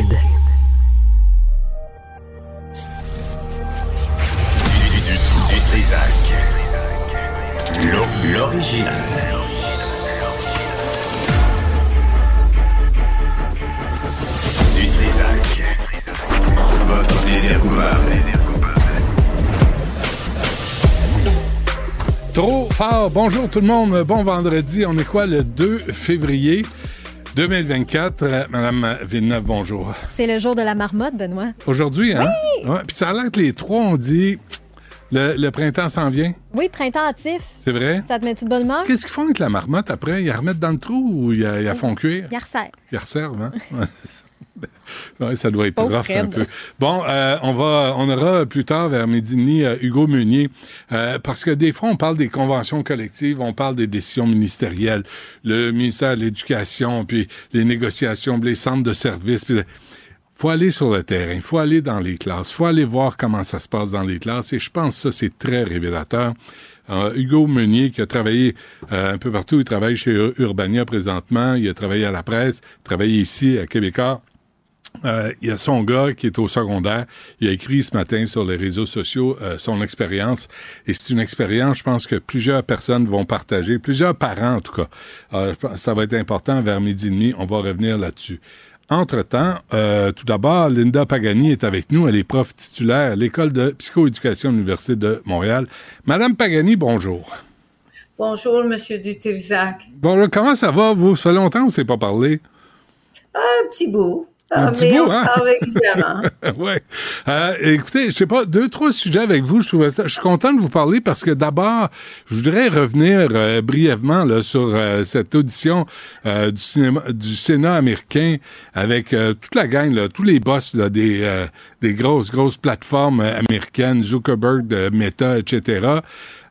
Fluide. Du, du, Trisac. L'original. Du Trisac. Votre plaisir coupable. Trop fort. Bonjour tout le monde. Bon vendredi. On est quoi le 2 février? 2024. Euh, Madame Villeneuve, bonjour. C'est le jour de la marmotte, Benoît. Aujourd'hui, hein? Ouais, Puis ça a l'air que les trois ont dit le, le printemps s'en vient. Oui, printemps hâtif. C'est vrai? Ça te met de bonne humeur? Qu'est-ce qu'ils font avec la marmotte après? Ils la remettent dans le trou ou ils la, ils la font cuire? Ils resserrent. Ils la resservent, hein? Ouais, ça doit être rough un peu. Bon, euh, on va, on aura plus tard vers midi demi euh, Hugo Meunier, euh, parce que des fois on parle des conventions collectives, on parle des décisions ministérielles, le ministère de l'Éducation, puis les négociations, les centres de services. Puis faut aller sur le terrain, il faut aller dans les classes, faut aller voir comment ça se passe dans les classes, et je pense que ça c'est très révélateur. Hugo Meunier, qui a travaillé euh, un peu partout, il travaille chez Ur- Urbania présentement, il a travaillé à la presse, travaillé ici à Québécois. Euh, il y a son gars qui est au secondaire. Il a écrit ce matin sur les réseaux sociaux euh, son expérience. Et c'est une expérience, je pense, que plusieurs personnes vont partager, plusieurs parents en tout cas. Ça va être important vers midi et demi. On va revenir là-dessus. Entre-temps, euh, tout d'abord, Linda Pagani est avec nous. Elle est prof titulaire à l'École de psychoéducation de l'Université de Montréal. Madame Pagani, bonjour. Bonjour, Monsieur Dutrisac. Bonjour, comment ça va, vous? Ça fait longtemps qu'on ne s'est pas parlé. Un petit bout. Un Ah, petit mais bout, on se hein? parle régulièrement. ouais. Euh, écoutez, je sais pas, deux, trois sujets avec vous. Je trouvais ça. Je suis content de vous parler parce que d'abord, je voudrais revenir euh, brièvement là, sur euh, cette audition euh, du cinéma du Sénat américain avec euh, toute la gang, là, tous les boss là, des, euh, des grosses, grosses plateformes américaines, Zuckerberg, de Meta, etc.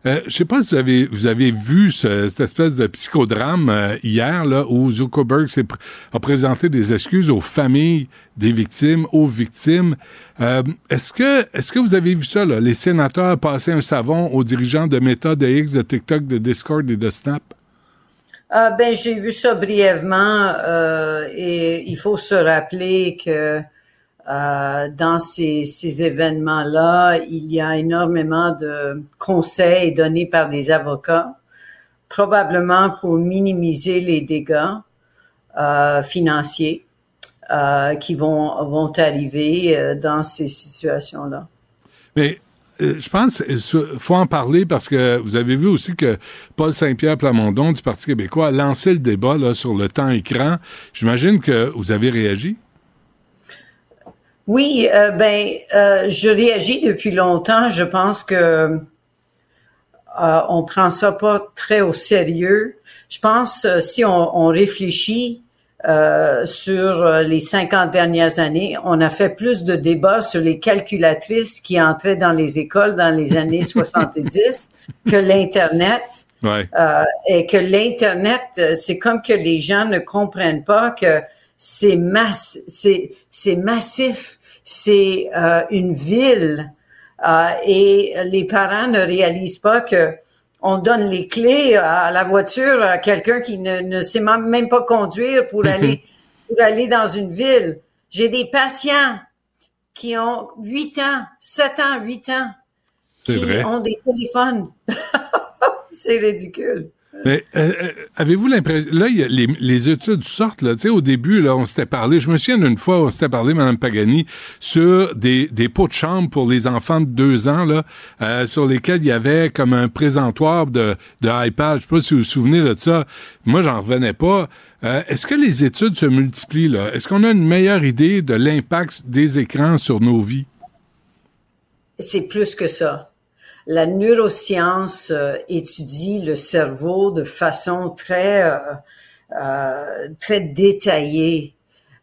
Euh, je sais pas si vous avez, vous avez vu ce- cette espèce de psychodrame euh, hier là, où Zuckerberg a présenté des excuses aux familles des victimes, aux victimes. Euh, est-ce que est-ce que vous avez vu ça là, les sénateurs passer un savon aux dirigeants de Meta, de X, de TikTok, de Discord et de Snap? Ah, ben, j'ai vu ça brièvement euh, et il faut se rappeler que euh, dans ces, événements-là, il y a énormément de conseils donnés par des avocats, probablement pour minimiser les dégâts euh, financiers euh, qui vont, vont arriver dans ces situations-là. Mais je pense qu'il faut en parler parce que vous avez vu aussi que Paul Saint-Pierre Plamondon du Parti québécois a lancé le débat là, sur le temps écran. J'imagine que vous avez réagi. Oui, euh, ben, euh, je réagis depuis longtemps. Je pense que euh, on prend ça pas très au sérieux. Je pense euh, si on, on réfléchit euh, sur les 50 dernières années, on a fait plus de débats sur les calculatrices qui entraient dans les écoles dans les années 70 que l'Internet. Ouais. Euh, et que l'Internet, c'est comme que les gens ne comprennent pas que c'est mass, c'est, c'est massif, c'est euh, une ville, euh, et les parents ne réalisent pas que on donne les clés à la voiture à quelqu'un qui ne, ne sait même pas conduire pour aller pour aller dans une ville. J'ai des patients qui ont 8 ans, 7 ans, 8 ans, qui vrai. ont des téléphones. c'est ridicule. Mais euh, euh, avez-vous l'impression là les, les études sortent là, au début là on s'était parlé, je me souviens d'une fois on s'était parlé madame Pagani sur des, des pots de chambre pour les enfants de deux ans là euh, sur lesquels il y avait comme un présentoir de de iPad, je sais pas si vous vous souvenez de ça. Moi j'en revenais pas. Euh, est-ce que les études se multiplient là? Est-ce qu'on a une meilleure idée de l'impact des écrans sur nos vies? C'est plus que ça. La neuroscience euh, étudie le cerveau de façon très euh, euh, très détaillée.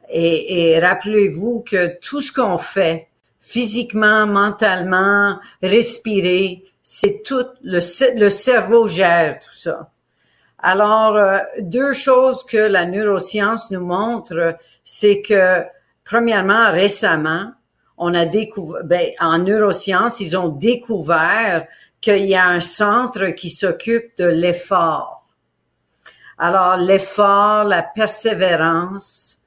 Et, rappelez-vous que tout ce qu'on fait, physiquement, mentalement, respirer, c'est tout le, le cerveau gère tout ça. Alors, deux choses que la neuroscience nous montre, c'est que, premièrement, récemment, on a découvert, ben, en neurosciences, ils ont découvert qu'il y a un centre qui s'occupe de l'effort. Alors, l'effort, la persévérance,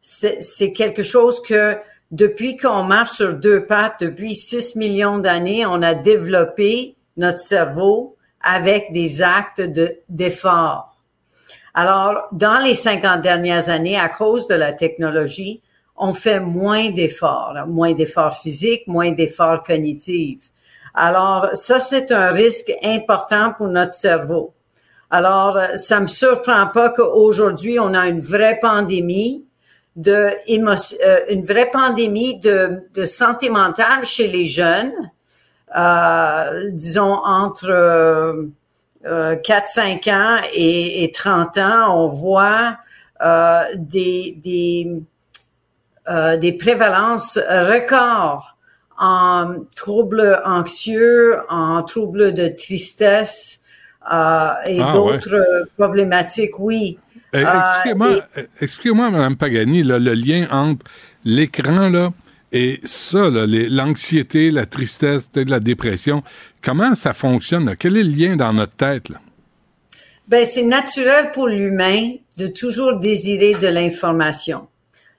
c'est quelque chose que depuis qu'on marche sur deux pattes, depuis 6 millions d'années, on a développé notre cerveau avec des actes d'effort. Alors, dans les 50 dernières années, à cause de la technologie, on fait moins d'efforts, moins d'efforts physiques, moins d'efforts cognitifs. Alors, ça, c'est un risque important pour notre cerveau. Alors, ça me surprend pas qu'aujourd'hui, on a une vraie pandémie de euh, une vraie pandémie de, santé mentale chez les jeunes, euh, disons entre euh, 4-5 ans et, et, 30 ans, on voit euh, des, euh, des prévalences records en troubles anxieux, en troubles de tristesse euh, et Ah, d'autres problématiques, oui. Euh, Euh, Expliquez-moi, euh, expliquez-moi, Mme Pagani, là, le lien entre l'écran là, et ça, l'anxiété, la tristesse, peut-être la dépression. Comment ça fonctionne? là? Quel est le lien dans notre tête? Là? Ben, c'est naturel pour l'humain de toujours désirer de l'information.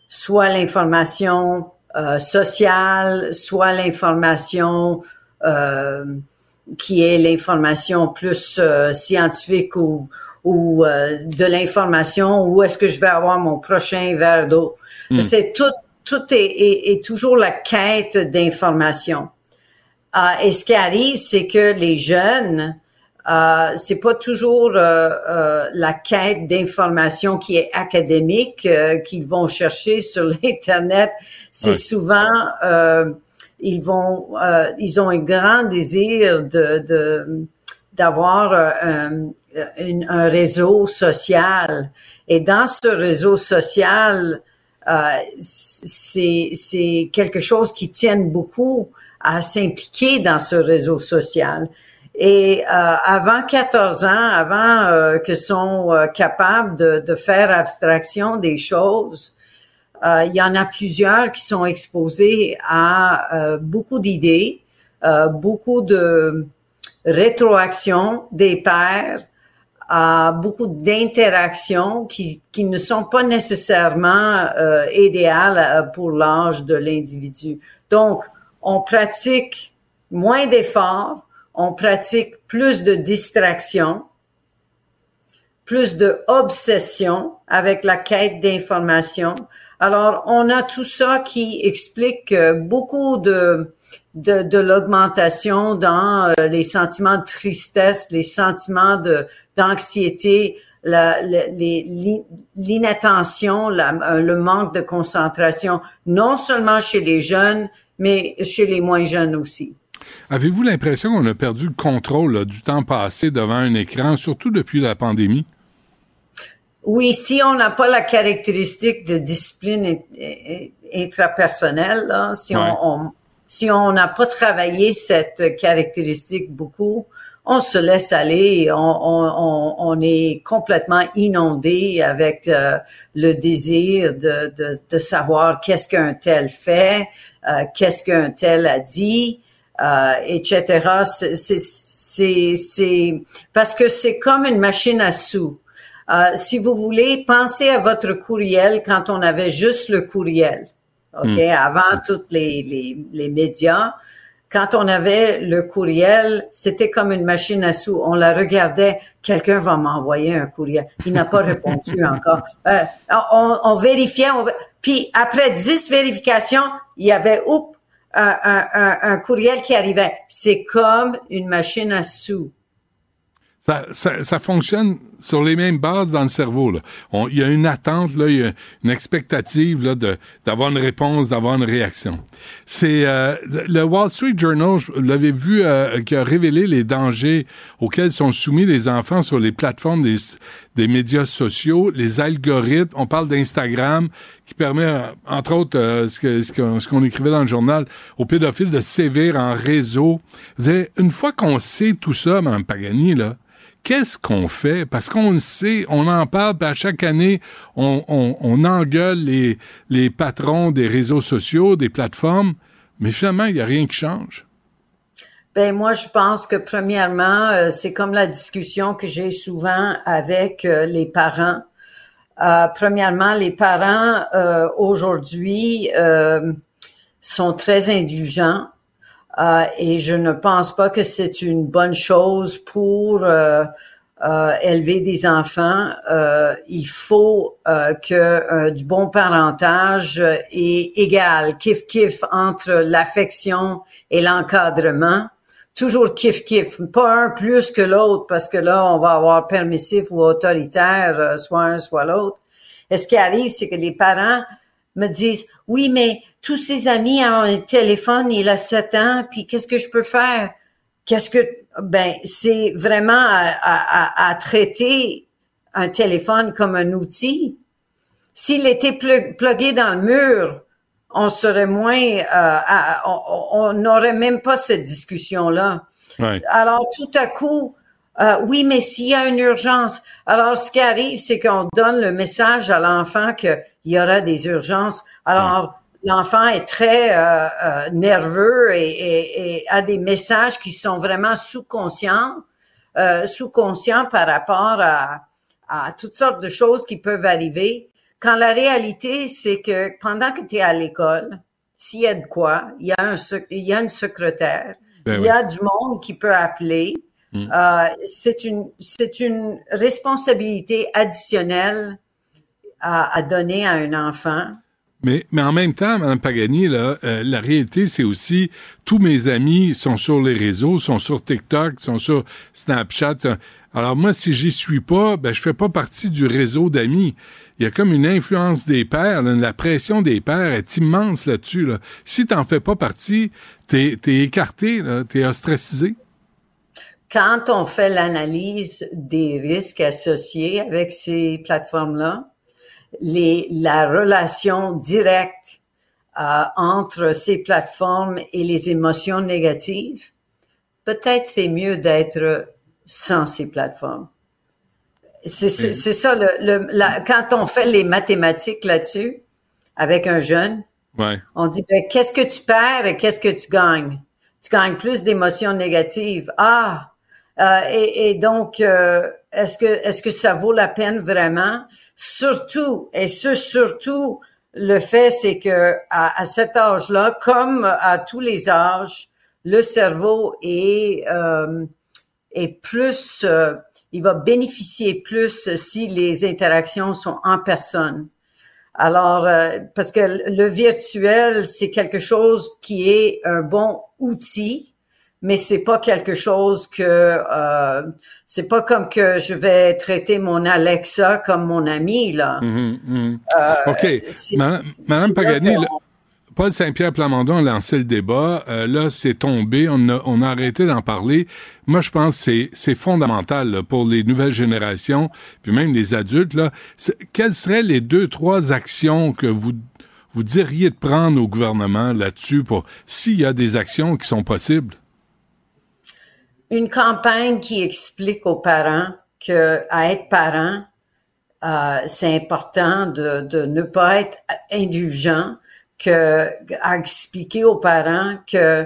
Soit l'information euh, sociale, soit l'information euh, qui est l'information plus euh, scientifique ou, ou euh, de l'information où est-ce que je vais avoir mon prochain verre d'eau. C'est tout, tout est, est- est toujours la quête d'information. Ah, et ce qui arrive, c'est que les jeunes, euh, c'est pas toujours euh, euh, la quête d'information qui est académique euh, qu'ils vont chercher sur l'internet. C'est souvent euh, ils vont, euh, ils ont un grand désir de de- d'avoir un, un réseau social. Et dans ce réseau social, euh, c'est c'est quelque chose qui tienne beaucoup à s'impliquer dans ce réseau social. Et euh, avant 14 ans, avant euh, que sont euh, capables de, de faire abstraction des choses, euh, il y en a plusieurs qui sont exposés à euh, beaucoup d'idées, euh, beaucoup de rétroaction des pairs, à beaucoup d'interactions qui, qui ne sont pas nécessairement idéales pour l'âge de l'individu. Donc, on pratique moins d'efforts, on pratique plus de distractions, plus de avec la quête d'information. Alors, on a tout ça qui explique euh, beaucoup de, de, l'augmentation dans euh, les sentiments de tristesse, les sentiments de, d'anxiété, l'inattention, euh, le manque de concentration, non seulement chez les jeunes, mais chez les moins jeunes aussi. Avez-vous l'impression qu'on a perdu le contrôle là, du temps passé devant un écran, surtout depuis la pandémie? Oui, si on n'a pas la caractéristique de discipline in- in- intrapersonnelle, là, si Ouais. on, on- si on n'a pas travaillé cette caractéristique beaucoup, on se laisse aller, et on, on, on, on est complètement inondé avec euh, le désir de, de, de savoir qu'est-ce qu'un tel fait, euh, qu'est-ce qu'un tel a dit, euh, etc. C'est- c'est- C'est c'est parce que c'est comme une machine à sous. Euh, si vous voulez, pensez à votre courriel quand on avait juste le courriel. OK? Avant tous les, les, les médias, quand on avait le courriel, c'était comme une machine à sous. On la regardait. Quelqu'un va m'envoyer un courriel. Il n'a pas répondu encore. Euh, on, on vérifiait. On, puis après dix vérifications, il y avait oups, un, courriel qui arrivait. C'est comme une machine à sous. Ça, ça, ça fonctionne sur les mêmes bases dans le cerveau. Il y a une attente, là, il y a une expectative là, de, d'avoir une réponse, d'avoir une réaction. C'est euh, le Wall Street Journal, je l'avais vu, euh, qui a révélé les dangers auxquels sont soumis les enfants sur les plateformes des, des médias sociaux, les algorithmes. On parle d'Instagram qui permet, euh, entre autres, euh, ce, qu'on écrivait dans le journal, aux pédophiles de sévir en réseau. Une fois qu'on sait tout ça, Mme Pagani, là, qu'est-ce qu'on fait? Parce qu'on le sait, on en parle, puis à chaque année, on, on, on engueule les, les patrons des réseaux sociaux, des plateformes, mais finalement, il n'y a rien qui change. Ben moi, je pense que premièrement, euh, c'est comme la discussion que j'ai souvent avec euh, les parents. Euh, premièrement, les parents euh, aujourd'hui euh, sont très indulgents euh, et je ne pense pas que c'est une bonne chose pour élever des enfants. il faut que du bon parentage est égal, kiff kiff entre l'affection et l'encadrement toujours kiff kiff, pas un plus que l'autre parce que là on va avoir permissif ou autoritaire, euh, soit un soit l'autre. Et ce qui arrive, c'est que les parents me disent oui, mais tous ses amis ont un téléphone, il a 7 ans, puis qu'est-ce que je peux faire Qu'est-ce que ben c'est vraiment à, à, à, traiter un téléphone comme un outil. S'il était plugué dans le mur, on serait moins, euh, on n'aurait même pas cette discussion-là. Alors tout à coup, euh, oui, mais s'il y a une urgence, alors ce qui arrive, c'est qu'on donne le message à l'enfant qu'il y aura des urgences. Alors l'enfant est très euh, euh nerveux et, et, et, a des messages qui sont vraiment sous-conscients, euh, sous-conscients par rapport à, à toutes sortes de choses qui peuvent arriver. Quand la réalité, c'est que pendant que tu es à l'école, s'il y a de quoi, il y a, un, il y a une secrétaire, ben il y a du monde qui peut appeler. Mm. Euh, c'est une c'est une responsabilité additionnelle à, à, donner à un enfant. Mais, mais en même temps, Mme Pagani, là, euh, la réalité, c'est aussi tous mes amis sont sur les réseaux, sont sur TikTok, sont sur Snapchat. Alors moi, si j'y suis pas, ben je fais pas partie du réseau d'amis il y a comme une influence des pères, la pression des pères est immense là-dessus. Là. Si tu n'en fais pas partie, tu es, écarté, tu es ostracisé. Quand on fait l'analyse des risques associés avec ces plateformes-là, la relation directe euh, entre ces plateformes et les émotions négatives, peut-être c'est mieux d'être sans ces plateformes. C'est ça, le, le la, quand on fait les mathématiques là-dessus, avec un jeune, ouais. on dit, ben, qu'est-ce que tu perds et qu'est-ce que tu gagnes? Tu gagnes plus d'émotions négatives. Ah! Euh, et, et, donc, euh, est-ce que est-ce que ça vaut la peine vraiment? Surtout, et ce surtout, le fait, c'est que à, à cet âge-là, comme à tous les âges, le cerveau est euh, est plus euh, il va bénéficier plus si les interactions sont en personne. Alors, euh, parce que le virtuel, c'est quelque chose qui est un bon outil, mais c'est pas quelque chose que euh, c'est pas comme que je vais traiter mon Alexa comme mon ami là. Mm-hmm, mm-hmm. Euh, ok, Madame, Pagani, Paul Saint-Pierre Plamondon a lancé le débat. Euh, là, c'est tombé. On a, on a arrêté d'en parler. Moi, je pense que c'est fondamental pour les nouvelles générations, puis même les adultes. Là. Quelles seraient les deux, trois actions que vous, vous diriez de prendre au gouvernement là-dessus pour s'il y a des actions qui sont possibles? Une campagne qui explique aux parents que à être parent, euh, c'est important de, de ne pas être indulgent, que à expliquer aux parents que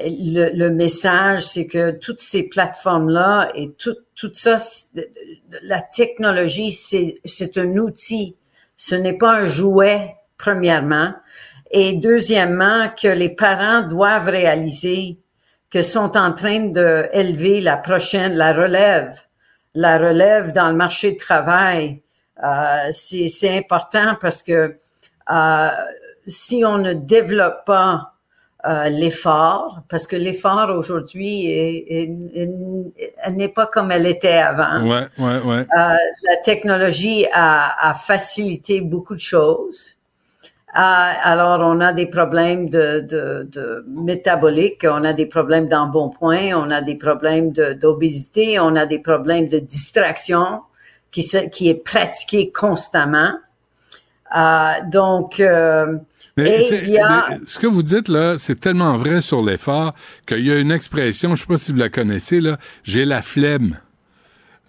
le, le message, c'est que toutes ces plateformes-là et tout, tout ça, la technologie, c'est, un outil. Ce n'est pas un jouet, premièrement. Et deuxièmement, que les parents doivent réaliser que sont en train de élever la prochaine, la relève, la relève dans le marché de travail. Euh, c'est, c'est important parce que euh, si on ne développe pas euh, l'effort, parce que l'effort aujourd'hui n'est pas comme elle était avant. Ouais, ouais, ouais. Euh, la technologie a, a, facilité beaucoup de choses. Euh, alors, on a des problèmes de, de, de métabolique, on a des problèmes d'embonpoint, on a des problèmes d'obésité, on a des problèmes de distraction qui, se, qui est pratiqué constamment. Donc, euh, ce que vous dites là, c'est tellement vrai sur l'effort qu'il y a une expression, je sais pas si vous la connaissez là, j'ai la flemme.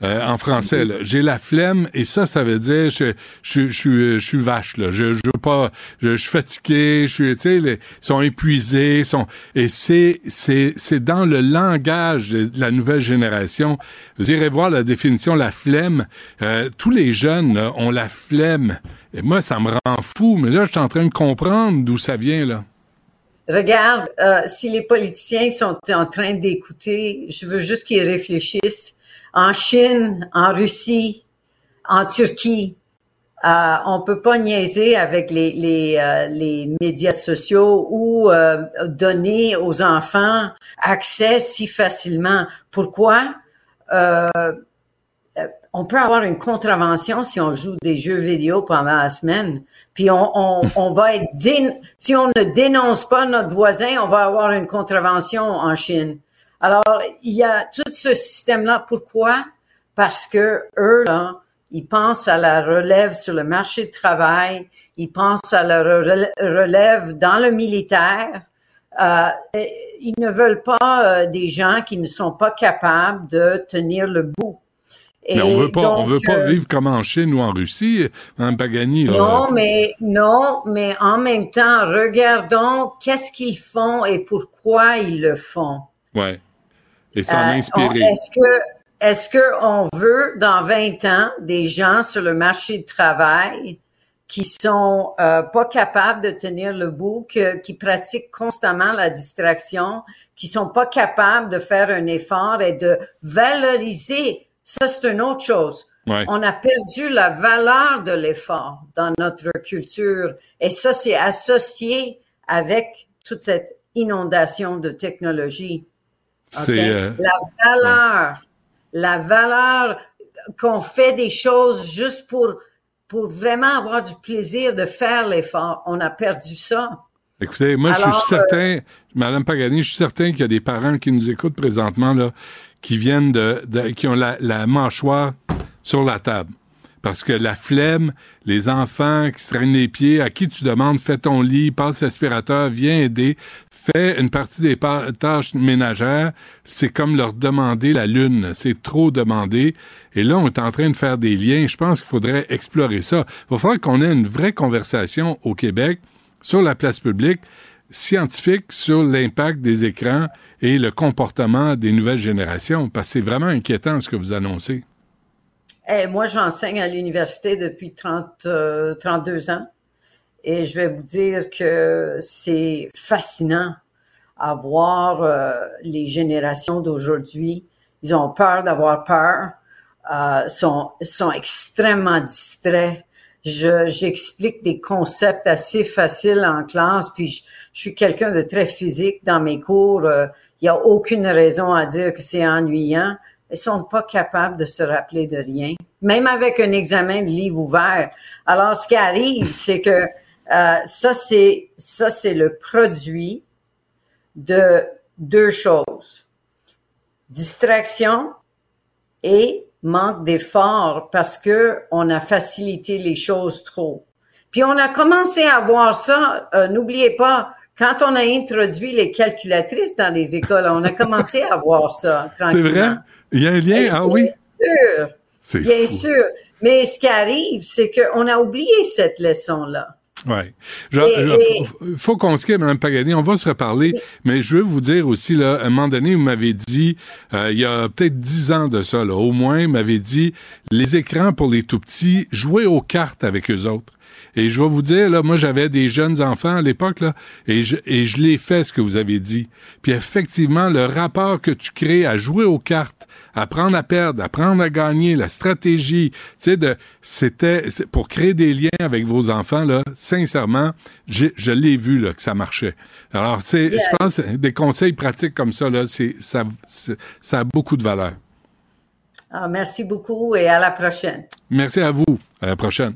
Euh, en français. là. J'ai la flemme et ça, ça veut dire je, je, je, je suis vache. Là. Je, je veux pas. Je, suis fatigué. Je suis. Tu sais, les- ils sont épuisés. Sont et c'est c'est c'est dans le langage de la nouvelle génération. Vous irez voir la définition la flemme. Euh, tous les jeunes là, ont la flemme. Et moi, ça me rend fou. Mais là, je suis en train de comprendre d'où ça vient là. Regarde, euh, si les politiciens sont en train d'écouter, je veux juste qu'ils réfléchissent. En Chine, en Russie, en Turquie, euh, on peut pas niaiser avec les, les, euh, les médias sociaux ou euh, donner aux enfants accès si facilement. Pourquoi? Euh, on peut avoir une contravention si on joue des jeux vidéo pendant la semaine. Puis on, on, on va être dé- si on ne dénonce pas notre voisin, on va avoir une contravention en Chine. Alors, il y a tout ce système-là. Pourquoi? Parce que eux, là, ils pensent à la relève sur le marché de travail, ils pensent à la relève dans le militaire. Euh, ils ne veulent pas euh, des gens qui ne sont pas capables de tenir le bout. Mais on veut pas, on veut pas euh, vivre comme en Chine ou en Russie, Mme Pagani. là. non, mais non, mais en même temps, regardons qu'est-ce qu'ils font et pourquoi ils le font. Ouais. Et s'en Euh, inspirer. Est-ce que est-ce que on veut dans 20 ans des gens sur le marché du travail qui sont euh, pas capables de tenir le bout, que- qui pratiquent constamment la distraction, qui sont pas capables de faire un effort et de valoriser. Ça, c'est une autre chose. Ouais. On a perdu la valeur de l'effort dans notre culture et ça, c'est associé avec toute cette inondation de technologie. Euh, La valeur, la valeur qu'on fait des choses juste pour, pour vraiment avoir du plaisir de faire l'effort. On a perdu ça. Écoutez, moi, je suis certain, Madame Pagani, je suis certain qu'il y a des parents qui nous écoutent présentement, là, qui viennent de, qui ont la, la mâchoire sur la table. Parce que la flemme, les enfants qui se traînent les pieds, à qui tu demandes, fais ton lit, passe l'aspirateur, viens aider, fais une partie des tâches ménagères, c'est comme leur demander la lune. C'est trop demandé. Et là, on est en train de faire des liens. Je pense qu'il faudrait explorer ça. Il va falloir qu'on ait une vraie conversation au Québec sur la place publique scientifique sur l'impact des écrans et le comportement des nouvelles générations, parce que c'est vraiment inquiétant ce que vous annoncez. Eh, moi, j'enseigne à l'université depuis 30, euh, 32 ans et je vais vous dire que c'est fascinant à voir euh, les générations d'aujourd'hui. Ils ont peur d'avoir peur, euh, sont, sont extrêmement distraits. Je, j'explique des concepts assez faciles en classe, puis je, je suis quelqu'un de très physique dans mes cours. euh, Il n'y a aucune raison à dire que c'est ennuyant. Ils sont pas capables de se rappeler de rien, même avec un examen de livre ouvert. Alors, ce qui arrive, c'est que euh, ça, c'est ça, c'est le produit de deux choses distraction et manque d'effort parce que on a facilité les choses trop. Puis on a commencé à voir ça. euh, N'oubliez pas, quand on a introduit les calculatrices dans les écoles, on a commencé à voir ça C'est vrai? Il y a un lien? Ah oui? Bien sûr, C'est bien fou. sûr. Mais ce qui arrive, c'est qu'on a oublié cette leçon-là. Je- et- faut, qu'on se quitte, Mme Pagani. On va se reparler. Mais je veux vous dire aussi, là, à un moment donné, vous m'avez dit, euh, il y a peut-être dix ans de ça, là, au moins, vous m'avez dit, les écrans pour les tout petits, jouez aux cartes avec eux autres. Et je vais vous dire, là, moi, j'avais des jeunes enfants à l'époque, là, et je, et je l'ai fait, ce que vous avez dit. Puis effectivement, le rapport que tu crées à jouer aux cartes, apprendre à perdre, apprendre à gagner, la stratégie, tu sais, de, c'était, pour créer des liens avec vos enfants, là, sincèrement, je l'ai vu, là, que ça marchait. Alors, tu sais, Yeah. je pense, que des conseils pratiques comme ça, là, c'est, ça, ça a beaucoup de valeur. Ah, merci beaucoup et à la prochaine. Merci à vous. À la prochaine.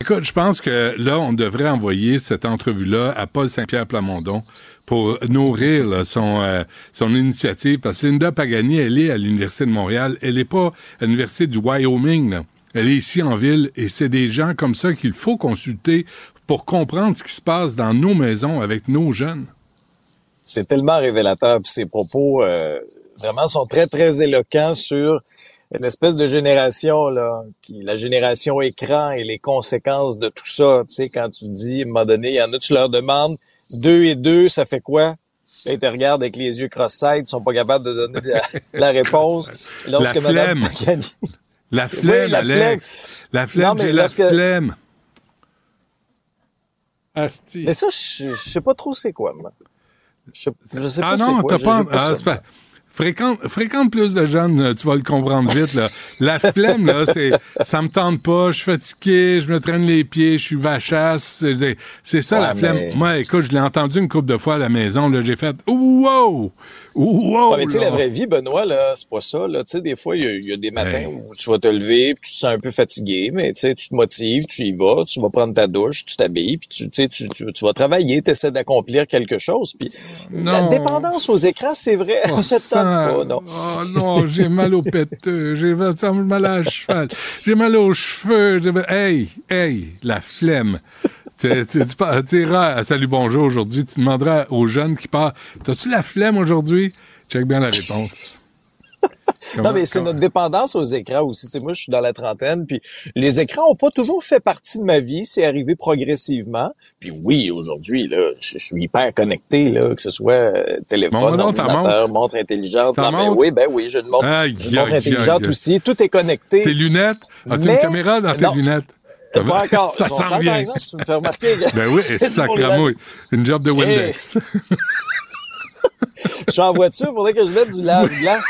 Écoute, je pense que là, on devrait envoyer cette entrevue-là à Paul Saint-Pierre Plamondon pour nourrir là, son, euh, son initiative. Parce que Linda Pagani, elle est à l'Université de Montréal. Elle n'est pas à l'Université du Wyoming. Là. Elle est ici en ville et c'est des gens comme ça qu'il faut consulter pour comprendre ce qui se passe dans nos maisons avec nos jeunes. C'est tellement révélateur. Puis ses propos euh, vraiment sont très, très éloquents sur une espèce de génération, là, qui, la génération écran et les conséquences de tout ça. Tu sais, quand tu dis, à un moment donné, il y en a, tu leur demandes, deux et deux, ça fait quoi? Là, ils te regardent avec les yeux cross-side, ils sont pas capables de donner la, la réponse. Lorsque la flemme. Madame la flemme, oui, la Alex. Flemme. La flemme, j'ai lorsque... la flemme. Asti. Mais ça, je, je sais pas trop c'est quoi, moi. Je, je sais pas ah non, t'as pas... Ah, c'est pas... Fréquente, fréquente plus de jeunes, euh, tu vas le comprendre vite. Là. La flemme, là, c'est ça me tente pas, je suis fatigué, je me traîne les pieds, je suis vachasse. C'est ça Ouais, la flemme. mais- Moi, écoute, je l'ai entendu une couple de fois à la maison. Là, j'ai fait wow, wow. Ouais, mais tu sais, la vraie vie, Benoît, là, c'est pas ça. Là. Tu sais, des fois, il y, a- il y a des matins où tu vas te lever, puis tu te sens un peu fatigué, mais tu sais, tu te motives, tu y vas, tu vas prendre ta douche, tu t'habilles, puis tu, tu, tu, vas travailler, tu essaies d'accomplir quelque chose. Puis la dépendance aux écrans, c'est vrai, Oh, ça pas, non. Oh non, j'ai mal au péteux, j'ai mal à la cheval, j'ai mal aux cheveux. Hey, hey, la flemme. Tu, tu, tu, iras à Salut Bonjour aujourd'hui, tu demanderas aux jeunes qui partent T'as-tu la flemme aujourd'hui? Check bien la réponse. Comment- Non, mais c'est notre dépendance aux écrans aussi. Tu sais, moi, je suis dans la trentaine, puis les écrans ont pas toujours fait partie de ma vie. C'est arrivé progressivement. Puis oui, aujourd'hui, là, je, je suis hyper connecté, là, que ce soit euh, téléphone, ta ordinateur, montre intelligente. Non, oui, ben oui, j'ai une montre, une montre intelligente aussi. Tout est connecté. Tes lunettes? As-tu une caméra dans tes non. lunettes? Pas encore. Ça Son sent bien. par exemple, tu me fais remarquer. Ben oui, sacramouille. Une job de Windex. Je suis en voiture, faudrait que je mette du lave-glace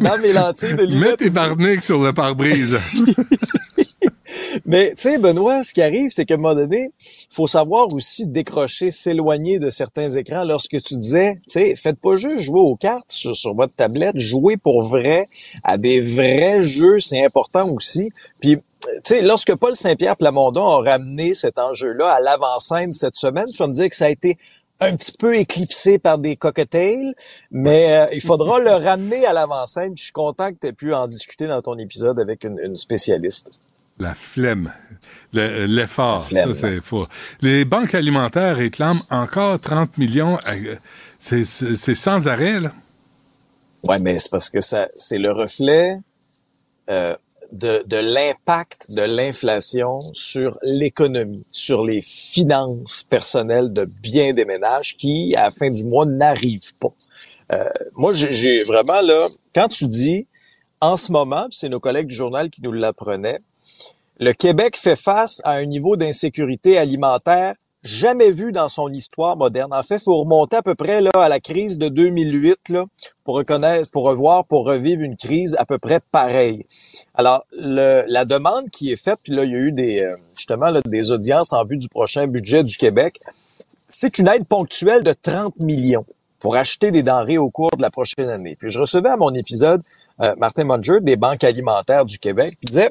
dans mes lentilles de Mets lunettes. tes aussi. barniques sur le pare-brise. Mais tu sais, Benoît, ce qui arrive, c'est qu'à un moment donné, faut savoir aussi décrocher, s'éloigner de certains écrans. Lorsque tu disais, tu sais, faites pas juste jouer aux cartes sur, sur votre tablette, jouez pour vrai à des vrais jeux, c'est important aussi. Puis sais, lorsque Paul Saint-Pierre Plamondon a ramené cet enjeu-là à l'avant-scène cette semaine, tu vas me dire que ça a été un petit peu éclipsé par des cocktails, mais euh, il faudra le ramener à l'avant-scène. Je suis content que tu aies pu en discuter dans ton épisode avec une, une spécialiste. La flemme. Le- L'effort. Ça, c'est faux. Les banques alimentaires réclament encore 30 millions. C'est sans arrêt, là. Ouais, mais c'est parce que ça, c'est le reflet euh, de, de l'impact de l'inflation sur l'économie, sur les finances personnelles de bien des ménages qui, à la fin du mois, n'arrivent pas. Euh, moi, j'ai- vraiment là, quand tu dis en ce moment, c'est nos collègues du journal qui nous l'apprenaient, le Québec fait face à un niveau d'insécurité alimentaire jamais vu dans son histoire moderne. En fait, faut remonter à peu près là à la crise de 2008 là pour reconnaître, pour revoir, pour revivre une crise à peu près pareille. Alors, la demande qui est faite, puis là, il y a eu des euh, justement des audiences en vue du prochain budget du Québec, c'est une aide ponctuelle de 30 millions pour acheter des denrées au cours de la prochaine année. Puis je recevais à mon épisode euh, Martin Munger des banques alimentaires du Québec, puis disait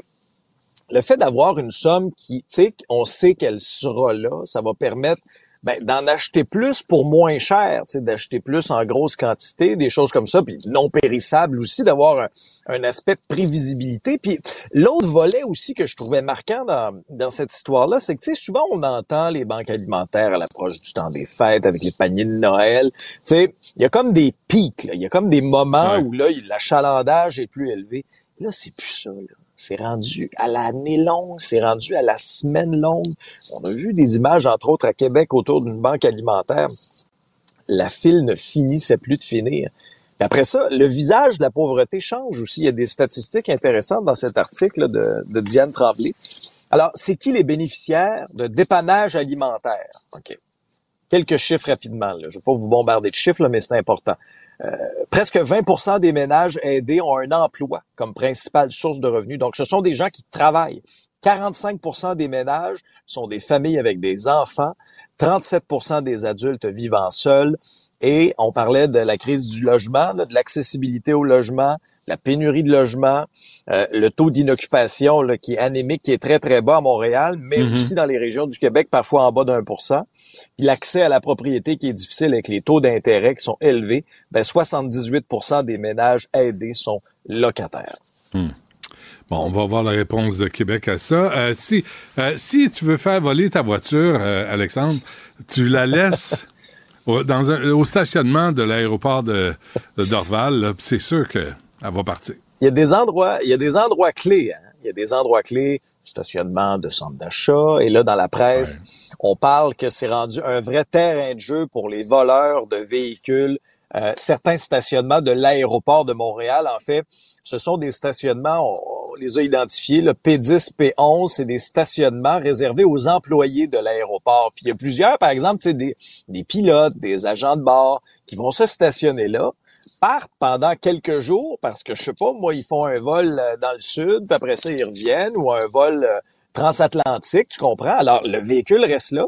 le fait d'avoir une somme qui, tu sais, on sait qu'elle sera là, ça va permettre ben, d'en acheter plus pour moins cher, tu sais, d'acheter plus en grosse quantité, des choses comme ça, puis non périssables aussi, d'avoir un, un aspect prévisibilité. Puis l'autre volet aussi que je trouvais marquant dans, dans cette histoire-là, c'est que, tu sais, souvent on entend les banques alimentaires à l'approche du temps des fêtes, avec les paniers de Noël, tu sais, il y a comme des pics, là. il y a comme des moments Ouais. où là, l'achalandage est plus élevé. Là, c'est plus ça, là. C'est rendu à l'année longue, c'est rendu à la semaine longue. On a vu des images, entre autres, à Québec autour d'une banque alimentaire. La file ne finissait plus de finir. Puis après ça, le visage de la pauvreté change aussi. Il y a des statistiques intéressantes dans cet article de, Diane Tremblay. Alors, c'est qui les bénéficiaires de dépannage alimentaire? OK. Quelques chiffres rapidement. Je ne vais pas vous bombarder de chiffres, là, mais c'est important. Euh, presque 20% des ménages aidés ont un emploi comme principale source de revenus. Donc, ce sont des gens qui travaillent. 45% des ménages sont des familles avec des enfants. 37% des adultes vivant seuls. Et on parlait de la crise du logement, de l'accessibilité au logement, la pénurie de logements, euh, le taux d'inoccupation qui est anémique, qui est très, très bas à Montréal, mais Mhm. aussi dans les régions du Québec, parfois en bas d'un pour cent. Puis l'accès à la propriété qui est difficile avec les taux d'intérêt qui sont élevés, ben 78% des ménages aidés sont locataires. Bon, on va voir la réponse de Québec à ça. Euh, si, euh, si tu veux faire voler ta voiture, euh, Alexandre, tu la laisses au, dans un- au stationnement de l'aéroport de, de Dorval, c'est sûr qu'elle va partir. Il y a des endroits, il y a des endroits clés. hein. Il y a des endroits clés, stationnement de centres d'achat. Et là, dans la presse, on parle que c'est rendu un vrai terrain de jeu pour les voleurs de véhicules. Euh, certains stationnements de l'aéroport de Montréal, en fait, ce sont des stationnements, on, on les a identifiés, le P10, P11, c'est des stationnements réservés aux employés de l'aéroport. Puis il y a plusieurs, par exemple, des, des pilotes, des agents de bord qui vont se stationner là, partent pendant quelques jours parce que je sais pas, moi, ils font un vol euh, dans le sud, puis après ça, ils reviennent, ou un vol euh, transatlantique, tu comprends? Alors, le véhicule reste là.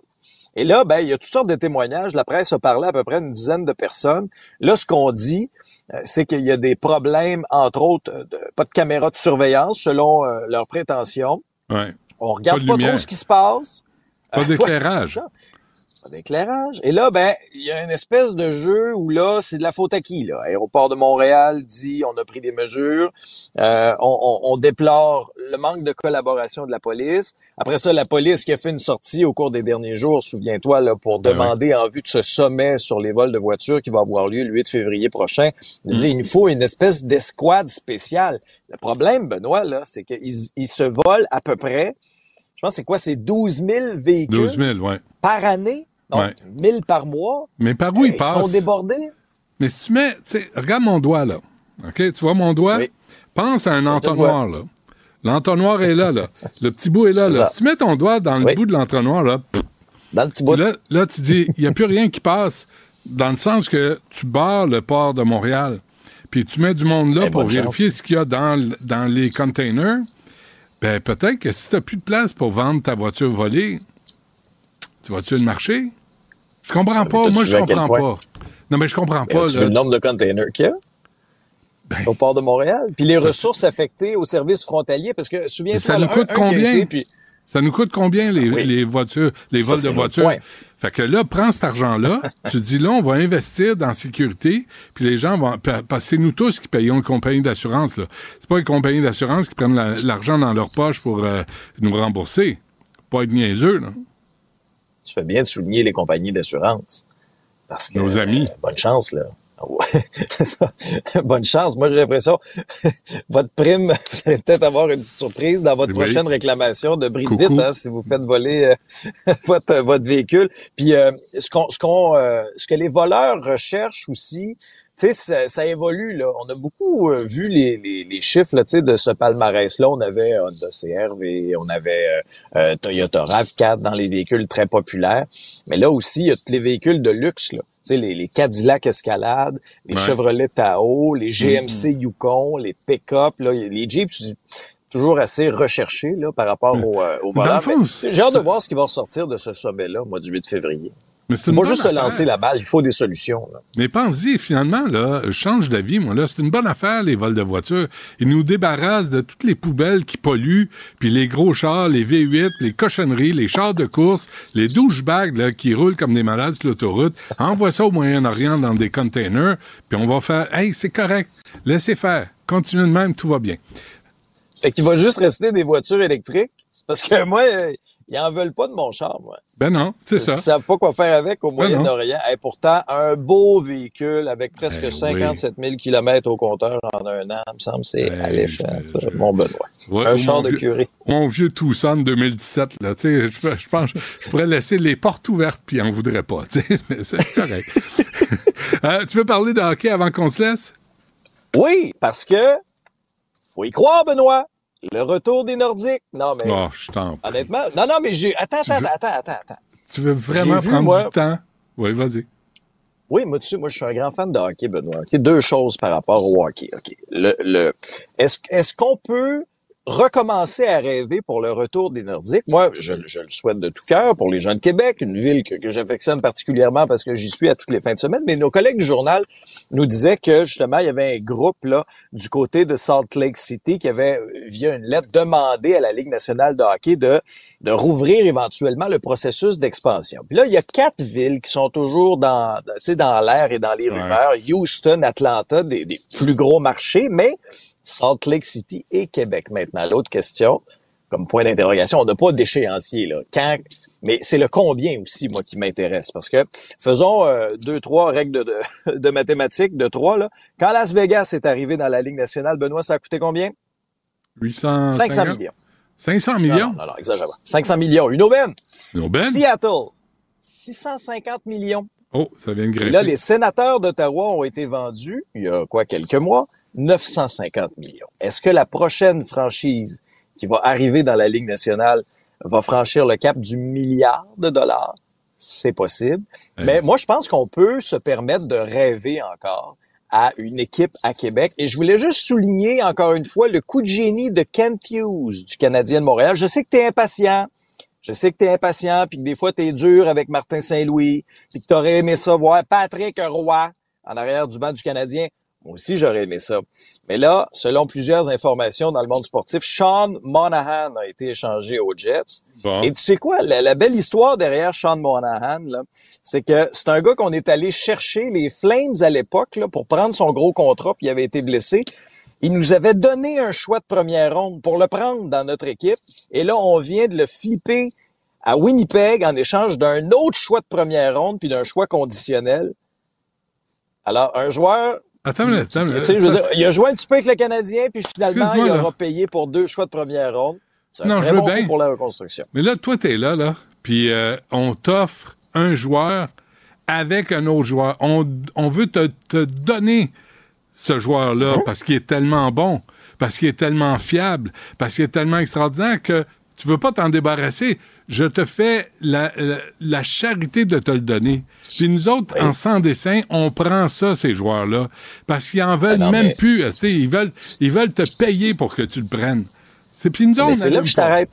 Et là, ben, il y a toutes sortes de témoignages. La presse a parlé à peu près une dizaine de personnes. Là, ce qu'on dit, euh, c'est qu'il y a des problèmes, entre autres, de, pas de caméras de surveillance, selon euh, leurs prétentions. Ouais. On regarde Pas trop ce qui se passe. Pas Euh, d'éclairage. ouais. Pas d'éclairage. Et là, ben, il y a une espèce de jeu où là, c'est de la faute à qui, là? Aéroport de Montréal dit, on a pris des mesures. Euh, on, on- on déplore le manque de collaboration de la police. Après ça, la police qui a fait une sortie au cours des derniers jours, souviens-toi, là, pour Ben demander en vue de ce sommet sur les vols de voitures qui va avoir lieu le 8 février prochain, de dire, il nous faut une espèce d'escouade spéciale. Le problème, Benoît, là, c'est qu'ils ils se volent à peu près, je pense, que c'est quoi, c'est 12 000 véhicules 12 000, ouais. par année, donc Ouais. 1000 par mois. Mais par où il Ils passe? sont débordés. Mais si tu mets, tu sais, regarde mon doigt, là. OK? Tu vois mon doigt? Oui. Pense à un entonnoir, là. L'entonnoir est là, là. Le petit bout est là, là. ça. Si tu mets ton doigt dans le Oui. bout de l'entonnoir, là, pff, Dans le petit bout. Là, là, tu dis, il n'y a plus rien qui passe, dans le sens que tu barres le port de Montréal, puis tu mets du monde là Eh, pour vérifier ce qu'il y a dans les containers. Ben, peut-être que si tu n'as plus de place pour vendre ta voiture volée, tu vas-tu le marché? Je comprends pas. Ah, t'as-tu Moi, je comprends pas. Non, mais je comprends pas. tu là. veux le nombre de containers qu'il y a? Ben. au port de Montréal? Puis les ressources affectées aux services frontaliers, parce que Ça souviens-toi, nous là, coûte un- un combien? été, puis Ça nous coûte combien les, Oui. les voitures, les Ça, vols c'est de voitures? Fait que là, prends cet argent-là, tu dis là, on va investir dans la sécurité, puis les gens vont. pa- Parce que c'est nous tous qui payons une compagnie d'assurance. C'est pas les compagnies d'assurance qui prennent la- l'argent dans leur poche pour euh, nous rembourser. Pas être niaiseux, là. Tu fais bien de souligner les compagnies d'assurance. Parce que, Nos amis. euh, bonne chance, là. Ah bonne chance. Moi, j'ai l'impression, votre prime, vous allez peut-être avoir une petite surprise dans votre Oui. prochaine réclamation de bris vite, hein, si vous faites voler euh, votre, votre véhicule. Puis, euh, ce qu'on, ce qu'on, euh, ce que les voleurs recherchent aussi, sais, ça, ça évolue, là. On a beaucoup euh, vu les, les, les chiffres, là, tu sais, de ce palmarès-là. On avait Honda CRV, on avait euh, euh, Toyota RAV4 dans les véhicules très populaires. Mais là aussi, il y a tous les véhicules de luxe, là. Tu sais, les, les Cadillac Escalade, les Ouais. Chevrolet Tahoe, les GMC Yukon, les pick-up, là, les Jeeps, toujours assez recherchés, là, par rapport au, euh, au volant. J'ai hâte de voir ce qui va ressortir de ce sommet-là, moi, du 8 février. Mais c'est juste se lancer la balle, il faut des solutions, là. Mais pense-y, finalement, là, je change d'avis, moi, là. C'est une bonne affaire, les vols de voitures. Ils nous débarrassent de toutes les poubelles qui polluent, puis les gros chars, les V8, les cochonneries, les chars de course, les douchebags, là, qui roulent comme des malades sur l'autoroute. Envoie ça au Moyen-Orient dans des containers, puis on va faire, hey, c'est correct. Laissez faire. Continuez de même, tout va bien. Fait qu'il va juste rester des voitures électriques. Parce que moi, ils en veulent pas de mon char, moi. Ben non, c'est ça. qu'ils savent pas quoi faire avec au non. Moyen-Orient. Et pourtant, un beau véhicule avec presque Ben 57 000 kilomètres au compteur en un an, me semble, c'est Ben, alléchant, je- ça, je- mon Benoît. Ouais, un char de vieux- curé. Mon vieux Tucson 2017, là, tu sais, je, je pense, je pourrais laisser les portes ouvertes puis on voudrait pas, tu sais, c'est correct. Euh, tu veux parler de hockey avant qu'on se laisse? Oui, parce que, faut y croire, Benoît. Le retour des Nordiques. Non, mais, Oh, je t'en prie. honnêtement, non, non, mais j'ai, attends, attends, veux- attends, attends, attends. Tu veux vraiment vu, prendre moi- du temps? Oui, vas-y. Oui, moi, tu sais, moi, je suis un grand fan de hockey, Benoît. OK, Deux choses par rapport au hockey. OK? Le, le, est-ce, est-ce qu'on peut recommencer à rêver pour le retour des Nordiques. Moi, je, je le souhaite de tout cœur pour les gens de Québec, une ville que, que j'affectionne particulièrement parce que j'y suis à toutes les fins de semaine. Mais nos collègues du journal nous disaient que justement, il y avait un groupe là du côté de Salt Lake City qui avait, via une lettre, demandé à la Ligue nationale de hockey de, de rouvrir éventuellement le processus d'expansion. Puis là, il y a quatre villes qui sont toujours dans, tu sais, dans l'air et dans les rumeurs. Houston, Atlanta, des, des plus gros marchés, mais Salt Lake City et Québec maintenant. L'autre question, comme point d'interrogation, on n'a pas d'échéancier là. Quand mais c'est le combien aussi, moi, qui m'intéresse. Parce que faisons euh, deux, trois règles de, de, de mathématiques, de trois. Là. Quand Las Vegas est arrivé dans la Ligue nationale, Benoît, ça a coûté combien? 800 500 millions. 500 millions? Non, non, non, exagère pas. 500 millions. Une aubaine. Une aubaine? Seattle, 650 millions. Oh, ça vient de Et grimper. là, les sénateurs d'Ottawa ont été vendus, il y a quoi, quelques mois, 950 millions. Est-ce que la prochaine franchise qui va arriver dans la Ligue nationale va franchir le cap du milliard de dollars? C'est possible. Mais moi, je pense qu'on peut se permettre de rêver encore à une équipe à Québec. Et je voulais juste souligner encore une fois le coup de génie de Kent Hughes du Canadien de Montréal. Je sais que tu es impatient. Je sais que tu es impatient, puis que des fois tu es dur avec Martin Saint-Louis, puis que tu aurais aimé ça voir Patrick Roy en arrière du banc du Canadien. Moi aussi, j'aurais aimé ça. Mais là, selon plusieurs informations dans le monde sportif, Sean Monahan a été échangé aux Jets. Bon. Et tu sais quoi, la, la belle histoire derrière Sean Monahan, c'est que c'est un gars qu'on est allé chercher les Flames à l'époque là, pour prendre son gros contrat, puis il avait été blessé. Il nous avait donné un choix de première ronde pour le prendre dans notre équipe. Et là, on vient de le flipper à Winnipeg en échange d'un autre choix de première ronde puis d'un choix conditionnel. Alors, un joueur Attends minute, attends minute. veux Ça, dire, il a joué un petit peu avec le Canadien, puis finalement, il là. aura payé pour deux choix de première ronde. C'est Non, très je veux bon coup bien. pour la reconstruction. Mais là, toi, t'es là, là, puis euh, on t'offre un joueur avec un autre joueur. On, on veut te, te donner ce joueur-là Hein? parce qu'il est tellement bon, parce qu'il est tellement fiable, parce qu'il est tellement extraordinaire que tu veux pas t'en débarrasser. Je te fais la, la, la charité de te le donner. Puis nous autres, en sans dessin, on prend ça, ces joueurs-là, parce qu'ils en veulent non, même mais- plus. Ils veulent, ils veulent te payer pour que tu le prennes. C'est, puis nous autres, Mais on c'est là que je t'arrête.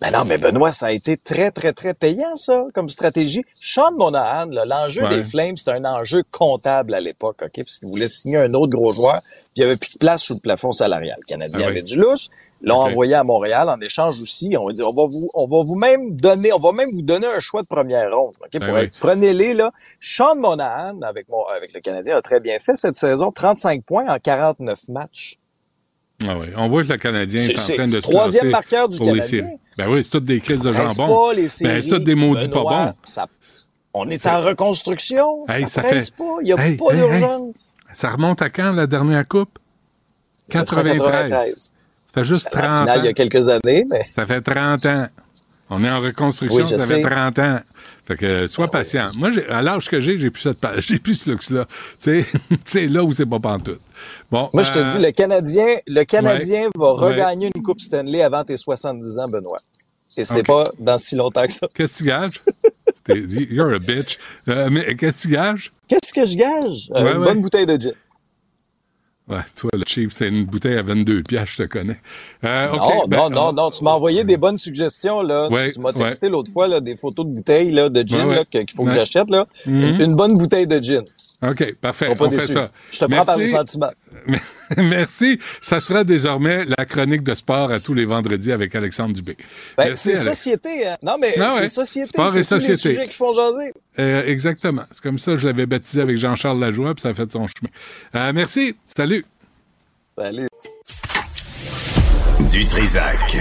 Ben non, mais Benoît, ça a été très, très, très payant, ça, comme stratégie. Sean Monahan, l'enjeu Ouais. des Flames, c'était un enjeu comptable à l'époque, OK? Parce qu'ils voulaient signer un autre gros joueur, puis il n'y avait plus de place sous le plafond salarial. Le Canadien Ah oui. avait du lousse, l'ont envoyé à Montréal en échange aussi. On va dire, on va vous, on va vous même donner, on va même vous donner un choix de première ronde? Ben Pour oui. être- Prenez-les, là. Sean Monahan, avec, mon, avec le Canadien, a très bien fait cette saison, 35 points en 49 matchs. Ah oui. On voit que le Canadien est en train de le se troisième marqueur du pour Canadien. Ben oui, c'est toutes des crises de jambon. pas les séries. Ben, c'est toutes des maudits pas bons. ça- on est en reconstruction. Hey, ça ça presse fait- pas. Il n'y a Hey, pas hey, d'urgence. Ça remonte à quand, la dernière coupe? 93. 1993. Ça fait juste La 30 finale, ans. il y a quelques années, mais Ça fait 30 ans. On est en reconstruction, Oui, ça sais. fait 30 ans. Fait que, sois patient. Moi, à l'âge que j'ai, j'ai plus cette, j'ai plus ce luxe-là. Tu sais, là où c'est pas pantoute. Bon. moi, je te euh, dis, le Canadien, le Canadien va Ouais. regagner une Coupe Stanley avant tes 70 ans, Benoît. Et c'est pas dans si longtemps que ça. Qu'est-ce que tu gages? You're a bitch. Euh, mais qu'est-ce que tu gages? Qu'est-ce que je gage? Euh, Ouais, une bonne bouteille de gin. Ouais, toi, le cheap, c'est une bouteille à 22 piastres, je te connais. Euh, non, ben, non, non, on- non. Tu m'as envoyé des bonnes suggestions, là. Tu- Ouais, tu m'as texté l'autre fois, là, des photos de bouteilles, là, de gin, Ouais, qu'il faut que j'achète, là. Mhm. Une bonne bouteille de gin. OK, parfait. Pas on fait ça. Je te prends par les sentiments. Merci. Ça sera désormais la chronique de sport à tous les vendredis avec Alexandre Dubé. Ben, Merci, c'est Alex. société, hein. Non, mais Ah ouais. c'est société. Sport et C'est tous les société. sujets qui font jaser. Euh, exactement. C'est comme ça que je l'avais baptisé avec Jean-Charles Lajoie, puis ça a fait son chemin. Euh, merci. Salut. Salut. Du Trisac.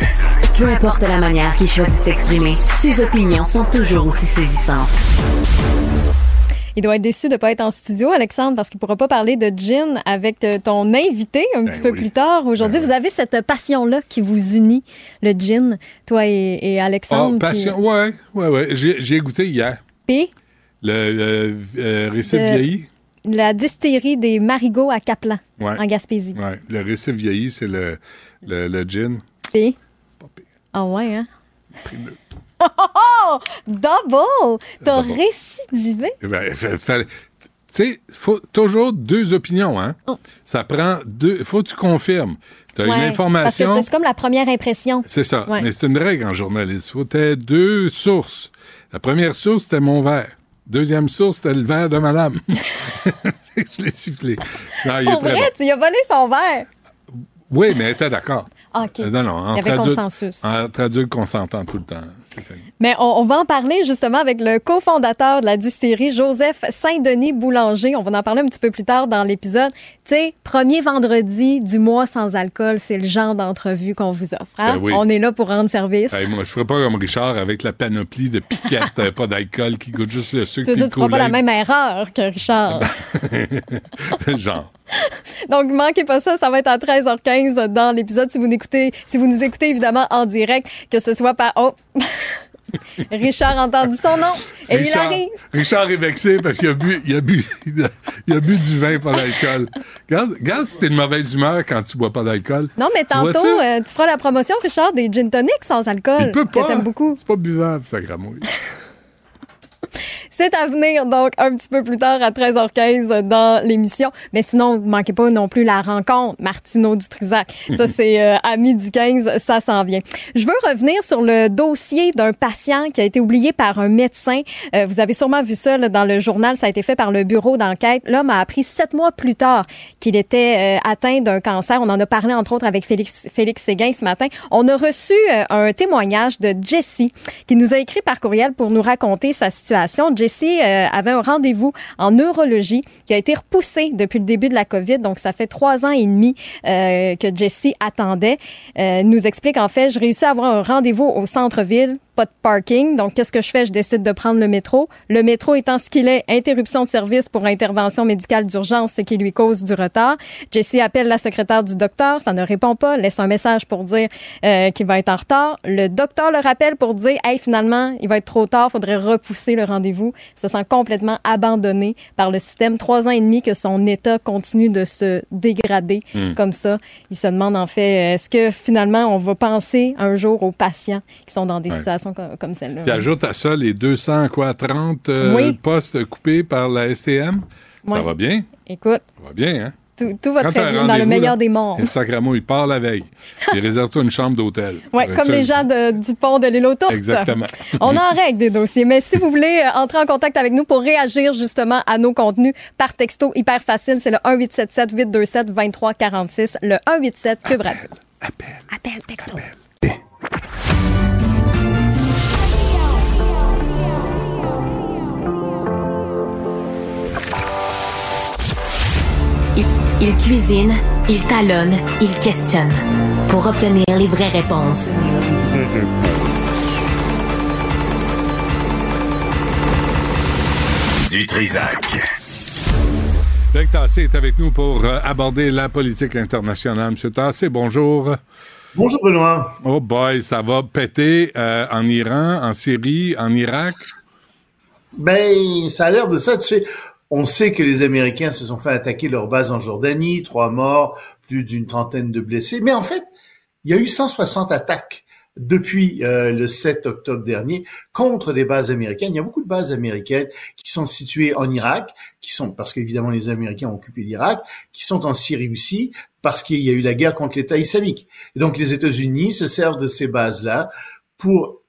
Peu importe la manière qu'il choisit de s'exprimer, ses opinions sont toujours aussi saisissantes. Il doit être déçu de ne pas être en studio, Alexandre, parce qu'il ne pourra pas parler de gin avec euh, ton invité un petit peu plus tard. Aujourd'hui, Ben vous avez cette passion-là qui vous unit, le gin, toi et, et Alexandre. Oh, passion. Ouais, ouais, ouais. J'ai goûté hier. Puis, Le euh, euh, récif De- vieilli. la distillerie des marigots à Caplan, Ouais. en Gaspésie. Ouais. Le récif vieilli, c'est le, le, le gin. Puis, Pas pire. ah ouais, hein? Oh, double! T'as Double. récidivé. Eh Ben, Tu sais, faut toujours deux opinions, hein? Oh. Ça prend deux. Faut que tu confirmes. Tu as Ouais, une Parce information. que c'est comme la première impression. C'est ça. Ouais. Mais c'est une règle en journaliste. Faut que t'aies deux sources. La première source, c'était mon verre. Deuxième source, c'était le verre de madame. Je l'ai sifflé. Non, il Pour vrai, bon. tu as volé son verre. Oui, mais elle était d'accord. Ah, OK. Euh, Non, non, Il y avait consensus. Entre adultes consentants tout le temps. Stéphanie. Mais on, on va en parler justement avec le cofondateur de la distillerie, Joseph Saint-Denis Boulanger. On va en parler un petit peu plus tard dans l'épisode. Tu sais, premier vendredi du mois sans alcool, c'est le genre d'entrevue qu'on vous offre. hein? Ben oui. On est là pour rendre service. Hey, moi, je ferais pas comme Richard avec la panoplie de piquettes, euh, pas d'alcool, qui goûte juste le sucre. Tu tu feras pas la même erreur que Richard. Genre. Donc, manquez pas ça, ça va être à 13h15 dans l'épisode si vous écoutez, si vous nous écoutez évidemment en direct, que ce soit par oh Richard a entendu son nom et il Richard, arrive. Richard est vexé parce qu'il a bu, il a bu, il a bu du vin, pas d'alcool. Regarde, regarde si t'es de mauvaise humeur quand tu bois pas d'alcool. Non, mais Tu tantôt, euh, tu feras la promotion, Richard, des gin tonics sans alcool. Il peut Que pas. t'aimes beaucoup. C'est pas buvable, ça gramouille. C'est à venir, donc, un petit peu plus tard à 13h15 dans l'émission. Mais sinon, ne manquez pas non plus la rencontre Martineau du Trisac. Ça, c'est euh, à midi 15, ça s'en vient. Je veux revenir sur le dossier d'un patient qui a été oublié par un médecin. Euh, vous avez sûrement vu ça là, dans le journal. Ça a été fait par le bureau d'enquête. L'homme a appris sept mois plus tard qu'il était euh, atteint d'un cancer. On en a parlé, entre autres, avec Félix, Félix Séguin ce matin. On a reçu euh, un témoignage de Jessie qui nous a écrit par courriel pour nous raconter sa situation. Jessie euh, avait un rendez-vous en neurologie qui a été repoussé depuis le début de la COVID. Donc, ça fait trois ans et demi euh, que Jessie attendait. Euh, nous explique, en fait, je réussis à avoir un rendez-vous au centre-ville pas de parking. Donc, qu'est-ce que je fais? Je décide de prendre le métro. Le métro étant ce qu'il est, interruption de service pour intervention médicale d'urgence, ce qui lui cause du retard. Jessie appelle la secrétaire du docteur, ça ne répond pas, laisse un message pour dire euh, qu'il va être en retard. Le docteur le rappelle pour dire, hey, finalement, il va être trop tard, faudrait repousser le rendez-vous. Il se sent complètement abandonné par le système. Trois ans et demi que son état continue de se dégrader comme ça. Il se demande en fait, est-ce que finalement, on va penser un jour aux patients qui sont dans des Ouais. situations comme, comme celle-là? Puis ajoute à ça les 200, quoi, 30 euh, Oui. postes coupés par la STM. Ça va bien? Écoute, Ça va bien, hein? tout, tout va très bien dans le meilleur là, des mondes. Et il part la veille. Il réserve-toi une chambre d'hôtel. Pour comme les gens de- du pont de l'île aux Tourtes. Exactement. On en règle des dossiers. Mais si vous voulez euh, entrer en contact avec nous pour réagir justement à nos contenus par texto, hyper facile, c'est le 1877 827 2346, le 187 Cube Radio. Appelle. Appel texto. Il, il cuisine, il talonne, il questionne pour obtenir les vraies réponses. Du Trisac. Luc Tassé est avec nous pour euh, aborder la politique internationale. Monsieur Tassé, bonjour. Bonjour Benoît. Oh boy, ça va péter euh, en Iran, en Syrie, en Irak? Ben, ça a l'air de ça, tu sais. On sait que les Américains se sont fait attaquer leur base en Jordanie, trois morts, plus d'une trentaine de blessés. Mais en fait, il y a eu 160 attaques depuis euh, le 7 octobre dernier contre des bases américaines. Il y a beaucoup de bases américaines qui sont situées en Irak, qui sont parce qu'évidemment les Américains ont occupé l'Irak, qui sont en Syrie aussi parce qu'il y a eu la guerre contre l'État islamique. Et donc les États-Unis se servent de ces bases-là pour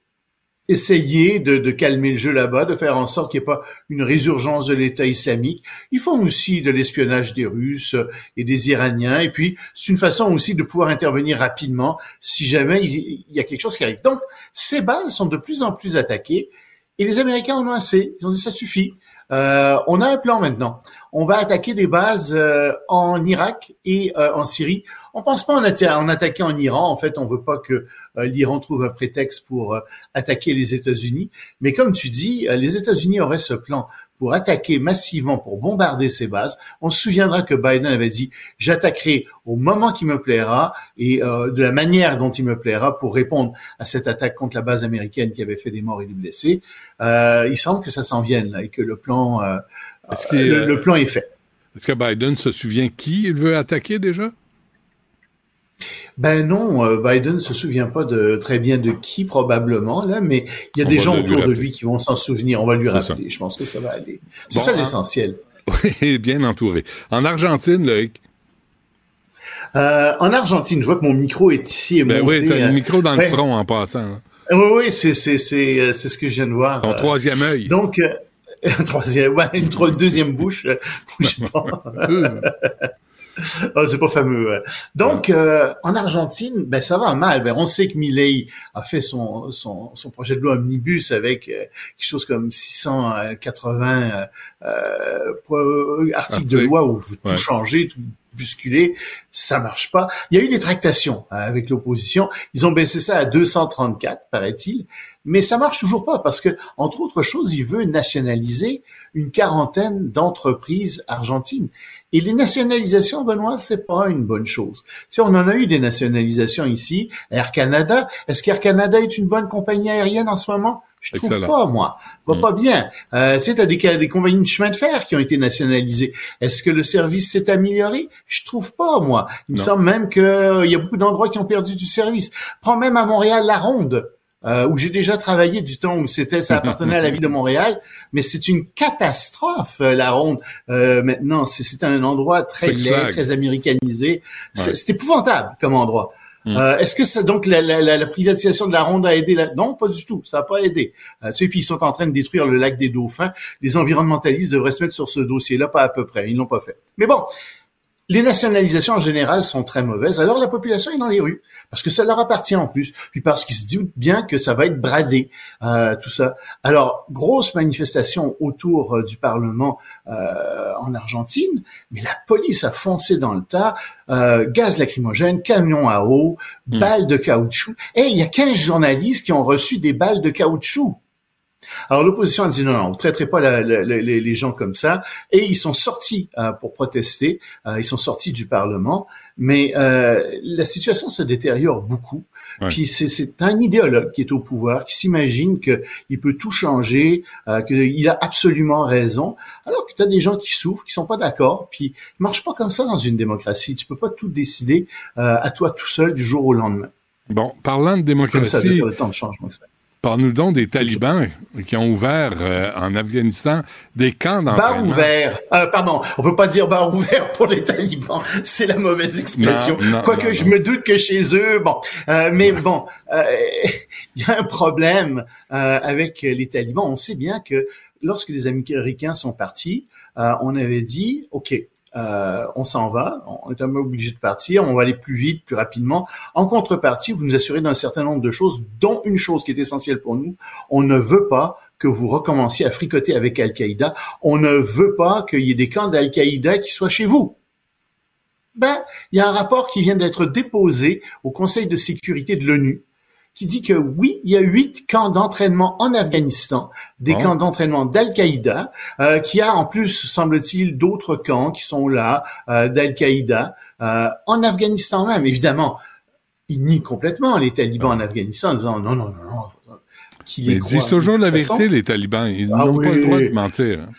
essayer de, de calmer le jeu là-bas, de faire en sorte qu'il n'y ait pas une résurgence de l'État islamique. Ils font aussi de l'espionnage des Russes et des Iraniens. Et puis, c'est une façon aussi de pouvoir intervenir rapidement si jamais il, il y a quelque chose qui arrive. Donc, ces bases sont de plus en plus attaquées et les Américains en ont assez. Ils ont dit ça suffit. Euh, on a un plan maintenant. On va attaquer des bases euh, en Irak et euh, en Syrie. On pense pas en, en attaquer en Iran. En fait, on veut pas que l'Iran trouve un prétexte pour attaquer les États-Unis. Mais comme tu dis, les États-Unis auraient ce plan pour attaquer massivement, pour bombarder ces bases. On se souviendra que Biden avait dit j'attaquerai au moment qui me plaira et euh, de la manière dont il me plaira pour répondre à cette attaque contre la base américaine qui avait fait des morts et des blessés. Euh, il semble que ça s'en vienne là, et que le plan, euh, euh, le, le plan est fait. Est-ce que Biden se souvient qui il veut attaquer déjà? Ben non, euh, Biden se souvient pas de très bien de qui probablement là, mais il y a On des gens le autour de lui qui vont s'en souvenir. On va lui rappeler. Je pense que ça va aller. C'est Bon, ça hein. l'essentiel. Oui, bien entouré. En Argentine, Loïc? Euh, en Argentine, je vois que mon micro est ici et Ben monté. oui, t'as euh, le micro dans le front en passant. hein. Oui, oui, c'est c'est c'est c'est ce que je viens de voir. Ton troisième œil. Donc euh, un troisième, ouais, une deuxième bouche. je sais pas. Euh, Ah, c'est pas fameux. ouais. Donc, euh, en Argentine, ben ça va mal. Ben, on sait que Milei a fait son, son, son projet de loi omnibus avec euh, quelque chose comme 680 euh, euh, pro- articles de loi où vous tout Ouais. changez, tout bousculer, ça marche pas. Il y a eu des tractations euh, avec l'opposition. Ils ont baissé ça à 234, paraît-il. Mais ça marche toujours pas parce que, entre autres choses, il veut nationaliser une quarantaine d'entreprises argentines. Et les nationalisations, Benoît, c'est pas une bonne chose. Sais, on en a eu des nationalisations ici. Air Canada, est-ce qu'Air Canada est une bonne compagnie aérienne en ce moment? Je trouve Excellent. pas, moi. Va Mm. pas bien. Euh, tu sais, t'as des, des compagnies de chemin de fer qui ont été nationalisées. Est-ce que le service s'est amélioré? Je trouve pas, moi. Il me semble même qu'il y a beaucoup d'endroits qui ont perdu du service. Prends même à Montréal la Ronde. Euh, où j'ai déjà travaillé du temps où c'était, ça appartenait à la ville de Montréal, mais c'est une catastrophe euh, la ronde. Euh, maintenant, c'est c'est un endroit très laid, très américanisé. C'est Ouais. épouvantable comme endroit. Mm. Euh, Est-ce que ça donc la, la, la, la privatisation de la ronde a aidé là Non, pas du tout. Ça n'a pas aidé. Euh, tu sais, puis ils sont en train de détruire le lac des Dauphins. Les environnementalistes devraient se mettre sur ce dossier-là, pas à peu près. Ils l'ont pas fait. Mais bon, les nationalisations en général sont très mauvaises. Alors la population est dans les rues parce que ça leur appartient en plus, puis parce qu'ils se disent bien que ça va être bradé, euh, tout ça. Alors grosse manifestation autour euh, du Parlement euh, en Argentine, mais la police a foncé dans le tas, euh, gaz lacrymogène, camion à eau, Hmm. balles de caoutchouc. Et il y a 15 journalistes qui ont reçu des balles de caoutchouc. Alors l'opposition a dit non, non, vous traiterez pas la- la- la- les, gens comme ça, et ils sont sortis euh, pour protester. Euh, ils sont sortis du Parlement, mais euh, la situation se détériore beaucoup. Ouais. Puis c'est- un idéologue qui est au pouvoir, qui s'imagine que il peut tout changer, euh, qu'il a absolument raison, alors que tu as des gens qui souffrent, qui sont pas d'accord. Puis ça marche pas comme ça dans une démocratie. Tu peux pas tout décider euh, à toi tout seul du jour au lendemain. Bon, parlant de Comme ça, de démocratie, faire le temps de changement. Parle-nous donc des talibans qui ont ouvert euh, en Afghanistan des camps Bar d'entraînement. ouvert. Euh, pardon, on peut pas dire bar ouvert pour les talibans. C'est la mauvaise expression. Quoique je me doute que chez eux, bon. Euh, mais bon, euh, il y a un problème euh, avec les talibans. On sait bien que lorsque les Américains sont partis, euh, on avait dit, OK, euh, on s'en va, on est un peu obligé de partir, on va aller plus vite, plus rapidement. En contrepartie, vous nous assurez d'un certain nombre de choses, dont une chose qui est essentielle pour nous, on ne veut pas que vous recommenciez à fricoter avec Al-Qaïda. On ne veut pas qu'il y ait des camps d'Al-Qaïda qui soient chez vous. Ben, il y a un rapport qui vient d'être déposé au Conseil de sécurité de l'ONU qui dit que oui, il y a huit camps d'entraînement en Afghanistan, des camps d'entraînement d'Al-Qaïda, euh, qui a en plus, semble-t-il, d'autres camps qui sont là, euh, d'Al-Qaïda, euh, en Afghanistan même. Évidemment, ils nient complètement les talibans en Afghanistan en disant non, non, non, non. qui ils disent toujours la façon? vérité, les talibans. Ils Ah n'ont pas le droit de mentir. hein.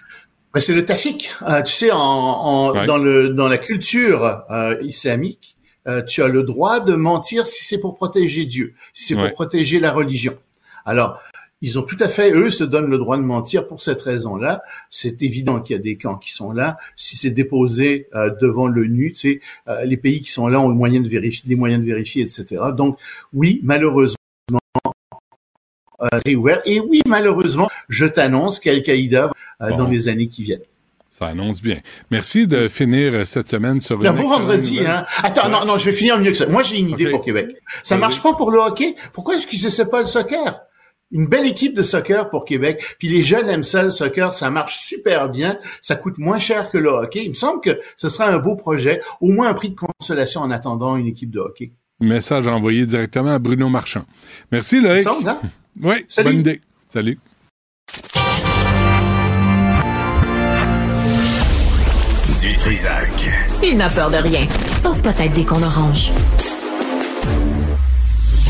Ben, c'est le tafik. Euh, tu sais, en, en- Ouais. dans le dans la culture euh, islamique, euh, tu as le droit de mentir si c'est pour protéger Dieu, si c'est Ouais. pour protéger la religion. Alors, ils ont tout à fait, eux, se donnent le droit de mentir pour cette raison-là. C'est évident qu'il y a des camps qui sont là. Si c'est déposé euh, devant l'ONU, tu sais, euh, les pays qui sont là ont le moyen de vérifier, les moyens de vérifier, etc. Donc, oui, malheureusement, euh, réouvert. Et oui, malheureusement, je t'annonce qu'Al-Qaïda euh, dans les années qui viennent. Ça annonce bien. Merci de finir euh, cette semaine sur Un beau vendredi, nouvelle. hein. Attends, non, non, je vais finir mieux que ça. Moi, j'ai une idée pour Québec. Ça marche pas pour le hockey? Pourquoi est-ce qu'ils essaient pas le soccer? Une belle équipe de soccer pour Québec. Puis les jeunes aiment ça, le soccer. Ça marche super bien. Ça coûte moins cher que le hockey. Il me semble que ce sera un beau projet. Au moins un prix de consolation en attendant une équipe de hockey. Message envoyé directement à Bruno Marchand. Merci, Loïc. semble, hein? Oui, Salut. bonne idée. Salut. Trisac. Il n'a peur de rien, sauf peut-être des qu'on orange.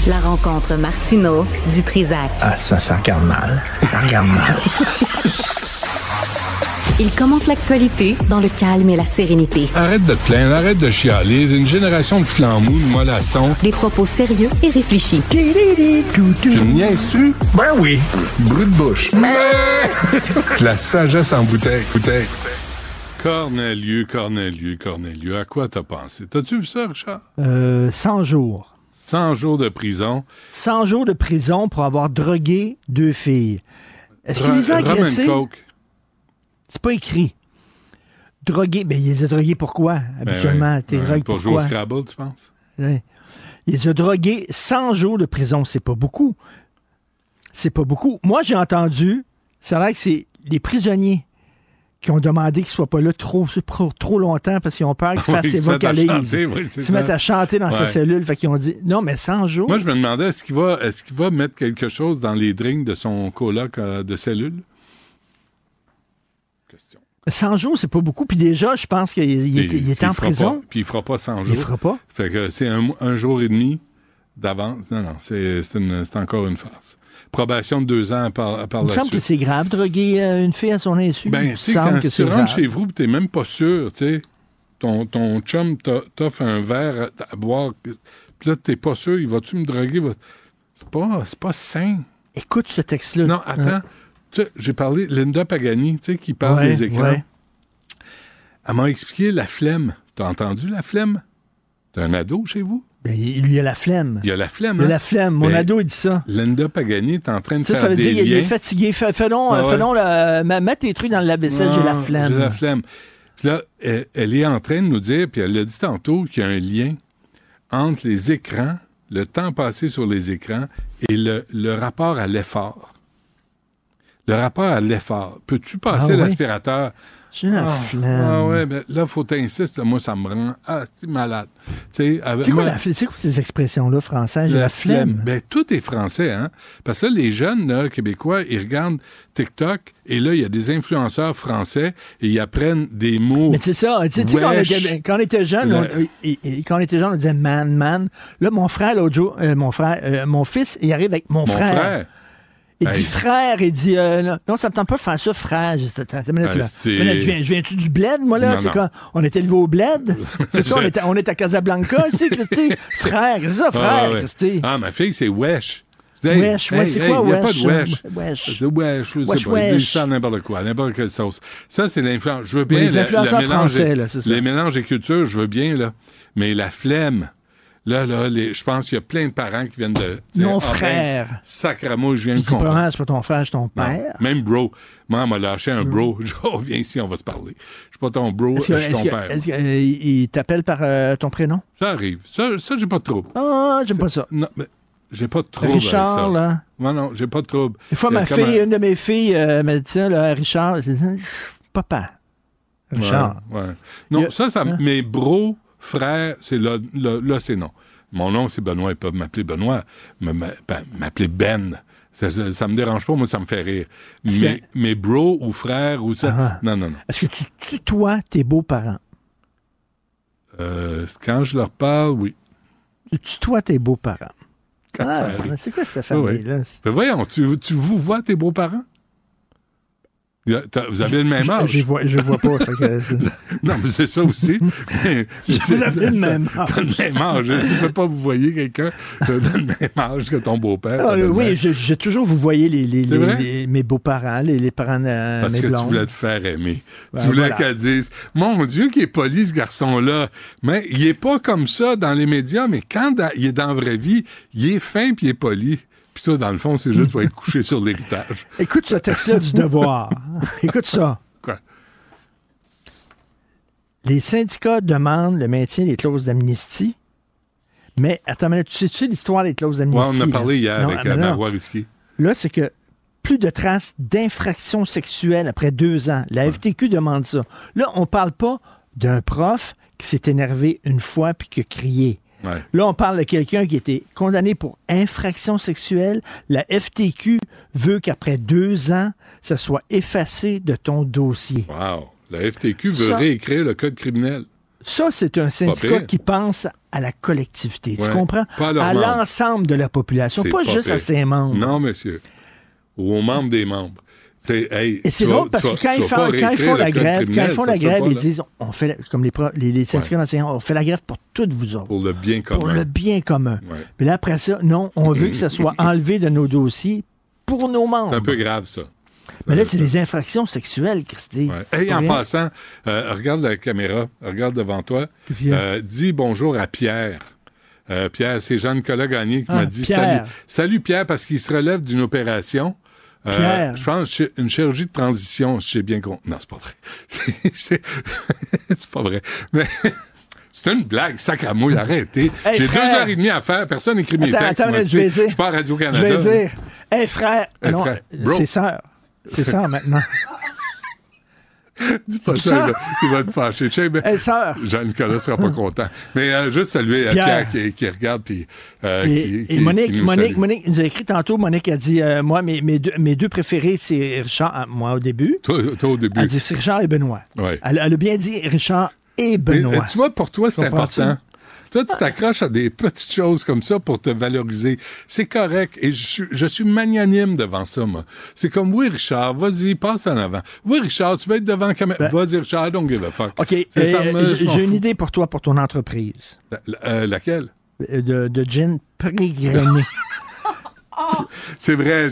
La rencontre Martino du Trisac. Ah, ça, ça regarde mal. Ça regarde mal. Il commente l'actualité dans le calme et la sérénité. Arrête de te plaindre, arrête de chialer. Une génération de flambous, de mollassons. Des propos sérieux et réfléchis. Tu me niaises-tu? Ben oui. Brut de bouche. La sagesse en bouteille. bouteille. Corneliu, Corneliu, Corneliu, à quoi t'as pensé? T'as-tu vu ça, Richard? Euh, 100 jours. 100 jours de prison. 100 jours de prison pour avoir drogué deux filles. Est-ce qu'il les a agressées? C'est pas écrit. Drogué. Ben, il les a drogués pourquoi? Ben Habituellement, drogué Pour jouer au? Scrabble, tu penses? Ouais. Il les a drogués 100 jours de prison. C'est pas beaucoup. C'est pas beaucoup. Moi, j'ai entendu, c'est vrai que c'est les prisonniers qui ont demandé qu'ils soient pas là trop, trop, trop longtemps parce qu'ils ont peur qu'ils Oui, fassent ils ses se mettent à vocalises. chanter, oui, c'est Ils se mettent à chanter dans sa Ouais. cellule. Fait qu'ils ont dit, non, mais 100 jours. Moi, je me demandais, est-ce qu'il va, est-ce qu'il va mettre quelque chose dans les drinks de son coloc euh, de cellule? Question. 100 jours, c'est pas beaucoup. Puis déjà, je pense qu'il il il s'il en prison. pas- puis il fera pas 100 Il jours. fera pas. Fait que c'est un, un jour et demi d'avance. Non, non, c'est, encore une farce. Probation de deux ans par, par Il me la semble que c'est grave, droguer euh, une fille à son insu. Ben, tu sais, quand que tu rentres grave. chez vous, t'es même pas sûr, tu sais. Ton, ton chum t'a- t'offre un verre à, à boire, puis là, t'es pas sûr, il va-tu me droguer? Va- C'est pas, pas sain. Écoute ce texte-là. Non, attends. Tu sais, j'ai parlé, Linda Pagani, tu sais, qui parle Ouais, des écrans. ouais. Elle m'a expliqué la flemme. T'as entendu la flemme? T'as un ado chez vous? Ben, il a la flemme. Il y a la flemme, Il a hein? la flemme. Mon Ben, ado, il dit ça. Linda Pagani est en train de Ça, faire ça veut des dire qu'il est fatigué. Fais, fais donc, Ah euh, ouais. mets tes trucs dans le lave-vaisselle, j'ai la Non, flemme. J'ai la flemme. Puis là, elle, elle est en train de nous dire, puis elle l'a dit tantôt, qu'il y a un lien entre les écrans, le temps passé sur les écrans et le, le rapport à l'effort. Le rapport à l'effort. Peux-tu passer Ah oui? J'ai la Ah, flemme. Ah ouais, ben là, faut t'insiste. Moi, ça me rend ah, c'est malade. Tu sais, avec C'est quoi, la- quoi ces expressions-là françaises? J'ai la, flemme. Ben, tout est français, hein? Parce que là, les jeunes là, québécois, ils regardent TikTok et là, il y a des influenceurs français et ils apprennent des mots. Mais c'est ça, tu sais, tu sais, quand, était, quand on était jeune, et- quand on était jeune, on disait man, man. Là, mon frère, l'autre jour, euh, mon frère, euh, mon fils, il arrive avec mon, Mon frère. frère. Il Hey. dit frère, il dit euh, non, ça me tente pas de faire ça, frère. Dit, attends, une minute, Ah, là. Une minute, je viens- je viens-tu du bled, moi, là? C'est quand on est élevé au bled? C'est ça, on est, à, on est à Casablanca, ici, Christy? frère, c'est ça, frère, Ah, ouais. Christy. Ah, ma fille, c'est wesh. Wesh, ouais, c'est quoi, Il n'y a pas wesh? de wesh. Wesh. C'est wesh, je sais Wesh, pas. Ils wesh. disent ça n'importe quoi, n'importe quelle sauce. Ça, c'est l'influence. Je veux bien les le- le influenceurs mélange français, des- là, c'est ça. Les mélanges des cultures, je veux bien, là. Mais la flemme. Là, là, les- je pense qu'il y a plein de parents qui viennent de. dire, Mon Ah, ben, frère. Sacrement, je viens de comprendre. c'est pas ton frère, c'est ton Non, père. Même bro. Moi, elle m'a lâché un bro. Je oh, viens ici, on va se parler. Je suis pas ton bro, je suis ton père. est-ce que, euh, t'appelle par euh, ton prénom? Ça arrive. Ça, ça j'ai pas de trouble. Ah, j'aime pas ça. Non, mais j'ai pas de trouble avec Richard, ça. là. Non, non, j'ai pas de trouble. Une fois, a ma fille, un- une de mes filles euh, m'a dit ça, là, Richard. Papa. Richard. Ouais, ouais. Non, a- ça, ça, Hein? mes bros, frères, c'est là, là, là, c'est non. Mon nom, c'est Benoît. Ils peuvent m'appeler Benoît, ben, m'appeler Ben. Ça, ça, ça me dérange pas, moi, ça me fait rire. Mais, que- bros ou frères ou ça. Ah. Non, non, non. Est-ce que tu tutoies tes beaux-parents? Euh, quand je leur parle, oui. Tu tutoies tes beaux-parents? Ah, c'est quoi cette Oui, oui. famille-là? Mais voyons, tu, tu vous vois tes beaux-parents? Vous avez le même âge. je vois, je vois pas. fait que- Non, mais c'est ça aussi. Mais- Vous avez le même âge. T'as le même âge. Tu peux pas vous voyez quelqu'un qui a le même âge que ton beau-père. Ah, oui, j'ai toujours vous voyez les, les, C'est les- vrai? les- mes beaux-parents, les, parents de Parce mes que blondes. tu voulais te faire aimer. Ben, tu voulais voilà. qu'elle dise Mon Dieu, qu'il est poli, ce garçon-là. Mais il est pas comme ça dans les médias, mais quand dans- il est dans la vraie vie, il est fin puis il est poli. Dans le fond, c'est juste pour être couché sur l'héritage. Écoute ce texte-là du devoir. Écoute ça. Quoi? Les syndicats demandent le maintien des clauses d'amnistie. Mais attends, mais tu sais-tu l'histoire des clauses Ouais, d'amnistie? on en a là? parlé hier Non, avec euh. Marois Risky. Là, c'est que plus de traces d'infractions sexuelles après deux ans. La FTQ demande ça. Là, on parle pas d'un prof qui s'est énervé une fois puis qui a crié. Ouais. Là, on parle de quelqu'un qui était condamné pour infraction sexuelle. La FTQ veut qu'après deux ans, ça soit effacé de ton dossier. Wow. La FTQ veut Ça- réécrire le code criminel. Ça, c'est un syndicat qui pense à la collectivité. Tu comprends? Pas à l'ensemble de la population, pas, pas juste à ses membres. Non, monsieur. Ou aux membres des membres. Hey, Et c'est drôle parce que quand ils, font, quand ils la grève, quand ils font la grève, ils là. disent on fait la- comme les, les, les syndicats d'enseignants, on fait la grève pour toutes vous autres. Pour le bien commun. Pour le bien commun. Ouais. Puis là, après ça, non, on veut que ça soit enlevé de nos dossiers pour nos membres. C'est un peu grave, ça. Mais là, Ça- c'est des infractions sexuelles, Christy. Ouais. C'est Hey, en rien. passant, euh, regarde la caméra, regarde devant toi. Euh, dis bonjour à Pierre. Euh, Pierre, c'est Jean-Nicolas Gagné qui Ah, m'a dit Pierre. salut. Salut Pierre, parce qu'il se relève d'une opération. Euh, je pense une chirurgie de transition, je sais bien qu'on... Non, c'est pas vrai. C'est- pas vrai. Mais c'est une blague, sac à mouille, arrêtez. Hey, J'ai frère. deux heures et demie à faire, personne n'écrit mes textes. attends, je vais dire. Je suis pas à Je Radio-Canada. vais dire, hey frère, Hey, non, c'est sœur. C'est sœur maintenant. Dis pas Ça. il va, te fâcher. Hey. Jean-Nicolas sera pas content. Mais euh, juste saluer euh, Pierre. Pierre, qui, qui regarde puis euh, Et, qui, et qui- Monique, nous Monique, salue. Monique nous a écrit tantôt, Monique a dit, euh, moi, mes, mes, deux, mes deux préférés, c'est Richard, moi au début. Toi, toi, au début. Elle dit, c'est Richard et Benoît. Ouais. Elle, elle a bien dit Richard et Mais, Benoît. euh, tu vois, pour toi, c'est important. Toi, tu t'accroches à des petites choses comme ça pour te valoriser. C'est correct. Et je, suis- je suis magnanime devant ça, moi. C'est comme, oui, Richard, vas-y, passe en avant. Oui, Richard, tu vas être devant la caméra. Vas-y, Richard, don't give a fuck. OK, euh, j'ai une idée pour toi, pour ton entreprise. La- euh, laquelle? Euh, De, de gin. C'est vrai,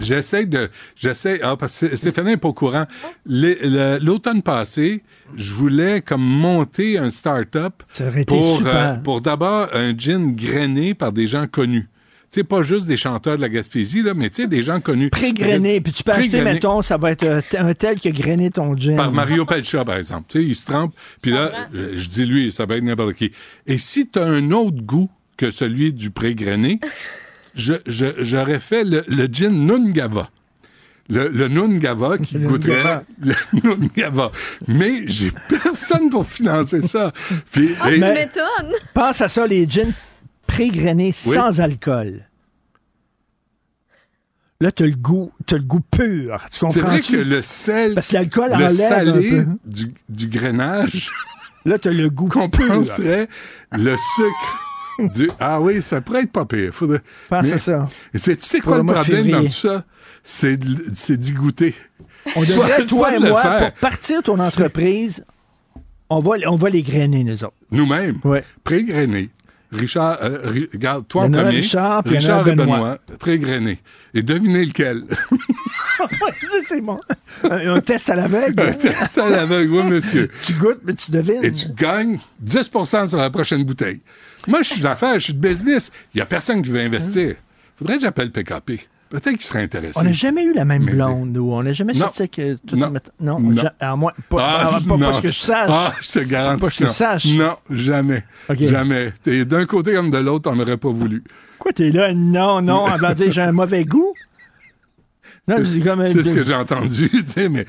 j'essaie de. J'essaie. Ah, parce que Stéphanie n'est pas au courant. L'automne passé, je voulais comme monter un start-up pour, euh, pour d'abord un gin grainé par des gens connus. Tu sais, pas juste des chanteurs de la Gaspésie, là, mais tu sais, des gens connus. Pré-grainé. Puis tu peux acheter, mettons, ça va être euh, un tel qui a grainé ton gin. Par Mario Pelcha, par exemple. Tu sais, il se trempe. Puis là, euh, je dis lui, ça peut être n'importe qui. Et si tu as un autre goût que celui du pré-grainé, je, je- j'aurais fait le, le gin Nungava. Le, le Nungava qui Le goûterait Nungava. le Nungava. Mais j'ai personne pour financer ça. Puis, Ah, et- tu Mais- m'étonnes. Pense à ça, les gins pré-grainés sans alcool. Là, t'as le goût, t'as le goût pur. Tu c'est vrai que le sel, Parce que l'alcool le salé un peu. du, du grainage Là, t'as le goût pur. compenserait le sucre du... Ah oui, ça pourrait être pas pire. Faudrait... Pense à ça. C'est- tu sais quoi le problème dans tout ça? C'est d'y goûter. On devrait, pas- toi et moi, pour partir ton entreprise, on va, on va les grainer, nous autres. Nous-mêmes? Ouais. Pré-grainé. Richard, euh, Ri- regarde, toi en premier. Richard, a un et Benoît. Benoît. Pré-grainé. Et devinez lequel? c'est bon. Un, un test à l'aveugle. Un test à l'aveugle, oui, monsieur. tu goûtes, mais tu devines. Et tu gagnes 10% sur la prochaine bouteille. Moi, je suis d'affaires, je suis de business. Il n'y a personne qui veut investir. Faudrait que j'appelle PKP. Peut-être qu'il serait intéressé. On n'a jamais eu la même Mais- blonde, nous. On n'a jamais Non. sorti que tout Non. Non, Non. ja- alors moi, pas, Ah, alors, pas, pas non. ce que je sache. Ah, je te garantis. Pas que je non. sache. Non, jamais. OK. Jamais. T'es d'un côté comme de l'autre, on n'aurait pas voulu. Quoi, t'es là? Non, non, blanc dire j'ai un mauvais goût? C'est comme... C'est ce que j'ai entendu, tu sais, mais.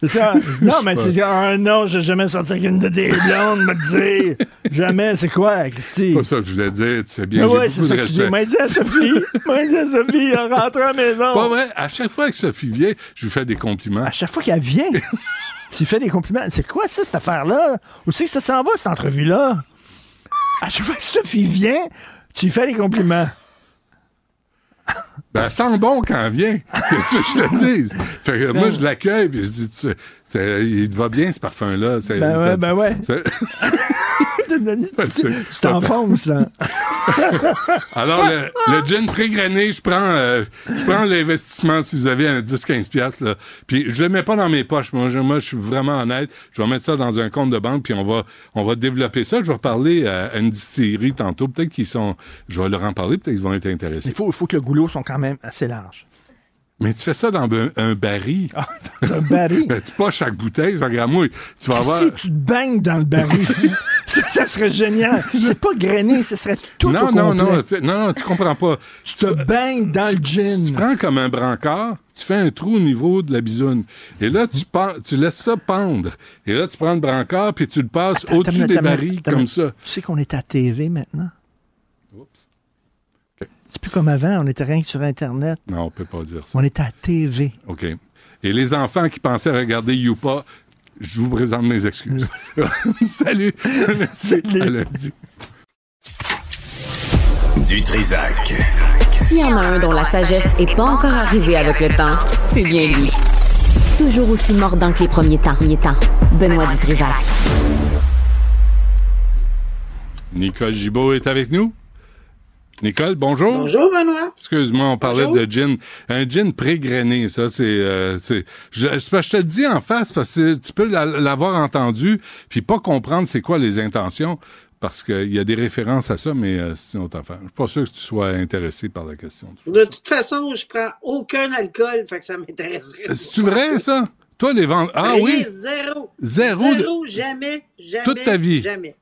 C'est ça. Non, mais c'est ah non, j'ai jamais sorti avec une de tes blondes, me dire. Jamais, c'est quoi, Christy? pas ça que je voulais dire, tu sais bien. Ouais, c'est ça que tu dis. respect. M'a dit à Sophie, m'a dit à Sophie, en rentrant à la maison. Pas vrai, à chaque fois que Sophie vient, je lui fais des compliments. À chaque fois qu'elle vient, tu fais des compliments. C'est quoi ça, cette affaire-là? Où c'est que ça s'en va, cette entrevue-là? À chaque fois que Sophie vient, tu lui fais des compliments. Ben, elle sent bon quand elle vient. C'est ce que je te dis. Fait que moi, je l'accueille, puis je dis, tu, il te va bien, ce parfum-là. Ben ouais, ben ouais. c'est- Tu t'enfonces, là. Alors, le, le gin pré-grainé, je prends, euh, je prends l'investissement si vous avez un 10-15 piastres, là. Puis je le mets pas dans mes poches. Moi, je, moi, je suis vraiment honnête. Je vais mettre ça dans un compte de banque, puis on va, on va développer ça. Je vais reparler à, à une distillerie tantôt. Peut-être qu'ils sont, je vais leur en parler, peut-être qu'ils vont être intéressés. Il faut, il faut que le goulot soit quand même assez large. Mais tu fais ça dans un, un baril. Dans un baril. Ben, tu pas chaque bouteille, ça gramouille. Tu vas avoir. Si tu te baignes dans le baril, ça, ça serait génial. C'est pas grainé, ce serait tout non, au non, non, tu- non, non, tu comprends pas. Tu te baignes dans le gin. Tu prends comme un brancard, tu fais un trou au niveau de la bisoune. Et là, tu, tu laisses ça pendre. Et là, tu prends le brancard, puis tu le passes au-dessus des barils, comme ça. Tu sais qu'on est à TV maintenant? Oups. C'est plus comme avant, on était rien que sur Internet. Non, on peut pas dire ça. On est à TV. OK. Et les enfants qui pensaient regarder Youpa, je vous présente mes excuses. Salut. Lundi. Du Trisac. S'il y en a un dont la sagesse est pas encore arrivée avec le temps, c'est bien lui. Toujours aussi mordant que les premiers temps. Premiers temps. Benoît Dutrisac. Nicole Gibault est avec nous. Nicole, bonjour. Bonjour, Benoît. Excuse-moi, on parlait Bonjour. de gin. Un gin pré-grainé, ça, c'est... euh, c'est- je, je, je te le dis en face parce que tu peux la- l'avoir entendu puis pas comprendre c'est quoi les intentions parce qu'il y a des références à ça, mais euh, c'est une autre affaire. Je suis pas sûr que tu sois intéressé par la question. De toute façon, je prends aucun alcool, fait que ça m'intéresserait. C'est-tu vrai, ça? Toi, les ventes... Ah Rien, oui? Zéro. Zéro de- Zéro, jamais, jamais. Toute ta vie? Jamais.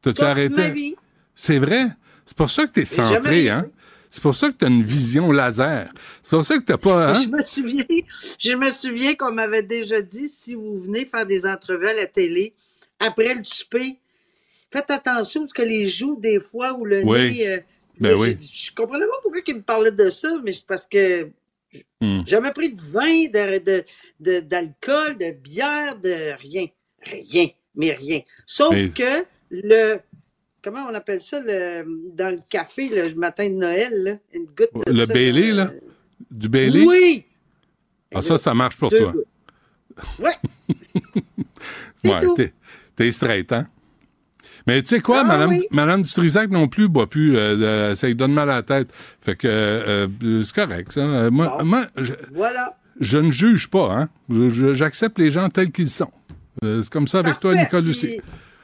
T'as-tu Toute arrêté? ma vie. C'est vrai? C'est pour ça que t'es J'ai jamais centré, hein? C'est pour ça que t'as une vision laser. C'est pour ça que t'as pas... Hein? Je me souviens, je me souviens qu'on m'avait déjà dit si vous venez faire des entrevues à la télé après le souper, faites attention parce que les joues des fois ou le Oui. nez. euh, Ben oui. Je comprenais pas pourquoi il me parlait de ça, mais c'est parce que j'ai jamais pris de vin, de, de, de- d'alcool, de bière, de rien. Rien, mais rien. Sauf Mais- que le. Comment on appelle ça le, dans le café le matin de Noël? Là, une goutte de Le ça, Bailey, là? Du Bailey? Oui! Ah, ça, ça marche pour toi. gouttes. Ouais. T'es, straight, hein? Mais tu sais quoi, Ah, Madame, oui. Madame Dutrisac non plus boit plus. euh, ça lui donne mal à la tête. Fait que euh, euh, c'est correct, ça. Moi, Bon. moi je, Voilà. je ne juge pas, hein? J'accepte les gens tels qu'ils sont. C'est comme ça avec toi. Nicole Puis, aussi.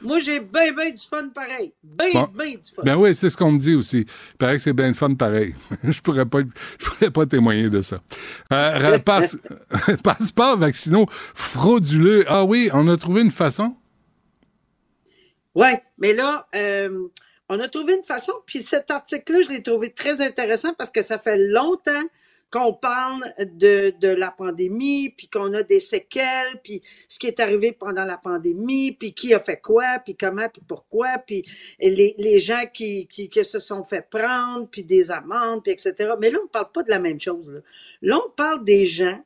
Moi, j'ai bien, bien du fun pareil. Bien, Bon. bien du fun. Ben oui, c'est ce qu'on me dit aussi. Il paraît que c'est bien fun pareil. je pourrais pas je pourrais pas témoigner de ça. Euh, passe, passeport vaccinaux frauduleux. Ah oui, on a trouvé une façon? Oui, mais là, euh, on a trouvé une façon, puis cet article-là, je l'ai trouvé très intéressant parce que ça fait longtemps qu'on parle de, de la pandémie, puis qu'on a des séquelles, puis ce qui est arrivé pendant la pandémie, puis qui a fait quoi, puis comment, puis pourquoi, puis les, les gens qui, qui, se sont fait prendre, puis des amendes, puis etc. Mais là, on ne parle pas de la même chose. Là, là on parle des gens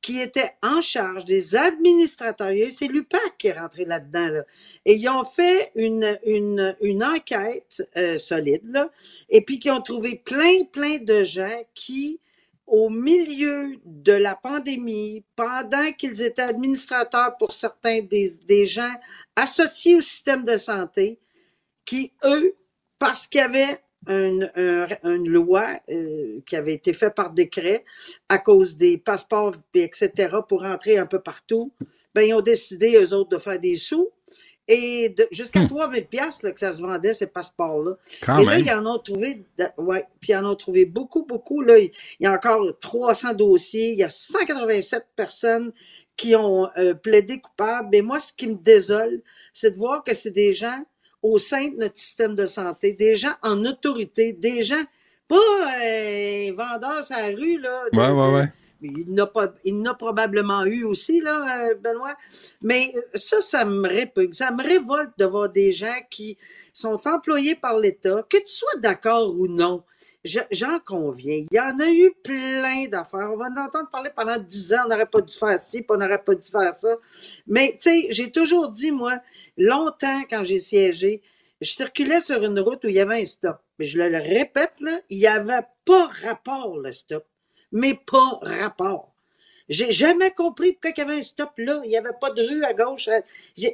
qui étaient en charge des administrateurs. C'est l'UPAC qui est rentré là-dedans. Là. Et ils ont fait une, une, une enquête euh, solide, là, et puis qui ont trouvé plein, plein de gens qui, au milieu de la pandémie, pendant qu'ils étaient administrateurs pour certains des, gens associés au système de santé, qui, eux, parce qu'il y avait une, un- une loi euh, qui avait été faite par décret à cause des passeports, etc., pour entrer un peu partout, ben, ils ont décidé, eux autres, de faire des sous. Et jusqu'à 3000 pièces que ça se vendait, ces passeports-là. Et là, ils en ont trouvé, ouais, puis ils en ont trouvé beaucoup, beaucoup. Là, il y a encore 300 dossiers. Il y a 187 personnes qui ont euh, plaidé coupable. Mais moi, ce qui me désole, c'est de voir que c'est des gens au sein de notre système de santé, des gens en autorité, des gens, pas euh, vendeurs à la rue, là. de- Ouais, ouais, de- ouais. Il n'a pas, probablement eu aussi, là, euh, Benoît. Mais ça, ça me répugne. Ça me révolte de voir des gens qui sont employés par l'État, que tu sois d'accord ou non. je- J'en conviens. Il y en a eu plein d'affaires. On va en entendre parler pendant dix ans. On n'aurait pas dû faire ci, on n'aurait pas dû faire ça. Mais, tu sais, j'ai toujours dit, moi, longtemps, quand j'ai siégé, je circulais sur une route où il y avait un stop. Mais je le répète, là, il n'y avait pas rapport, le stop mais pas rapport. J'ai jamais compris pourquoi il y avait un stop là. Il n'y avait pas de rue à gauche.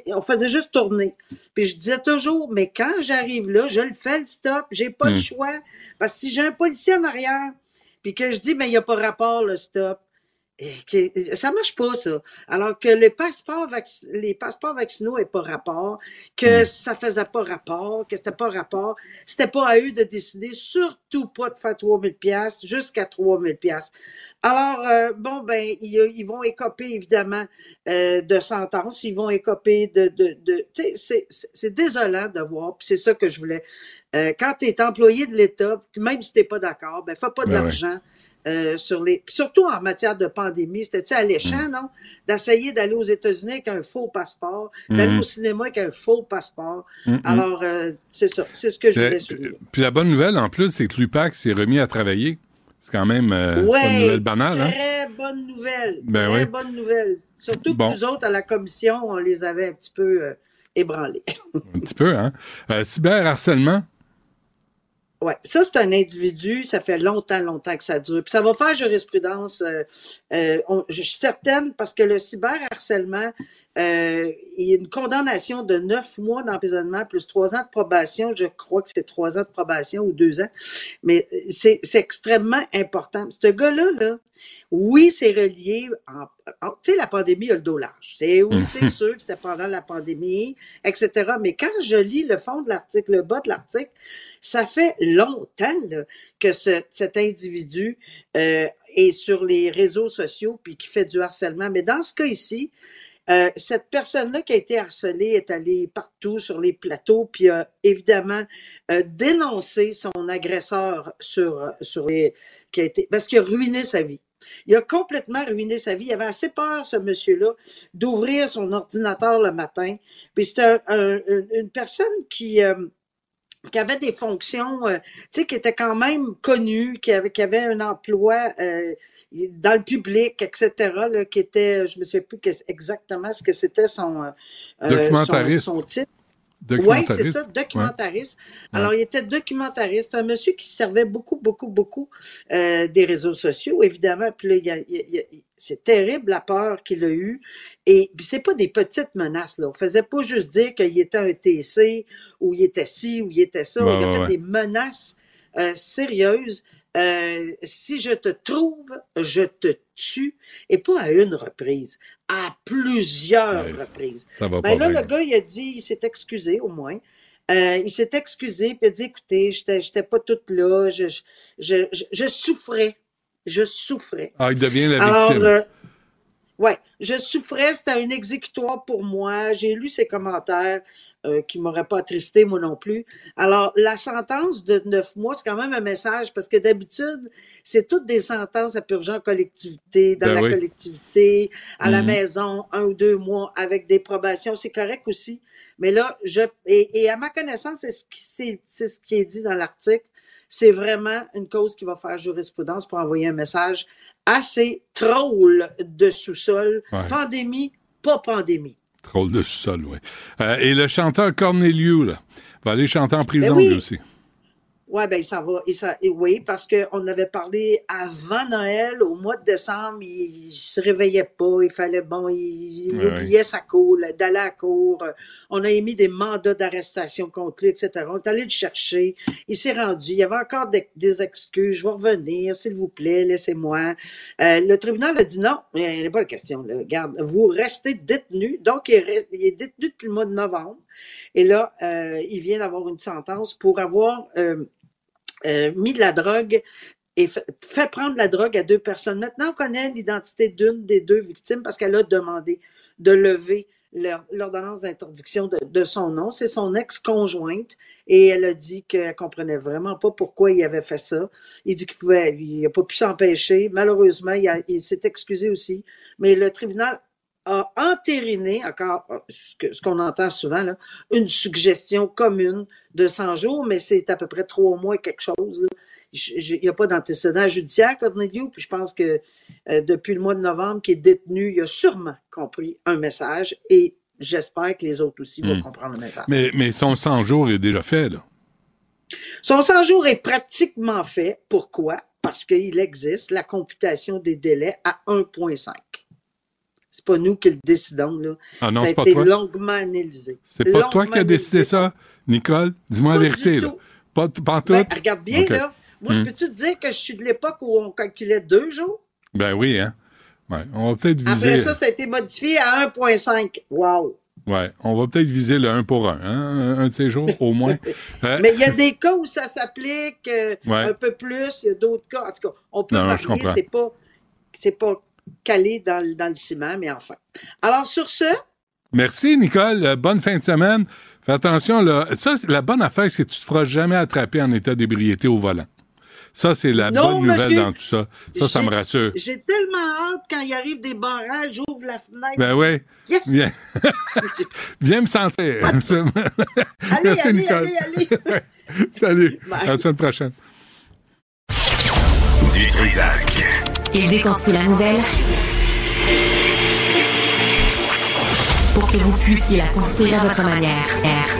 On faisait juste tourner. Puis je disais toujours, mais quand j'arrive là, je le fais le stop. J'ai pas Hmm. le choix. Parce que si j'ai un policier en arrière, puis que je dis, mais il n'y a pas rapport le stop, ça marche pas, ça. Alors que les passeports, vac- les passeports vaccinaux n'aient pas rapport, que ça faisait pas rapport, que c'était pas rapport, c'était pas à eux de décider, surtout pas de faire 3000 pièces jusqu'à 3000 pièces. Alors, euh, bon, ben, ils, ils vont écoper, évidemment, euh, de sentences, ils vont écoper de... de, de c'est- c'est c'est désolant de voir, puis c'est ça que je voulais. Euh, quand tu es employé de l'État, même si tu n'es pas d'accord, ben, fais pas de Ben ouais. Euh, sur les, surtout en matière de pandémie, c'était alléchant, non? D'essayer d'aller aux États-Unis avec un faux passeport, d'aller Mhm. au cinéma avec un faux passeport. Mhm. Alors, euh, c'est ça, c'est ce que je voulais Euh, souligner. puis, la bonne nouvelle, en plus, c'est que l'UPAC s'est remis à travailler. C'est quand même euh, Ouais, pas une nouvelle banale. Hein? Très bonne nouvelle. Ben très oui. bonne nouvelle. Surtout Bon. que nous autres, à la commission, on les avait un petit peu ébranlés. Un petit peu, hein? Cyberharcèlement. Ouais, ça c'est un individu, ça fait longtemps, longtemps que ça dure. Puis ça va faire jurisprudence. euh, euh, je suis certaine parce que le cyberharcèlement, euh, il y a une condamnation de neuf mois d'emprisonnement plus trois ans de probation. Je crois que c'est trois ans de probation ou deux ans, mais euh, c'est c'est extrêmement important. Ce gars-là, là, oui, c'est relié. en- en- Tu sais, la pandémie a le dos large. C'est oui, c'est sûr que c'était pendant la pandémie, etc. Mais quand je lis le fond de l'article, le bas de l'article, ça fait longtemps là, que ce- cet individu euh, est sur les réseaux sociaux puis qui fait du harcèlement. Mais dans ce cas ici, euh, cette personne-là qui a été harcelée est allée partout sur les plateaux, puis a évidemment euh, dénoncé son agresseur sur, sur les, qui a été, parce qu'il a ruiné sa vie. Il a complètement ruiné sa vie. Il avait assez peur, ce monsieur-là, d'ouvrir son ordinateur le matin. Puis c'était un- un- une personne qui, euh, qui avait des fonctions, euh, tu sais, qui était quand même connue, qui avait, qui avait un emploi euh, dans le public, etc., là, qui était, je me souviens plus exactement ce que c'était son, euh, euh, Documentariste. son, son titre. Oui, c'est ça, documentariste. Ouais. Alors, il était documentariste, un monsieur qui servait beaucoup, beaucoup, beaucoup euh, des réseaux sociaux, évidemment. Puis là, c'est terrible la peur qu'il a eue. Et puis, c'est pas des petites menaces, là. On faisait pas juste dire qu'il était un TC, ou il était ci, ou il était ça. Il a fait ouais. des menaces euh, sérieuses. Euh, si je te trouve, je te tue. Et pas à une reprise, à plusieurs Ouais, reprises. Ça va Ben pas là, bien. le gars, il a dit, il s'est excusé au moins. Euh, il s'est excusé, puis il a dit, écoutez, j'étais, pas toute là, je, je, je, souffrais. Je souffrais. Ah, il devient la Alors, victime. euh, ouais, je souffrais, c'était un exécutoire pour moi. J'ai lu ses commentaires euh, qui m'auraient pas attristé, moi non plus. Alors, la sentence de neuf mois, c'est quand même un message parce que d'habitude, c'est toutes des sentences à purger en collectivité, dans Ben la oui. collectivité, à la Mhm. maison, un ou deux mois avec des probations. C'est correct aussi. Mais là, je, et, et à ma connaissance, c'est ce qui, c'est, c'est ce qui est dit dans l'article. C'est vraiment une cause qui va faire jurisprudence pour envoyer un message assez troll de sous-sol. Ouais. Pandémie, pas pandémie. Drôle de sous-sol, oui. Euh, et le chanteur Corneliu, là, va aller chanter en prison, Ben oui. lui aussi. Ouais, ben il s'en va. Il s'en- et oui, parce qu'on avait parlé avant Noël, au mois de décembre, il, il se réveillait pas. Il fallait, bon, il, il Ouais, oubliait sa cour, d'aller à cour. On a émis des mandats d'arrestation contre lui, etc. On est allé le chercher. Il s'est rendu. Il y avait encore des, des excuses. Je vais revenir, s'il vous plaît, laissez-moi. Euh, le tribunal a dit non, il n'est pas la question. Là. Vous restez détenu. Donc, il est, re- il est détenu depuis le mois de novembre. Et là, euh, il vient d'avoir une sentence pour avoir euh, euh, mis de la drogue et fait, prendre la drogue à deux personnes. Maintenant, on connaît l'identité d'une des deux victimes parce qu'elle a demandé de lever l'ordonnance d'interdiction de, son nom. C'est son ex-conjointe et elle a dit qu'elle comprenait vraiment pas pourquoi il avait fait ça. Il dit qu'il pouvait, il n'a pas pu s'empêcher. Malheureusement, il s'est excusé aussi. Mais le tribunal a entériné, encore euh, ce qu'on entend souvent, là, une suggestion commune de 100 jours, mais c'est à peu près trois mois et quelque chose. là. Il n'y a pas d'antécédent judiciaire, Corneliu, puis je pense que euh, depuis le mois de novembre qu'il est détenu, il a sûrement compris un message et j'espère que les autres aussi vont Hmm. comprendre le message. Mais, mais son 100 jours est déjà fait, là. Son 100 jours est pratiquement fait. Pourquoi? Parce qu'il existe la computation des délais à 1,5. C'est pas nous qui le décidons, là. Ah non, ça a pas été toi. longuement analysé. C'est pas toi qui as décidé analysé. ça, Nicole? Dis-moi la vérité, là. Pas, pas tout? Ben, regarde bien, là. Moi, je Hmm. peux-tu te dire que je suis de l'époque où on calculait deux jours? Ben oui, hein? Ouais, on va peut-être viser. Après ça, ça a été modifié à 1,5. Wow! Ouais, on va peut-être viser le 1 pour 1, hein? un de ces jours, au moins. Euh, Mais il y a des cas où ça s'applique euh, Ouais. un peu plus, il y a d'autres cas. En tout cas, on peut Non, varier, comprends. c'est pas, c'est pas calé dans, le- dans le ciment, mais enfin. Alors, sur ce, Merci, Nicole. Euh, bonne fin de semaine. Fais attention, là. Ça, c'est- la bonne affaire, c'est que tu te feras jamais attraper en état d'ébriété au volant. Ça, c'est la Non, bonne nouvelle dans tout ça. Ça, ça me rassure. j'ai tellement hâte quand il arrive des barrages, j'ouvre la fenêtre. Ben oui. Yes! Viens, viens me sentir. Allez, Merci, allez, Nicole. allez, allez. Salut. Bye. À la semaine prochaine. Du Trisac. Il déconstruit la nouvelle pour que vous puissiez la construire à votre manière. Hein.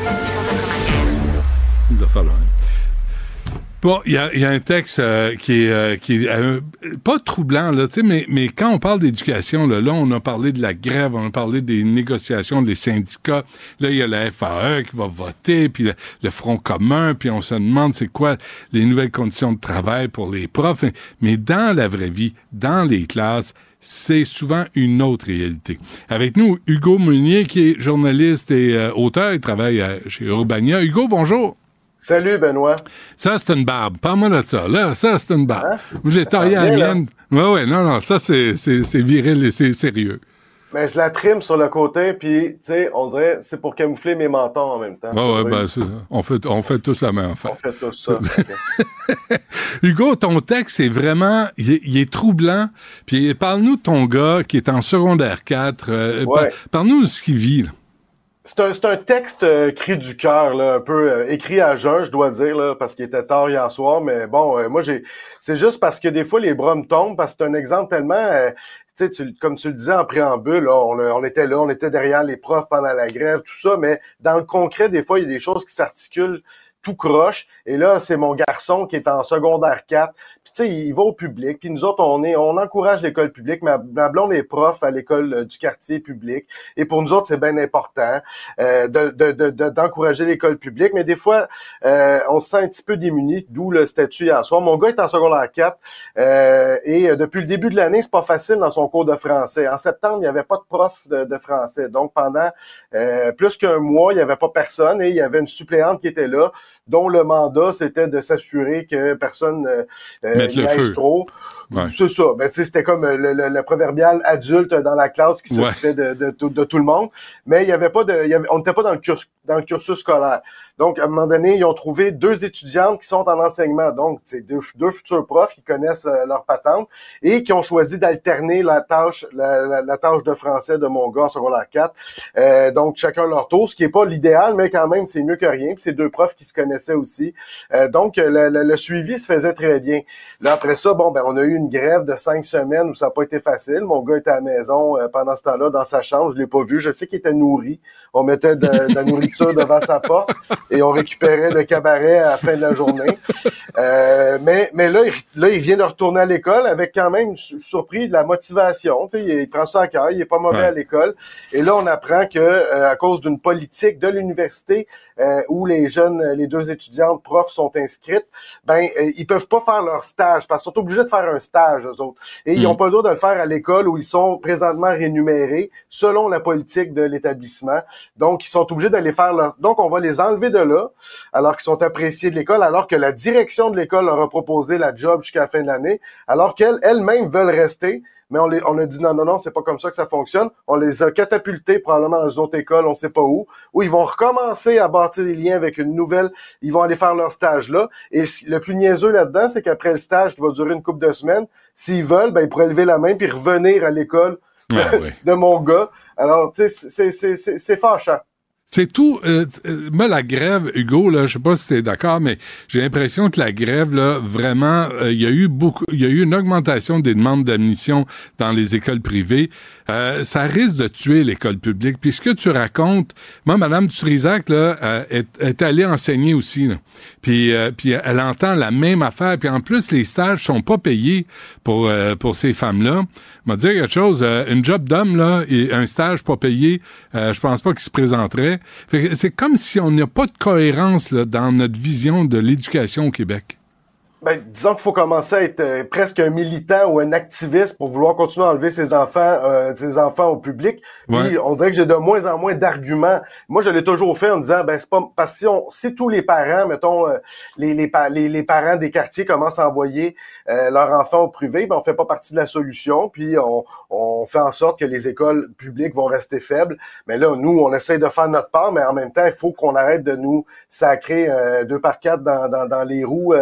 Bon, il y a, y a, un texte euh, qui est, euh, qui euh, pas troublant, là, mais, mais quand on parle d'éducation, là, là, on a parlé de la grève, on a parlé des négociations des syndicats. Là, il y a la FAE qui va voter, puis le, Front commun, puis on se demande c'est quoi les nouvelles conditions de travail pour les profs. Mais dans la vraie vie, dans les classes, c'est souvent une autre réalité. Avec nous, Hugo Meunier, qui est journaliste et auteur, il travaille chez Urbania. Hugo, bonjour. Salut, Benoît. Ça, c'est une barbe. Parle-moi de ça. Là, ça, c'est une barbe. Hein? J'ai taillé la mienne. Oui, oui, non, non, ça, c'est viril et c'est sérieux. Mais je la trime sur le côté, puis, tu sais, on dirait, c'est pour camoufler mes mentons en même temps. Oui, oui, ben, on fait, on fait tous la même affaire. On fait tous ça. Hugo, ton texte est vraiment, il est, troublant. Puis, parle-nous de ton gars qui est en secondaire 4. Euh, parle-nous de ce qu'il vit, là. C'est un, un, texte euh, cri du cœur, là, un peu euh, écrit à jeun, je dois dire, là, parce qu'il était tard hier soir. Mais bon, euh, moi, j'ai, c'est juste parce que des fois, les bras me tombent, parce que c'est un exemple tellement, tu sais, comme tu le disais en préambule, on, on, était là, on était derrière les profs pendant la grève, tout ça. Mais dans le concret, des fois, il y a des choses qui s'articulent tout croche. Et là, c'est mon garçon qui est en secondaire 4. Puis tu sais, il va au public. Puis nous autres, on est, on encourage l'école publique. Ma, blonde est prof à l'école euh, du quartier public. Et pour nous autres, c'est bien important euh, d'encourager de, de, l'école publique. Mais des fois, euh, on se sent un petit peu démuni, d'où le statut hier soir. Mon gars est en secondaire 4. Euh, et depuis le début de l'année, c'est pas facile dans son cours de français. En septembre, il n'y avait pas de prof de, de français. Donc pendant plus qu'un mois, il n'y avait pas personne et il y avait une suppléante qui était là dont le mandat, c'était de s'assurer que personne euh, euh trop. C'est ça. Ben, c'était comme euh, le, proverbial adulte dans la classe qui s'occupait de, de, de, tout le monde. Mais il y avait pas de, y avait, on n'était pas dans le, dans le cursus scolaire. Donc, à un moment donné, ils ont trouvé deux étudiantes qui sont en enseignement. Donc, c'est deux, deux futurs profs qui connaissent euh, leur patente et qui ont choisi d'alterner la tâche, la, la, tâche de français de mon gars en secondaire 4. Euh, donc, chacun leur tour, ce qui est pas l'idéal, mais quand même, c'est mieux que rien. Puis c'est deux profs qui se connaissent aussi. Euh, donc, le, suivi se faisait très bien. Là, après ça, bon, ben, on a eu une grève de cinq semaines où ça n'a pas été facile. Mon gars était à la maison euh, pendant ce temps-là, dans sa chambre. Je l'ai pas vu. Je sais qu'il était nourri. On mettait de, la nourriture devant sa porte et on récupérait le cabaret à la fin de la journée. Euh, mais, mais là, il, là, il vient de retourner à l'école avec quand même surpris de la motivation. Tu sais, il, prend ça à cœur. Il est pas mauvais à l'école. Et là, on apprend que à cause d'une politique de l'université où les jeunes, les deux étudiantes profs sont inscrites, ben euh, ils peuvent pas faire leur stage parce qu'ils sont obligés de faire un stage eux autres. Et ils n'ont mm. pas le droit de le faire à l'école où ils sont présentement rémunérés selon la politique de l'établissement. Donc ils sont obligés d'aller faire leur donc on va les enlever de là alors qu'ils sont appréciés de l'école alors que la direction de l'école leur a proposé la job jusqu'à la fin de l'année alors qu'elles elles-mêmes veulent rester mais on, les, on a dit non, non, non, c'est pas comme ça que ça fonctionne. On les a catapultés probablement dans une autre école, on sait pas où, où ils vont recommencer à bâtir des liens avec une nouvelle, ils vont aller faire leur stage là. Et le plus niaiseux là-dedans, c'est qu'après le stage qui va durer une couple de semaines, s'ils veulent, ben, ils pourraient lever la main puis revenir à l'école ah de mon gars. Alors, tu sais, c'est fâchant. C'est tout. Euh, euh, moi, la grève, Hugo, là, je sais pas si tu d'accord, mais j'ai l'impression que la grève, là, vraiment, euh, il y a eu beaucoup, il y a eu une augmentation des demandes d'admission dans les écoles privées. ça risque de tuer l'école publique. Puis ce que tu racontes, moi, Madame Turizac, là, est, allée enseigner aussi. Puis, puis elle entend la même affaire. Puis en plus, les stages sont pas payés pour pour ces femmes-là. M'a dire quelque chose. une job d'homme là et un stage pas payé, je pense pas qu'il se présenterait. C'est comme si on n'a pas de cohérence dans notre vision de l'éducation au Québec. Ben, disons qu'il faut commencer à être euh, presque un militant ou un activiste pour vouloir continuer à enlever ses enfants, euh, ses enfants au public. Puis on dirait que j'ai de moins en moins d'arguments. Moi, je l'ai toujours fait en me disant, ben c'est pas parce que si, on, si tous les parents, mettons euh, les, les, les, parents des quartiers commencent à envoyer euh, leurs enfants au privé, ben on fait pas partie de la solution. Puis on, on fait en sorte que les écoles publiques vont rester faibles. Mais là, nous, on essaie de faire notre part, mais en même temps, il faut qu'on arrête de nous sacrer deux par quatre dans, dans, dans les roues.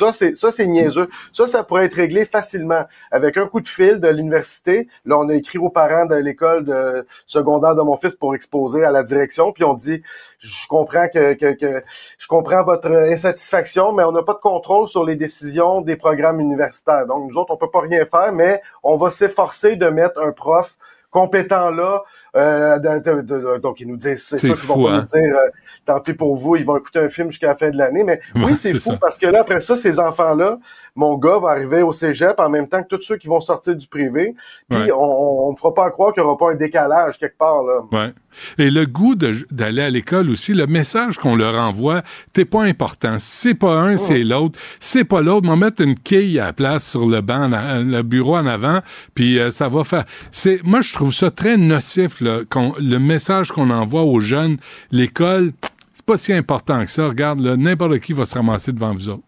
Ça, c'est ça, niaiseux. Ça, ça pourrait être réglé facilement avec un coup de fil de l'université. Là, on a écrit aux parents de l'école de secondaire de mon fils pour exposer à la direction, puis on dit, je comprends que, que, je comprends votre insatisfaction, mais on n'a pas de contrôle sur les décisions des programmes universitaires. Donc, nous autres, on peut pas rien faire, mais on va s'efforcer de mettre un prof compétent là donc, ils nous disent, c'est ça qu'ils vont pas nous hein. dire, euh, tant pis pour vous, ils vont écouter un film jusqu'à la fin de l'année. Mais oui, c'est fou parce que là, après ça, ces enfants-là, mon gars va arriver au cégep en même temps que tous ceux qui vont sortir du privé. Puis on ne fera pas croire qu'il n'y aura pas un décalage quelque part. Là. Ouais. Et le goût d'aller à l'école aussi, le message qu'on leur envoie, t'es pas important. C'est pas un, c'est l'autre. C'est pas l'autre. On va mettre une quille à la place sur le banc, le bureau en avant, puis euh, ça va faire. C'est, moi, je trouve ça très nocif, là, le message qu'on envoie aux jeunes. L'école, c'est pas si important que ça. Regarde, n'importe qui va se ramasser devant vous autres.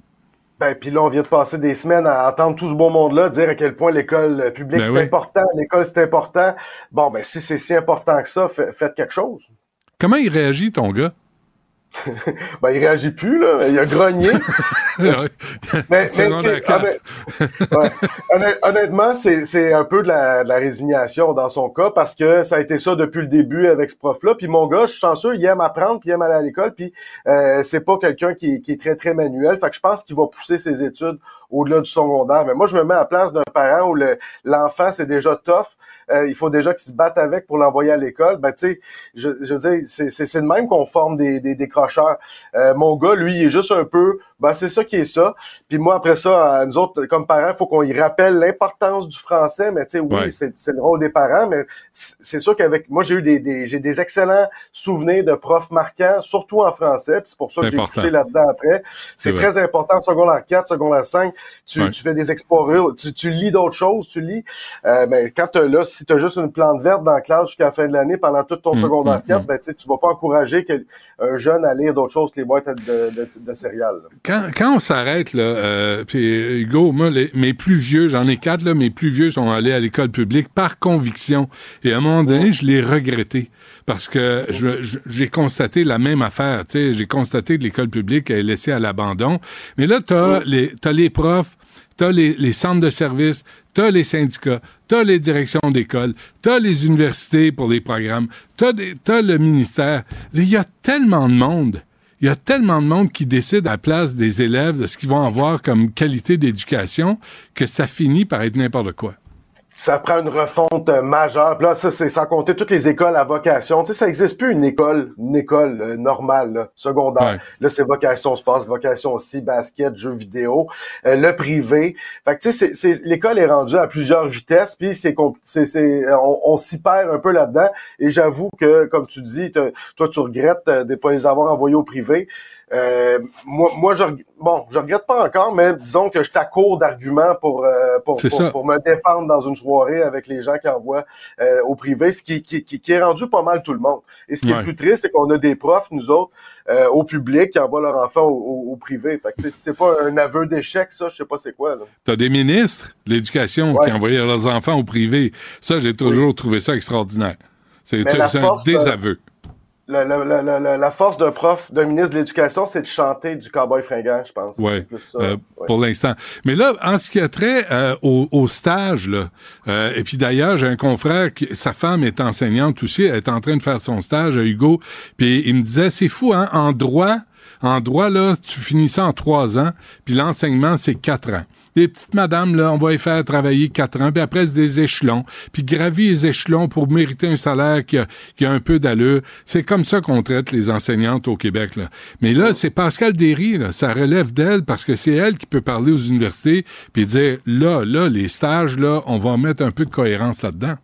Ben, puis là, on vient de passer des semaines à entendre tout ce beau monde-là dire à quel point l'école publique, ben c'est important, l'école, c'est important. Bon, ben, si c'est si important que ça, faites quelque chose. Comment il réagit, ton gars? ben, il réagit plus, là. Il a grogné. mais, honnêtement, c'est un peu de la, résignation dans son cas parce que ça a été ça depuis le début avec ce prof-là. Puis mon gars, je suis chanceux, il aime apprendre, puis il aime aller à l'école, puis euh, c'est pas quelqu'un qui, qui, est très, très manuel. Fait que je pense qu'il va pousser ses études au-delà du secondaire. Mais moi, je me mets à la place d'un parent où l'enfant, c'est déjà tough. Euh, il faut déjà qu'il se batte avec pour l'envoyer à l'école. Ben, tu sais, je, je veux dire, c'est le même qu'on forme des, des décrocheurs. Euh, mon gars, lui, il est juste un peu ben, c'est ça qui est ça. Puis moi, après ça, nous autres, comme parents, il faut qu'on y rappelle l'importance du français. Mais tu sais, oui, c'est le rôle des parents, mais c'est sûr qu'avec moi, j'ai eu des, j'ai des excellents souvenirs de profs marquants, surtout en français. c'est pour ça que j'ai poussé là-dedans après. C'est très important, secondaire 4, secondaire 5. Tu, tu fais des explorations, tu, tu lis d'autres choses, tu lis. Euh, mais quand là, si tu as juste une plante verte dans la classe jusqu'à la fin de l'année pendant tout ton mm, secondaire 4, mm, mm. ben, tu vas pas encourager un jeune à lire d'autres choses que les boîtes de, de, de céréales quand, on s'arrête, là, euh, puis Hugo, moi, mes plus vieux, j'en ai quatre, là, mes plus vieux sont allés à l'école publique par conviction. Et à un moment donné, je l'ai regretté. Parce que j'ai constaté la même affaire. J'ai constaté que l'école publique est laissée à l'abandon. Mais là, tu as, les, les profs, tu as les, les, centres de services, tu as les syndicats, tu as les directions d'école, tu as les universités pour les programmes, tu as, as, le ministère. Il y a tellement de monde il y a tellement de monde qui décide à la place des élèves de ce qu'ils vont avoir comme qualité d'éducation que ça finit par être n'importe quoi ça prend une refonte euh, majeure. là, ça, c'est sans compter toutes les écoles à vocation. Tu sais, ça n'existe plus une école, une école euh, normale, secondaire. Là, c'est vocation sport, vocation aussi, basket, jeux vidéo, euh, le privé. Fait que tu sais, c'est, l'école est rendue à plusieurs vitesses, puis c'est, c'est, on, on s'y perd un peu là-dedans. Et j'avoue que, comme tu dis, toi, tu regrettes de ne pas les avoir envoyés au privé. Euh, moi, moi, je, bon, je regrette pas encore, mais disons que je t'accours d'arguments pour, euh, pour, pour, me défendre dans une soirée avec les gens qui envoient euh, au privé, ce qui, qui, qui, est rendu pas mal tout le monde. Et ce qui est plus triste, c'est qu'on a des profs, nous autres, au public, qui envoient leurs enfants au, privé. Fait que c'est pas un aveu d'échec, ça, je sais pas c'est quoi. T'as des ministres de l'éducation qui envoyaient leurs enfants au privé. Ça, j'ai toujours trouvé ça extraordinaire. C'est un désaveu la, force d'un prof, d'un ministre de l'Éducation, c'est de chanter du cowboy fringant, je pense. Oui, euh, pour l'instant. Mais là, en ce qui a trait euh, au, stage, là, euh, et puis d'ailleurs, j'ai un confrère, qui, sa femme est enseignante aussi, elle est en train de faire son stage à Hugo, puis il me disait, c'est fou, hein, en droit, en droit, là, tu finis ça en trois ans, puis l'enseignement, c'est quatre ans des petites madames, là, on va les faire travailler quatre ans, puis après, c'est des échelons, puis gravir les échelons pour mériter un salaire qui a, qui a un peu d'allure. C'est comme ça qu'on traite les enseignantes au Québec, là. Mais là, c'est Pascal Derry, là, ça relève d'elle parce que c'est elle qui peut parler aux universités puis dire, là, là, les stages, là, on va mettre un peu de cohérence là-dedans.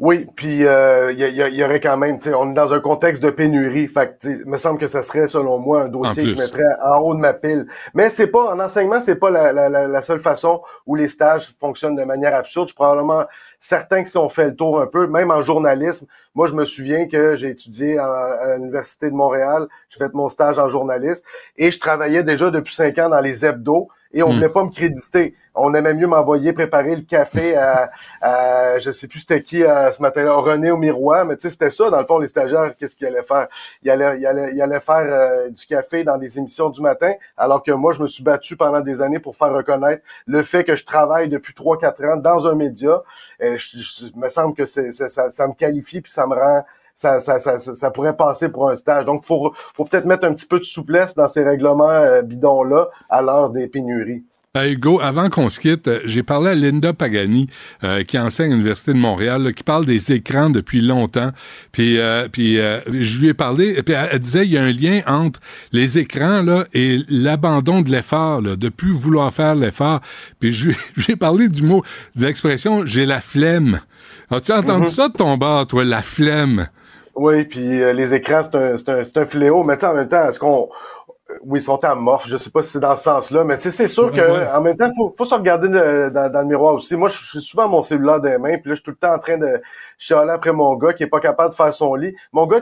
Oui, puis euh, il y, aurait quand même, on est dans un contexte de pénurie, fait il me semble que ça serait, selon moi, un dossier que je mettrais en haut de ma pile. Mais c'est pas, en enseignement, c'est pas la, la, la, seule façon où les stages fonctionnent de manière absurde. Je suis probablement certain que si on fait le tour un peu, même en journalisme, moi je me souviens que j'ai étudié à, l'Université de Montréal, j'ai fait mon stage en journalisme, et je travaillais déjà depuis cinq ans dans les hebdos, et on ne hmm. voulait pas me créditer. On aimait mieux m'envoyer préparer le café à, à je sais plus c'était qui euh, ce matin-là, René au miroir, mais tu sais c'était ça dans le fond les stagiaires qu'est-ce qu'ils allaient faire? Ils allaient, ils allaient, ils allaient faire euh, du café dans des émissions du matin, alors que moi je me suis battu pendant des années pour faire reconnaître le fait que je travaille depuis 3-4 ans dans un média. Et je, me semble que c'est, ça, ça me qualifie puis ça me rend ça, ça, ça, ça, pourrait passer pour un stage. Donc, faut, faut peut-être mettre un petit peu de souplesse dans ces règlements euh, bidons-là à l'heure des pénuries. Euh, Hugo, avant qu'on se quitte, euh, j'ai parlé à Linda Pagani, euh, qui enseigne à l'Université de Montréal, là, qui parle des écrans depuis longtemps. Puis, puis je lui ai parlé, puis elle, disait il y a un lien entre les écrans là, et l'abandon de l'effort, de plus vouloir faire l'effort. Puis je, lui ai parlé du mot, de l'expression j'ai la flemme. As-tu entendu Mhm. ça de ton bar, toi, la flemme? Oui, puis les écrans, c'est un, c'est un, c'est un fléau. Mais tu sais, en même temps, est-ce qu'on oui, ils sont amorphes. Je sais pas si c'est dans ce sens-là, mais tu sais, c'est sûr que Ouais. en même temps, faut, faut se regarder de- dans, dans le miroir aussi. Moi, je suis souvent à mon cellulaire des mains, puis là, je suis tout le temps en train de chialer après mon gars qui est pas capable de faire son lit. Mon gars,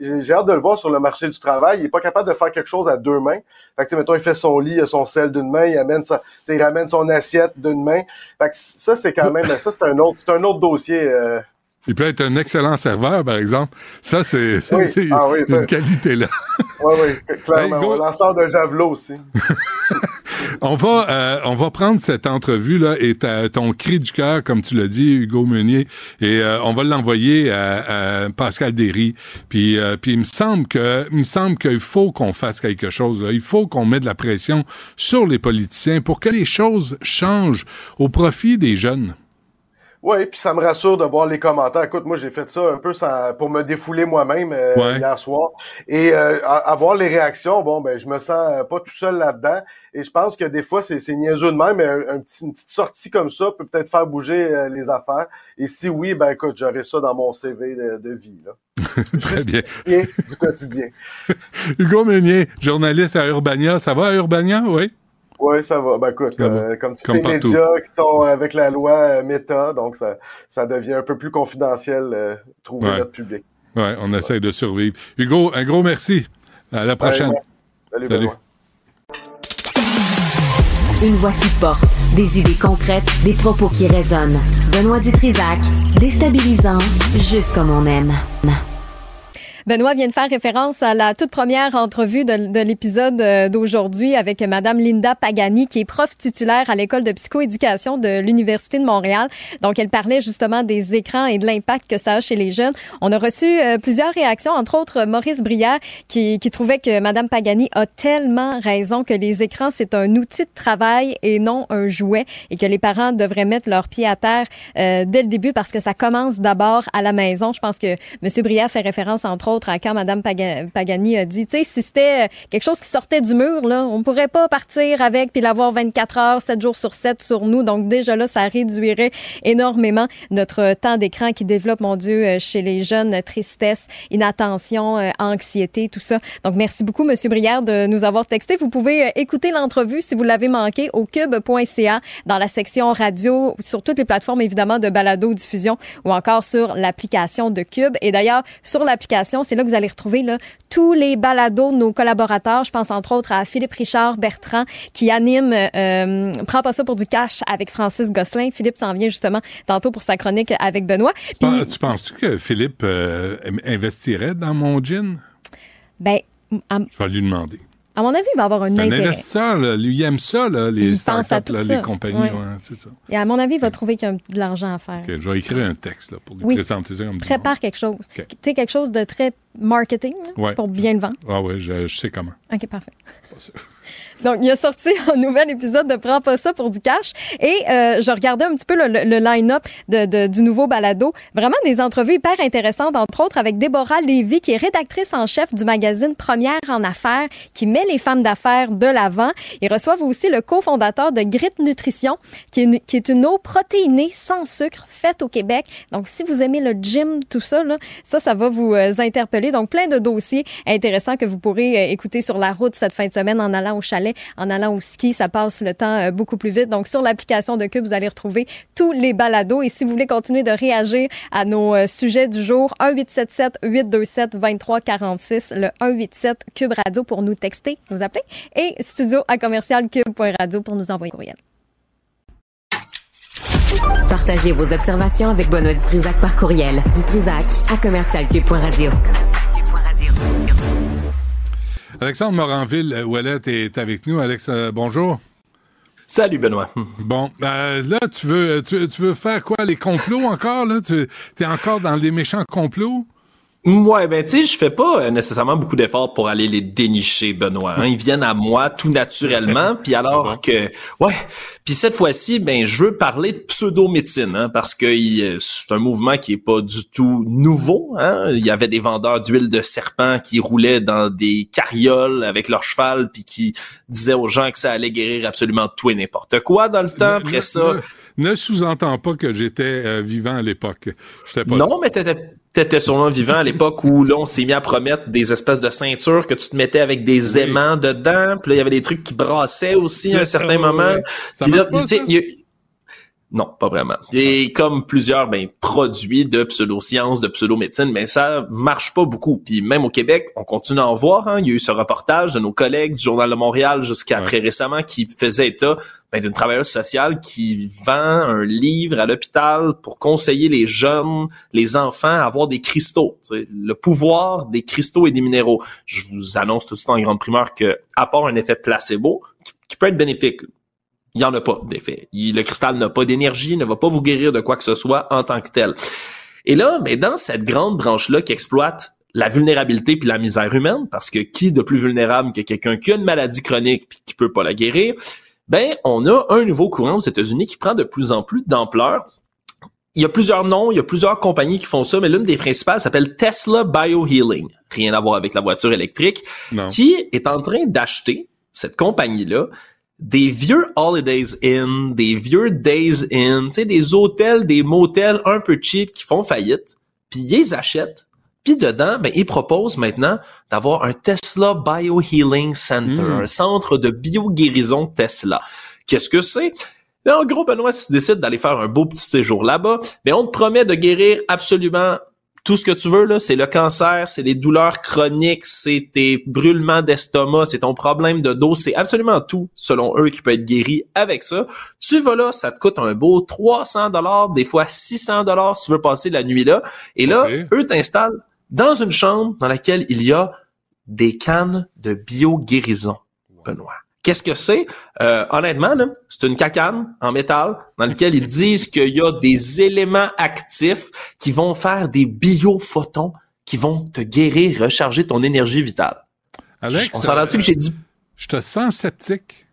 j'ai hâte de le voir sur le marché du travail. Il est pas capable de faire quelque chose à deux mains. Fait que, tu sais, mettons, il fait son lit, il a son sel d'une main, il amène sa, il ramène son assiette d'une main. Fait que ça, c'est quand même, ça, c'est un autre, c'est un autre dossier. euh, Il peut être un excellent serveur, par exemple. Ça, c'est Oui. Ah oui, une qualité-là. Ouais, oui, clairement. Hey, lanceur de javelot aussi. On va, euh, on va prendre cette entrevue-là et ta- ton cri du cœur, comme tu l'as dit, Hugo Meunier, et euh, on va l'envoyer à, à Pascal Derry. Puis, euh, puis il me semble que, il me semble qu'il faut qu'on fasse quelque chose. là. Il faut qu'on mette de la pression sur les politiciens pour que les choses changent au profit des jeunes. Oui, puis ça me rassure de voir les commentaires. Écoute, moi j'ai fait ça un peu sans, pour me défouler moi-même euh, Ouais. hier soir. Et euh, à, à voir les réactions, bon ben je me sens euh, pas tout seul là-dedans. Et je pense que des fois c'est, niaiseux de même, mais un, un petit- une petite sortie comme ça peut peut-être faire bouger euh, les affaires. Et si oui, ben écoute, j'aurai ça dans mon CV de, de vie. Là. Très bien. Bien du quotidien. Hugo Meunier, journaliste à Urbania. Ça va à Urbania, oui? Oui, ça va. Ben écoute, Ça va. euh, comme tous Comme les partout. médias qui sont avec la loi euh, Meta, donc ça, ça devient un peu plus confidentiel, euh, trouver Ouais. notre public. Ouais, on essaie de survivre. Hugo, un gros merci. À la prochaine. Ouais, Salut. Une voix qui porte, des idées concrètes, des propos qui résonnent. Benoît Dutrisac, déstabilisant, juste comme on aime. Benoît vient de faire référence à la toute première entrevue de, de l'épisode euh, d'aujourd'hui avec Madame Linda Pagani, qui est prof titulaire à l'école de psychoéducation de l'Université de Montréal. Donc, elle parlait justement des écrans et de l'impact que ça a chez les jeunes. On a reçu euh, plusieurs réactions, entre autres Maurice Brière, qui, qui trouvait que Madame Pagani a tellement raison que les écrans, c'est un outil de travail et non un jouet et que les parents devraient mettre leurs pieds à terre euh, dès le début parce que ça commence d'abord à la maison. Je pense que M. Brière fait référence, entre autres, à quand Mme Paga- Pagani a dit, tu sais, si c'était euh, quelque chose qui sortait du mur, là, on pourrait pas partir avec puis l'avoir 24 heures, 7 jours sur 7 sur nous. Donc, déjà là, ça réduirait énormément notre temps d'écran qui développe, mon Dieu, euh, chez les jeunes, tristesse, inattention, euh, anxiété, tout ça. Donc, merci beaucoup, M. Brière, de nous avoir texté. Vous pouvez écouter l'entrevue si vous l'avez manqué au cube.ca dans la section radio, sur toutes les plateformes, évidemment, de balado-diffusion ou encore sur l'application de Cube. Et d'ailleurs, sur l'application, c'est là que vous allez retrouver là, tous les balados de nos collaborateurs. Je pense entre autres à Philippe Richard Bertrand qui anime euh, Prends pas ça pour du cash avec Francis Gosselin. Philippe s'en vient justement tantôt pour sa chronique avec Benoît. Puis, Tu penses-tu que Philippe euh, investirait dans mon gin? ben, à, Je vais lui demander. À mon avis, il va avoir un un intérêt. investisseur, là. lui, il aime ça, là, les startups, là, les compagnies. Ouais. ouais, ça. Et à mon avis, il va trouver qu'il y a de l'argent à faire. Je vais écrire un texte là, pour lui Oui. présenter ça comme Prépare quelque chose. OK. Tu sais, quelque chose de très marketing Ouais. pour bien le vendre. Ah ouais, je, je sais comment. OK, parfait. Donc, il a sorti un nouvel épisode de Prends pas ça pour du cash. Et euh, je regardais un petit peu le, le- le line-up de, de- du nouveau balado. Vraiment des entrevues hyper intéressantes, entre autres avec Déborah Lévy, qui est rédactrice en chef du magazine Première en affaires, qui met les femmes d'affaires de l'avant. Ils reçoivent aussi le cofondateur de Grit Nutrition, qui est, une, qui est une eau protéinée sans sucre faite au Québec. Donc, si vous aimez le gym, tout ça, là, ça, ça va vous euh, interpeller. Donc, plein de dossiers intéressants que vous pourrez euh, écouter sur la route cette fin de semaine en allant au chalet, en allant au ski. Ça passe le temps euh, beaucoup plus vite. Donc, sur l'application de Cube, vous allez retrouver tous les balados. Et si vous voulez continuer de réagir à nos euh, sujets du jour, 1-877-827-2346, le 187 Cube Radio pour nous texter, nous appeler, et studio à commercial cube.radio pour nous envoyer un courriel. Partagez vos observations avec Benoît Dutrisac par courriel. Dutrisac à commercialcube.radio. Alexandre Moranville, euh, Ouellette est avec nous. Alex, euh, bonjour. Salut Benoît. Bon, euh, là, tu veux, tu, tu veux faire quoi? Les complots encore? Là? Tu es encore dans les méchants complots? Ouais, ben tu sais, je fais pas euh, nécessairement beaucoup d'efforts pour aller les dénicher, Benoît. Hein. Ils viennent à moi tout naturellement, puis alors que, ouais, puis cette fois-ci, ben je veux parler de pseudo-médecine, hein, parce que c'est un mouvement qui est pas du tout nouveau. Hein. Il y avait des vendeurs d'huile de serpent qui roulaient dans des carrioles avec leur cheval, puis qui disaient aux gens que ça allait guérir absolument tout et n'importe quoi dans le temps. Après ça, ne, sous-entends pas que j'étais euh, vivant à l'époque. Pas non, mais t'étais t'étais sûrement vivant à l'époque où là on s'est mis à promettre des espèces de ceintures que tu te mettais avec des aimants dedans. Puis là il y avait des trucs qui brassaient aussi à un certain moment non, pas vraiment. Et comme plusieurs ben, produits de pseudosciences, de pseudo-médecine, mais ça marche pas beaucoup. Puis même au Québec, on continue à en voir. Hein. Il y a eu ce reportage de nos collègues du Journal de Montréal jusqu'à très récemment qui faisait état ben, d'une travailleuse sociale qui vend un livre à l'hôpital pour conseiller les jeunes, les enfants à avoir des cristaux. Le pouvoir des cristaux et des minéraux. Je vous annonce tout de suite en grande primeur que, à part un effet placebo, qui peut être bénéfique, il n'y en a pas d'effet. Le cristal n'a pas d'énergie, ne va pas vous guérir de quoi que ce soit en tant que tel. Et là, mais dans cette grande branche-là qui exploite la vulnérabilité puis la misère humaine, parce que qui de plus vulnérable que quelqu'un qui a une maladie chronique puis qui peut pas la guérir, ben on a un nouveau courant aux États-Unis qui prend de plus en plus d'ampleur. Il y a plusieurs noms, il y a plusieurs compagnies qui font ça, mais l'une des principales s'appelle Tesla Biohealing. Rien à voir avec la voiture électrique, qui est en train d'acheter cette compagnie-là des vieux Holidays Inn, des vieux Days Inn, tu sais, des hôtels, des motels un peu cheap qui font faillite, puis ils les achètent. Puis dedans, ben, ils proposent maintenant d'avoir un Tesla Biohealing Center, hmm. un centre de bio-guérison Tesla. Qu'est-ce que c'est? Ben, en gros, Benoît, si tu décides d'aller faire un beau petit séjour là-bas, ben, on te promet de guérir absolument tout ce que tu veux, là, c'est le cancer, c'est les douleurs chroniques, c'est tes brûlements d'estomac, c'est ton problème de dos, c'est absolument tout, selon eux, qui peut être guéri avec ça. Tu vas là, ça te coûte un beau 300 dollars, des fois 600 dollars si tu veux passer la nuit là. Et là, eux t'installent dans une chambre dans laquelle il y a des cannes de bio-guérison, Benoît. Qu'est-ce que c'est? Euh, honnêtement, c'est une cacane en métal dans laquelle ils disent qu'il y a des éléments actifs qui vont faire des biophotons qui vont te guérir, recharger ton énergie vitale. Alex, on s'en tu que j'ai dit... Je te sens sceptique.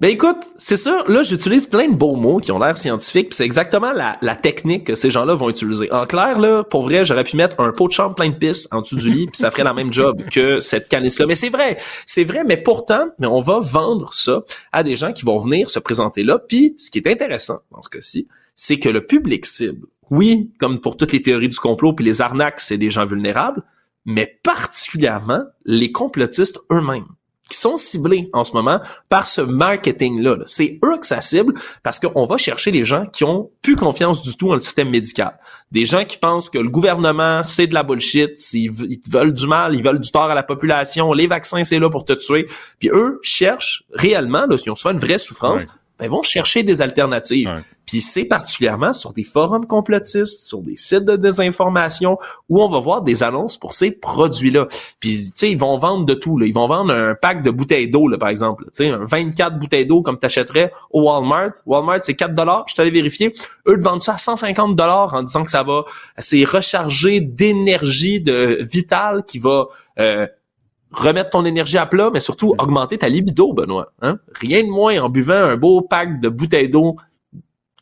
Ben écoute, c'est sûr, là j'utilise plein de beaux mots qui ont l'air scientifiques, c'est exactement la, la, technique que ces gens-là vont utiliser. En clair, là, pour vrai, j'aurais pu mettre un pot de chambre plein de pisse en dessous du lit, puis ça ferait la même job que cette canisse-là. Mais c'est vrai, c'est vrai, mais pourtant, mais on va vendre ça à des gens qui vont venir se présenter là. Puis ce qui est intéressant dans ce cas-ci, c'est que le public cible, oui, comme pour toutes les théories du complot puis les arnaques, c'est des gens vulnérables, mais particulièrement les complotistes eux-mêmes qui sont ciblés en ce moment par ce marketing-là. C'est eux que ça cible parce qu'on va chercher les gens qui ont plus confiance du tout dans le système médical. Des gens qui pensent que le gouvernement, c'est de la bullshit, ils, veulent du mal, ils veulent du tort à la population, les vaccins, c'est là pour te tuer. Puis eux cherchent réellement, là, s'ils ont soit une vraie souffrance, ben, ils vont chercher des alternatives. Puis c'est particulièrement sur des forums complotistes, sur des sites de désinformation, où on va voir des annonces pour ces produits-là. Puis, tu sais, ils vont vendre de tout. Là. Ils vont vendre un pack de bouteilles d'eau, par exemple. Tu sais, 24 bouteilles d'eau comme tu achèterais au Walmart. Walmart, c'est 4 dollars. Je t'allais vérifier. Eux te vendent ça à 150 dollars en disant que ça va, c'est recharger d'énergie de vitale qui va euh, remettre ton énergie à plat, mais surtout augmenter ta libido, Benoît. Hein? Rien de moins en buvant un beau pack de bouteilles d'eau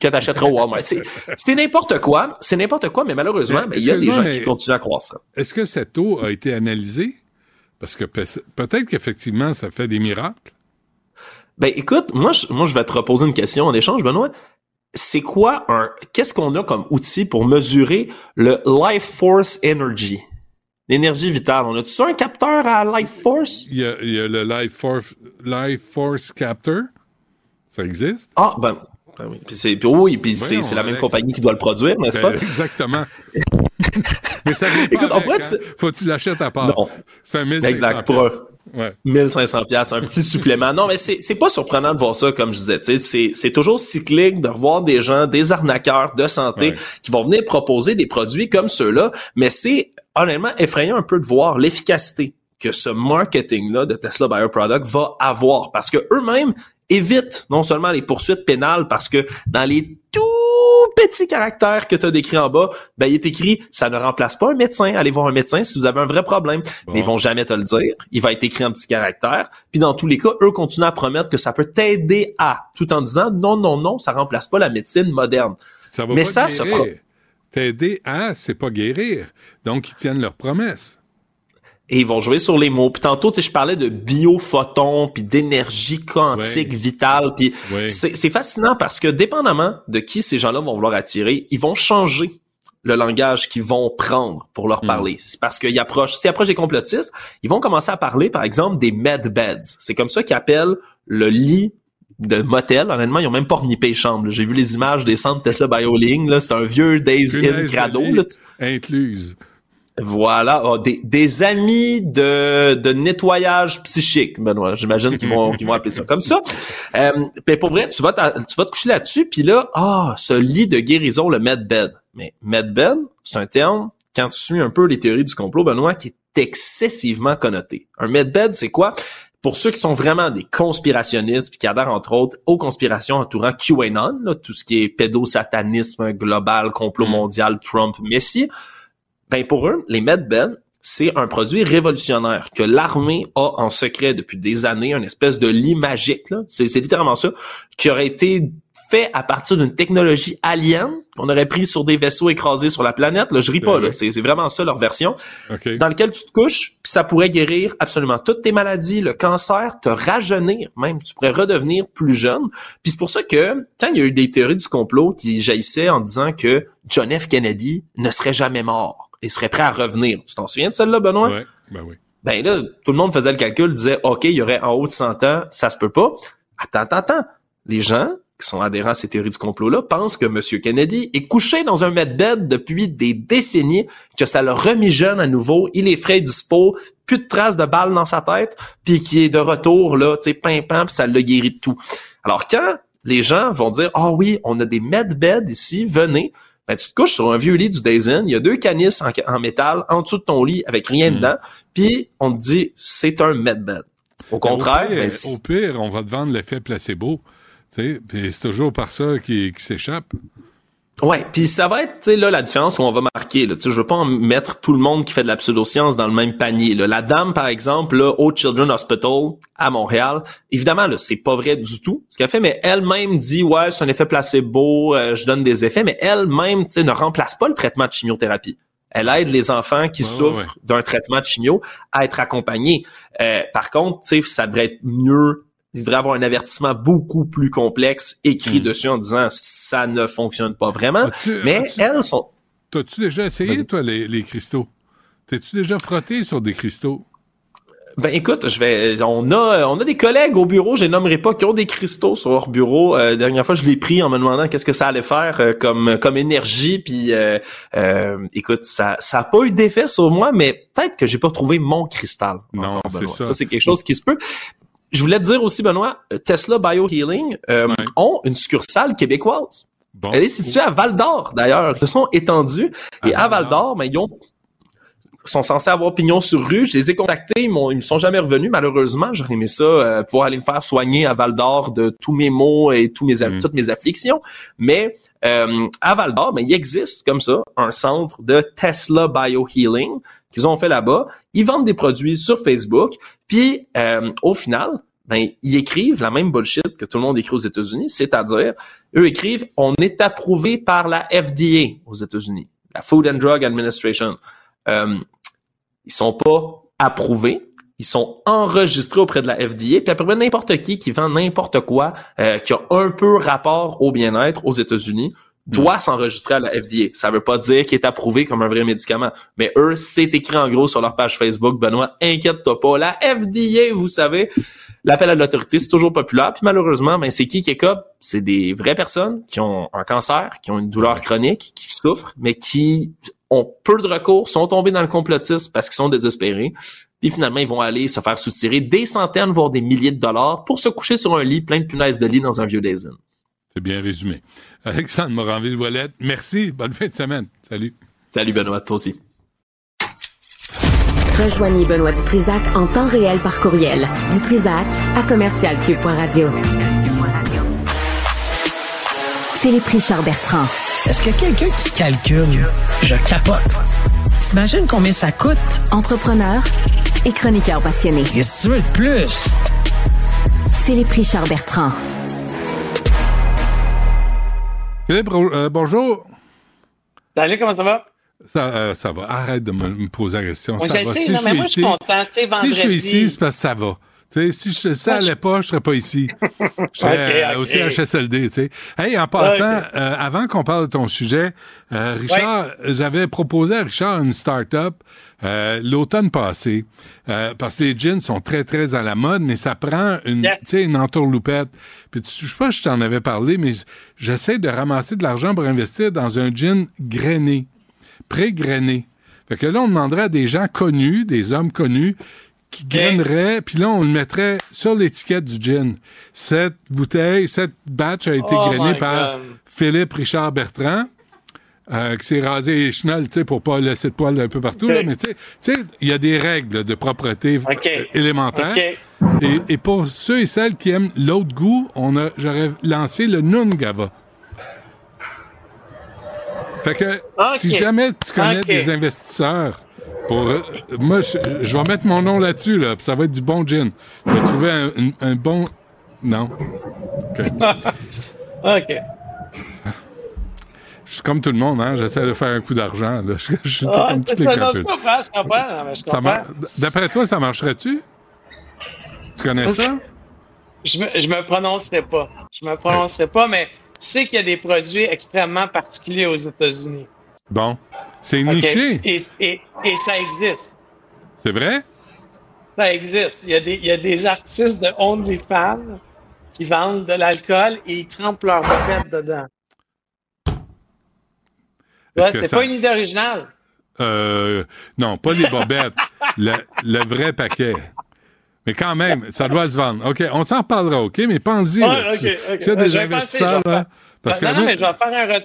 que t'achèteras au Walmart. C'est n'importe quoi, c'est n'importe quoi, mais malheureusement, il y a des gens qui continuent à croire ça. Est-ce que cette eau a été analysée? Parce que peut-être qu'effectivement, ça fait des miracles. Ben écoute, moi je, moi je vais te reposer une question en échange, Benoît. C'est quoi un qu'est-ce qu'on a comme outil pour mesurer le life force energy? L'énergie vitale. On a-tu ça un capteur à Life Force? Il y a, il y a le Life Force, Life Force Captor. Ça existe? Ah, ben, ben oui. Puis c'est, oui, puis c'est, c'est la même compagnie qui doit le produire, n'est-ce ben, pas? Exactement. Mais ça Écoute, avec, hein? Faut que tu l'achètes à part. Non. C'est un 1500 Exact. Pour ouais. 1500 pièces, un petit supplément. Non, mais c'est, c'est pas surprenant de voir ça, comme je disais. C'est, c'est toujours cyclique de revoir des gens, des arnaqueurs de santé qui vont venir proposer des produits comme ceux-là, mais c'est honnêtement effrayant un peu de voir l'efficacité que ce marketing-là de Tesla Bioproduct va avoir parce que eux-mêmes évitent non seulement les poursuites pénales parce que dans les tout petit caractère que tu as décrit en bas, ben, il est écrit, ça ne remplace pas un médecin. Allez voir un médecin si vous avez un vrai problème. Mais ils vont jamais te le dire. Il va être écrit en petit caractère. Puis dans tous les cas, eux continuent à promettre que ça peut t'aider à, tout en disant, non, non, non, ça remplace pas la médecine moderne. Ça va Mais pas ça, se T'aider à, c'est pas guérir. Donc, ils tiennent leurs promesses. et ils vont jouer sur les mots. Puis tantôt, tu sais, je parlais de biophotons, puis d'énergie quantique vitale. Puis c'est fascinant parce que dépendamment de qui ces gens-là vont vouloir attirer, ils vont changer le langage qu'ils vont prendre pour leur Mm. parler. C'est parce qu'ils approchent, s'ils approchent des complotistes, ils vont commencer à parler, par exemple, des med beds. C'est comme ça qu'ils appellent le lit de motel. Honnêtement, ils ont même pas renippé les chambres. J'ai vu les images des centres Tesla BioLink. Là, c'est un vieux Days de crado. là. Incluse. Voilà, Ah, des, des amis de, de nettoyage psychique, Benoît. J'imagine qu'ils vont, vont appeler ça comme ça. Euh, ben, pour vrai, tu vas, tu vas te coucher là-dessus, puis là, ah, ce lit de guérison, le medbed. Mais medbed, c'est un terme, quand tu suis un peu les théories du complot, Benoît, qui est excessivement connoté. Un medbed, c'est quoi? Pour ceux qui sont vraiment des conspirationnistes, puis qui adhèrent entre autres aux conspirations entourant QAnon, là, tout ce qui est pédosatanisme global, complot mondial, Trump, Messi, ben pour eux, les medbeds, c'est un produit révolutionnaire que l'armée a en secret depuis des années, une espèce de lit magique, c'est littéralement ça, qui aurait été fait à partir d'une technologie alien qu'on aurait pris sur des vaisseaux écrasés sur la planète. Là, je ris pas, là. C'est, vraiment ça leur version. OK. Dans lequel tu te couches, puis ça pourrait guérir absolument toutes tes maladies, le cancer, te rajeunir même. Tu pourrais redevenir plus jeune. Puis c'est pour ça que quand il y a eu des théories du complot qui jaillissaient en disant que John F. Kennedy ne serait jamais mort et serait prêt à revenir. Tu t'en souviens de celle-là, Benoît? Ouais, ben oui. Ben là, tout le monde faisait le calcul, disait, OK, il y aurait en haut de 100 ans, ça se peut pas. Attends, attends, attends. Les gens qui sont adhérents à ces théories du complot-là pensent que M. Kennedy est couché dans un medbed depuis des décennies, que ça l'a remis jeune à nouveau, il est frais et dispo, plus de traces de balles dans sa tête, puis qui est de retour, là, tu sais, pimpant, puis ça l'a guéri de tout. Alors quand les gens vont dire, ah oui, on a des medbeds ici, venez, ben, tu te couches sur un vieux lit du Days Inn, il y a deux canisses en, en métal en dessous de ton lit avec rien dedans, puis on te dit c'est un medbed. Au contraire, Au pire, ben, au pire, on va te vendre l'effet placebo. C'est toujours par ça qui, qui s'échappe. Ouais, puis ça va être, tu sais, là, la différence qu'on va marquer. Là, tu sais, je veux pas en mettre tout le monde qui fait de la pseudoscience dans le même panier. Là. La dame, par exemple, là, au Children's Hospital à Montréal, évidemment, là, c'est pas vrai du tout ce qu'elle fait, mais elle-même dit, ouais, c'est un effet placebo, euh, je donne des effets, mais elle-même, tu sais, ne remplace pas le traitement de chimiothérapie. Elle aide les enfants qui ouais, souffrent d'un traitement de chimio à être accompagnés. Euh, par contre, tu sais, ça devrait être mieux il devrait avoir un avertissement beaucoup plus complexe écrit dessus en disant ça ne fonctionne pas vraiment. Mais elles sont. T'as-tu déjà essayé, toi, les, les cristaux? T'es-tu déjà frotté sur des cristaux? Ben écoute, je vais. On a, on a des collègues au bureau, je les nommerai pas, qui ont des cristaux sur leur bureau. Euh, la dernière fois, je l'ai pris en me demandant qu'est-ce que ça allait faire euh, comme comme énergie. Puis euh, euh, écoute, ça ça a pas eu d'effet sur moi, mais peut-être que j'ai pas trouvé mon cristal. Non, c'est ça. Ça c'est quelque chose qui se peut. Je voulais te dire aussi, Benoît, euh, Tesla Biohealing euh, ont une succursale québécoise. Bon. Elle est située à Val d'Or, d'ailleurs. Ils se sont étendus. Et À à Val d'Or, ben, ils ont sont censés avoir pignon sur rue. Je les ai contactés, ils, ils me sont jamais revenus, malheureusement. J'aurais aimé ça, euh, pouvoir aller me faire soigner à Val d'Or de tous mes maux et tous mes, Mm. toutes mes afflictions. Mais euh, à Val d'Or, ben, il existe comme ça un centre de Tesla Biohealing qu'ils ont fait là-bas. Ils vendent des produits sur Facebook. Puis euh, au final, ben, ils écrivent la même bullshit que tout le monde écrit aux États-Unis, c'est-à-dire, eux écrivent, on est approuvé par la FDA aux États-Unis, la Food and Drug Administration. Euh, ils sont pas approuvés, ils sont enregistrés auprès de la FDA, puis après n'importe qui qui vend n'importe quoi euh, qui a un peu rapport au bien-être aux États-Unis doit s'enregistrer à la FDA. Ça veut pas dire qu'il est approuvé comme un vrai médicament, mais eux, c'est écrit en gros sur leur page Facebook. Benoît, inquiète-toi pas, la FDA, vous savez, l'appel à l'autorité, c'est toujours populaire. Puis malheureusement, ben, c'est qui qui écope? C'est des vraies personnes qui ont un cancer, qui ont une douleur chronique, qui souffrent, mais qui ont peu de recours, sont tombés dans le complotisme parce qu'ils sont désespérés. Puis finalement, ils vont aller se faire soutirer des centaines, voire des milliers de dollars pour se coucher sur un lit plein de punaises de lit dans un vieux Daisy. C'est bien résumé. Alexandre Moranville-Voilette, merci. Bonne fin de semaine. Salut. Salut Benoît, toi aussi. Rejoignez Benoît Dutrisac en temps réel par courriel. Dutrisac à commercialcube.radio. Philippe Richard Bertrand. Est-ce que quelqu'un qui calcule, je capote. T'imagines combien ça coûte? Entrepreneur et chroniqueur passionné. Qu'est-ce que tu veux de plus? Philippe Richard Bertrand. Philippe, euh, bonjour. Salut, comment ça va? Ça, euh, ça va. Arrête de me, me poser la question. Oui, ça je va. sais, si non, je mais suis moi, je ici, suis content. Si je suis ici, c'est parce que ça va. Si je, ça allait pas, je serais pas ici. Je serais Ok, euh, ok. aussi à HSLD, tu sais. Hey, en passant, euh, avant qu'on parle de ton sujet, euh, Richard, j'avais proposé à Richard une start-up euh, l'automne passé, parce que les jeans sont très, très à la mode, mais ça prend une, Yes. tu sais, une entourloupette. Puis tu, je sais pas si je t'en avais parlé, mais j'essaie de ramasser de l'argent pour investir dans un gin grainé, pré-grainé. Fait que là, on demanderait à des gens connus, des hommes connus, qui graineraient, puis là, on le mettrait sur l'étiquette du gin. Cette bouteille, cette batch a été Oh grainée par God. Philippe Richard Bertrand, euh, qui s'est rasé les chenolles, tu sais, pour pas laisser de poils un peu partout, là, mais tu sais- il y a des règles de propreté euh, élémentaires. Et, et pour ceux et celles qui aiment l'autre goût, on a, j'aurais lancé le Nungava. Fait que, si jamais tu connais des investisseurs, pour, euh, moi, je, je vais mettre mon nom là-dessus, là, ça va être du bon gin. Je vais trouver un, un- un bon... Non. OK. OK. Je suis comme tout le monde, hein. J'essaie de faire un coup d'argent. Je, je suis Ah, comme toutes les ça, non, je crapules. comprends, je comprends. non, mais je Ça comprends. mar- D'après toi, ça marcherait-tu? Tu connais ça? Je me, je me prononcerai pas. Je me prononcerai pas, mais tu sais qu'il y a des produits extrêmement particuliers aux États-Unis. Bon. C'est OK? niché. Et, et, et ça existe. C'est vrai? Ça existe. Il y a des, il y a des artistes de OnlyFans qui vendent de l'alcool et ils trempent leur bobette dedans. C'est ça- pas une idée originale. Euh, non, pas les bobettes. le, le vrai paquet. Mais quand même, ça doit se vendre. OK, on s'en reparlera, OK? Mais. S'il y a Ouais, des je vais investisseurs, là. Parce non, que non, nous- mais je vais faire un,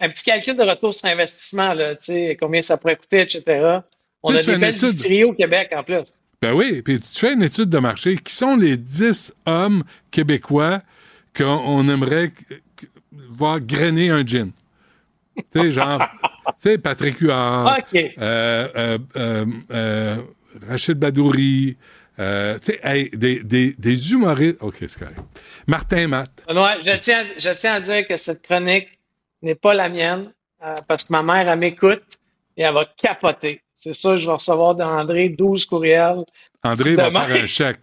un petit calcul de retour sur investissement, là, tu sais, combien ça pourrait coûter, etc. On a des une belles étude. au Québec, en plus. Ben oui, puis tu fais une étude de marché. Qui sont les 10 hommes québécois qu'on on aimerait voir grainer un gin? tu sais, genre, tu sais, Patrick Huard, OK. euh, euh, euh, Rachid Badouri, tu sais, hey, des, des, des humoristes. OK, c'est correct. Martin Matt. Benoît, je tiens, je tiens à dire que cette chronique n'est pas la mienne, euh, parce que ma mère, elle m'écoute et elle va capoter. C'est ça, je vais recevoir d'André 12 courriels. André va faire un chèque.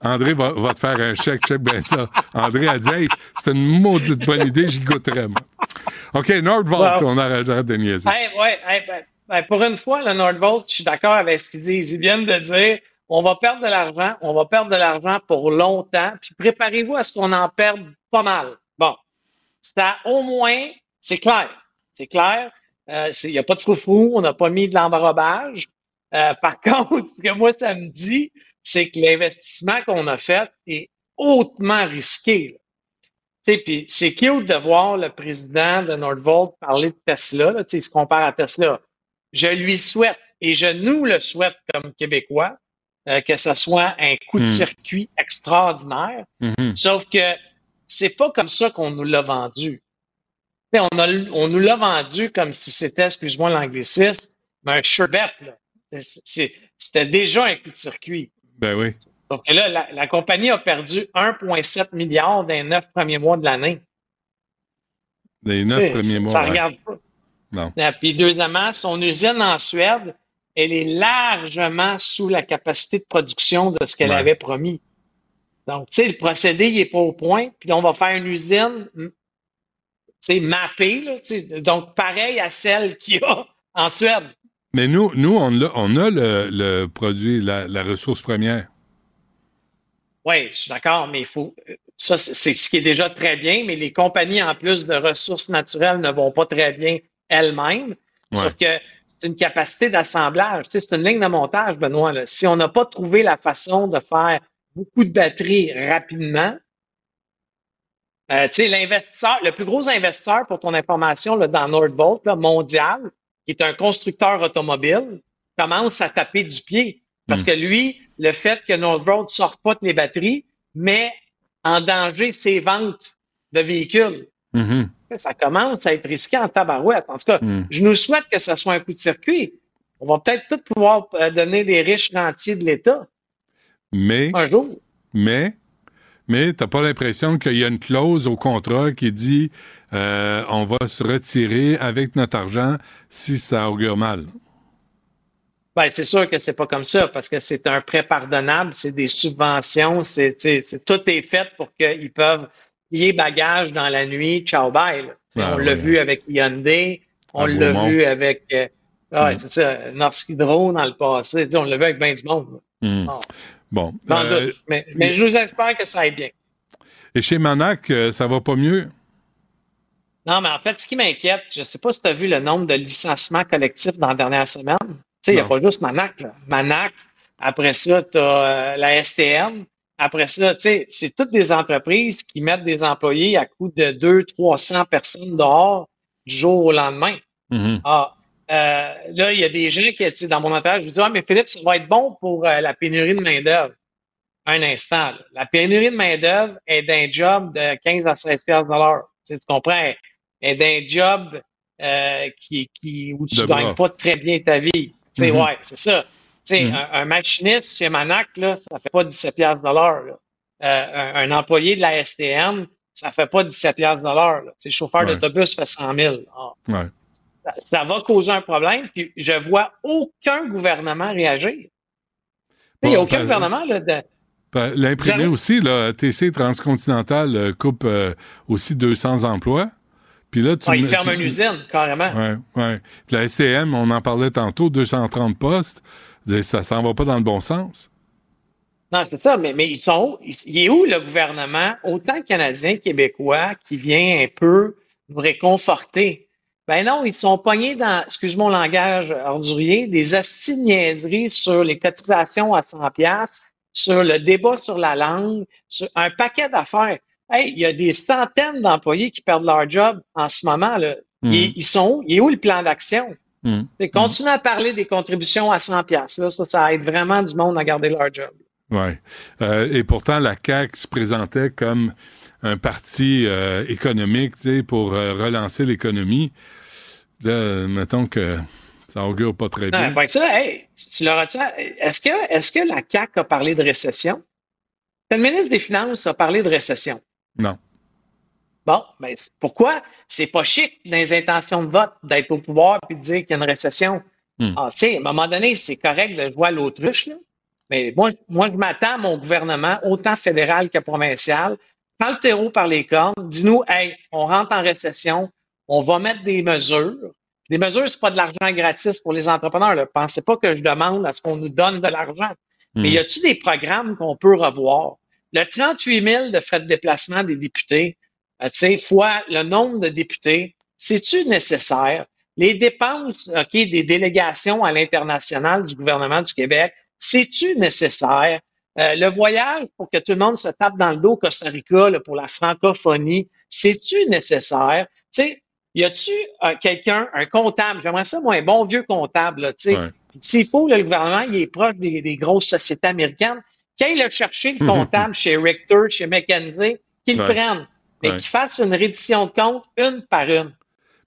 André va, va te faire un chèque, check bien ça. André a dit, hey, c'est une maudite bonne idée, j'y goûterai. moi. OK, Nordvolt, Wow. on arrête, de niaiser. Hey, ouais, hey, ben, ben, pour une fois, le Nordvolt, je suis d'accord avec ce qu'ils disent. Ils viennent de dire on va perdre de l'argent, on va perdre de l'argent pour longtemps, puis préparez-vous à ce qu'on en perde pas mal. Bon. Ça, au moins, c'est clair. C'est clair. Euh, Il n'y a pas de froufrou, on n'a pas mis de l'embarrobage. Euh, par contre, ce que moi, ça me dit, c'est que l'investissement qu'on a fait est hautement risqué. puis c'est cute de voir le président de Nordvolt parler de Tesla. Là, il se compare à Tesla. Je lui souhaite, et je nous le souhaite comme Québécois, euh, que ce soit un coup de Hmm. circuit extraordinaire. Mhm. Sauf que c'est pas comme ça qu'on nous l'a vendu. On, a, on nous l'a vendu comme si c'était, excuse-moi l'anglicisme, mais un. C'est- c'est- C'était déjà un coup de circuit. Ben oui. Que là, la, la compagnie a perdu 1,7 milliard dans les neuf premiers mois de l'année. Les neuf premiers mois. Ça regarde pas. Non. Puis deuxièmement, son usine en Suède, elle est largement sous la capacité de production de ce qu'elle Ouais. avait promis. Donc, tu sais, le procédé, il n'est pas au point. Puis on va faire une usine, mappée, là, donc pareil à celle qu'il y a en Suède. Mais nous, nous on, a, on a le, le produit, la, la ressource première. Oui, je suis d'accord, mais il faut. Ça, c'est ce qui est déjà très bien, mais les compagnies, en plus de ressources naturelles, ne vont pas très bien elles-mêmes. Sauf que c'est une capacité d'assemblage. Tu sais, c'est une ligne de montage, Benoît. là. Si on n'a pas trouvé la façon de faire beaucoup de batteries rapidement, euh, tu sais, l'investisseur, le plus gros investisseur, pour ton information, là, dans Nordvolt, là, mondial, qui est un constructeur automobile, commence à taper du pied. Parce Mm. que lui, le fait que Nordvolt ne sorte pas de les batteries met en danger ses ventes de véhicules. Mhm. Ça commence à être risqué en tabarouette. En tout cas, Mm. je nous souhaite que ça soit un coup de circuit. On va peut-être tous pouvoir euh, donner des riches rentiers de l'État Mais, un jour. mais, mais t'as pas l'impression qu'il y a une clause au contrat qui dit euh, on va se retirer avec notre argent si ça augure mal? Ben, c'est sûr que c'est pas comme ça parce que c'est un prêt pardonnable, c'est des subventions, c'est, tout est fait pour qu'ils peuvent plier bagage dans la nuit, ciao bye. Ah, on l'a vu avec Hyundai, on l'a vu avec euh, ah, Mm. c'est ça, Norsk Hydro dans le passé, on l'a vu avec ben du monde. Bon. sans Euh, doute. Mais, mais je nous espère que ça aille bien. et chez Manac, euh, ça va pas mieux? Non, mais en fait, ce qui m'inquiète, je ne sais pas si tu as vu le nombre de licenciements collectifs dans la dernière semaine. Tu sais, il n'y a pas juste Manac. Là. Manac, après ça, tu as la STM. Après ça, tu sais, c'est toutes des entreprises qui mettent des employés à coût de 200-300 personnes dehors du jour au lendemain. Mhm. Ah, euh, là, il y a des gens qui, dans mon entourage, je me dis, ah, mais Philippe, ça va être bon pour euh, la pénurie de main-d'œuvre. Un instant, là. La pénurie de main-d'œuvre est d'un job de 15 à 16 piastres de l'heure. Tu, sais, tu comprends? Est d'un job euh, qui, qui, où tu ne gagnes pas très bien ta vie. Tu sais, Mhm. ouais, c'est ça. Tu sais, Mhm. un, un machiniste chez Manac, là, ça fait pas 17 piastres de l'heure. un, un employé de la STM, ça fait pas 17 piastres de l'heure. là. Tu sais, chauffeur Ouais. d'autobus fait 100 000. Ah Ouais. Ça, va causer un problème. Puis je vois aucun gouvernement réagir. Il n'y a aucun ben, gouvernement là, de. Ben, L'imprimé aussi, là, TC Transcontinental euh, coupe euh, aussi 200 emplois. Puis là, tu Ah, ils me- ferment tu- une usine, carrément. Ouais, ouais. Puis la STM, on en parlait tantôt, 230 postes. Ça s'en va pas dans le bon sens. Non, c'est ça, mais, mais ils sont où? Il est où le gouvernement, autant canadien, québécois, qui vient un peu nous réconforter? Ben non, ils sont pognés dans, excuse mon langage ordurier, des hosties de niaiseries sur les cotisations à 100 pièces, sur le débat sur la langue, sur un paquet d'affaires. Hey, il y a des centaines d'employés qui perdent leur job en ce moment. Là. Mhm. Ils, ils sont où? Il est où le plan d'action? C'est Continuer à parler des contributions à 100 pièces. Ça, ça aide vraiment du monde à garder leur job. Ouais. Euh, et pourtant, la CAQ se présentait comme un parti euh, économique, pour euh, relancer l'économie. Là, mettons que ça augure pas très bien. Non, ben ça, hey, tu est-ce que, est-ce que la CAQ a parlé de récession? Le ministre des Finances a parlé de récession. Non. Bon, ben, pourquoi? C'est pas chic dans les intentions de vote d'être au pouvoir puis de dire qu'il y a une récession. Hmm. Ah, tu sais, à un moment donné, c'est correct de jouer à l'autruche, là. Mais moi, moi, je m'attends à mon gouvernement, autant fédéral que provincial, prends le terreau par les cornes, dis-nous, hey, on rentre en récession, on va mettre des mesures. Des mesures, c'est pas de l'argent gratis pour les entrepreneurs. Là. Pensez pas que je demande à ce qu'on nous donne de l'argent. Hmm. Mais y a-t-il des programmes qu'on peut revoir? Le 38 000 de frais de déplacement des députés, euh, tu sais, fois le nombre de députés, c'est-tu nécessaire? Les dépenses, OK, des délégations à l'international du gouvernement du Québec, c'est-tu nécessaire? Euh, le voyage pour que tout le monde se tape dans le dos au Costa Rica là, pour la francophonie, c'est-tu nécessaire? Tu sais, y a-tu euh, quelqu'un, un comptable, j'aimerais ça, moi, un bon vieux comptable, tu sais, Ouais. s'il faut, là, le gouvernement, il est proche des, des grosses sociétés américaines, qu'il le chercher le comptable chez Richter, chez McKenzie, qu'il le Ouais. prenne, mais Ouais. qu'il fasse une reddition de compte une par une.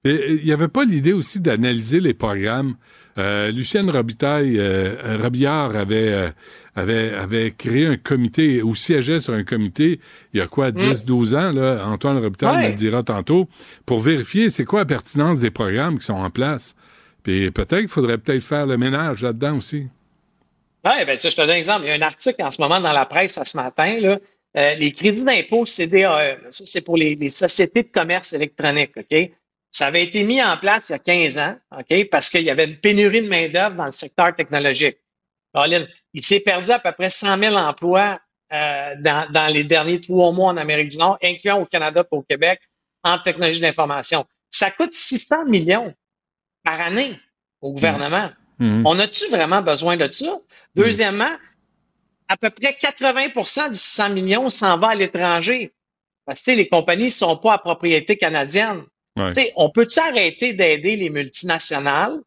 Mais euh, il n'y avait pas l'idée aussi d'analyser les programmes. Euh, Lucienne Robitaille, euh, Robillard avait, euh, avait, avait créé un comité, ou siégeait sur un comité, il y a quoi, 10-12 ans, là, Antoine Robitaille Ouais. me le dira tantôt, pour vérifier c'est quoi la pertinence des programmes qui sont en place. Puis peut-être qu'il faudrait peut-être faire le ménage là-dedans aussi. Oui, ben, tu sais, je te donne un exemple. Il y a un article en ce moment dans la presse à ce matin, là, euh, les crédits d'impôt CDAE, ça, c'est pour les, les sociétés de commerce électronique, OK? Ça avait été mis en place il y a 15 ans, OK? Parce qu'il y avait une pénurie de main-d'œuvre dans le secteur technologique. Colin, il s'est perdu à peu près 100 000 emplois euh, dans, dans les derniers trois mois en Amérique du Nord, incluant au Canada et au Québec, en technologie d'information. Ça coûte 600 millions par année au gouvernement. Mhm. On a-tu vraiment besoin de ça? Deuxièmement, à peu près 80% du 600 millions s'en va à l'étranger. Parce que tu sais, les compagnies ne sont pas à propriété canadienne. Ouais. On peut-tu arrêter d'aider les multinationales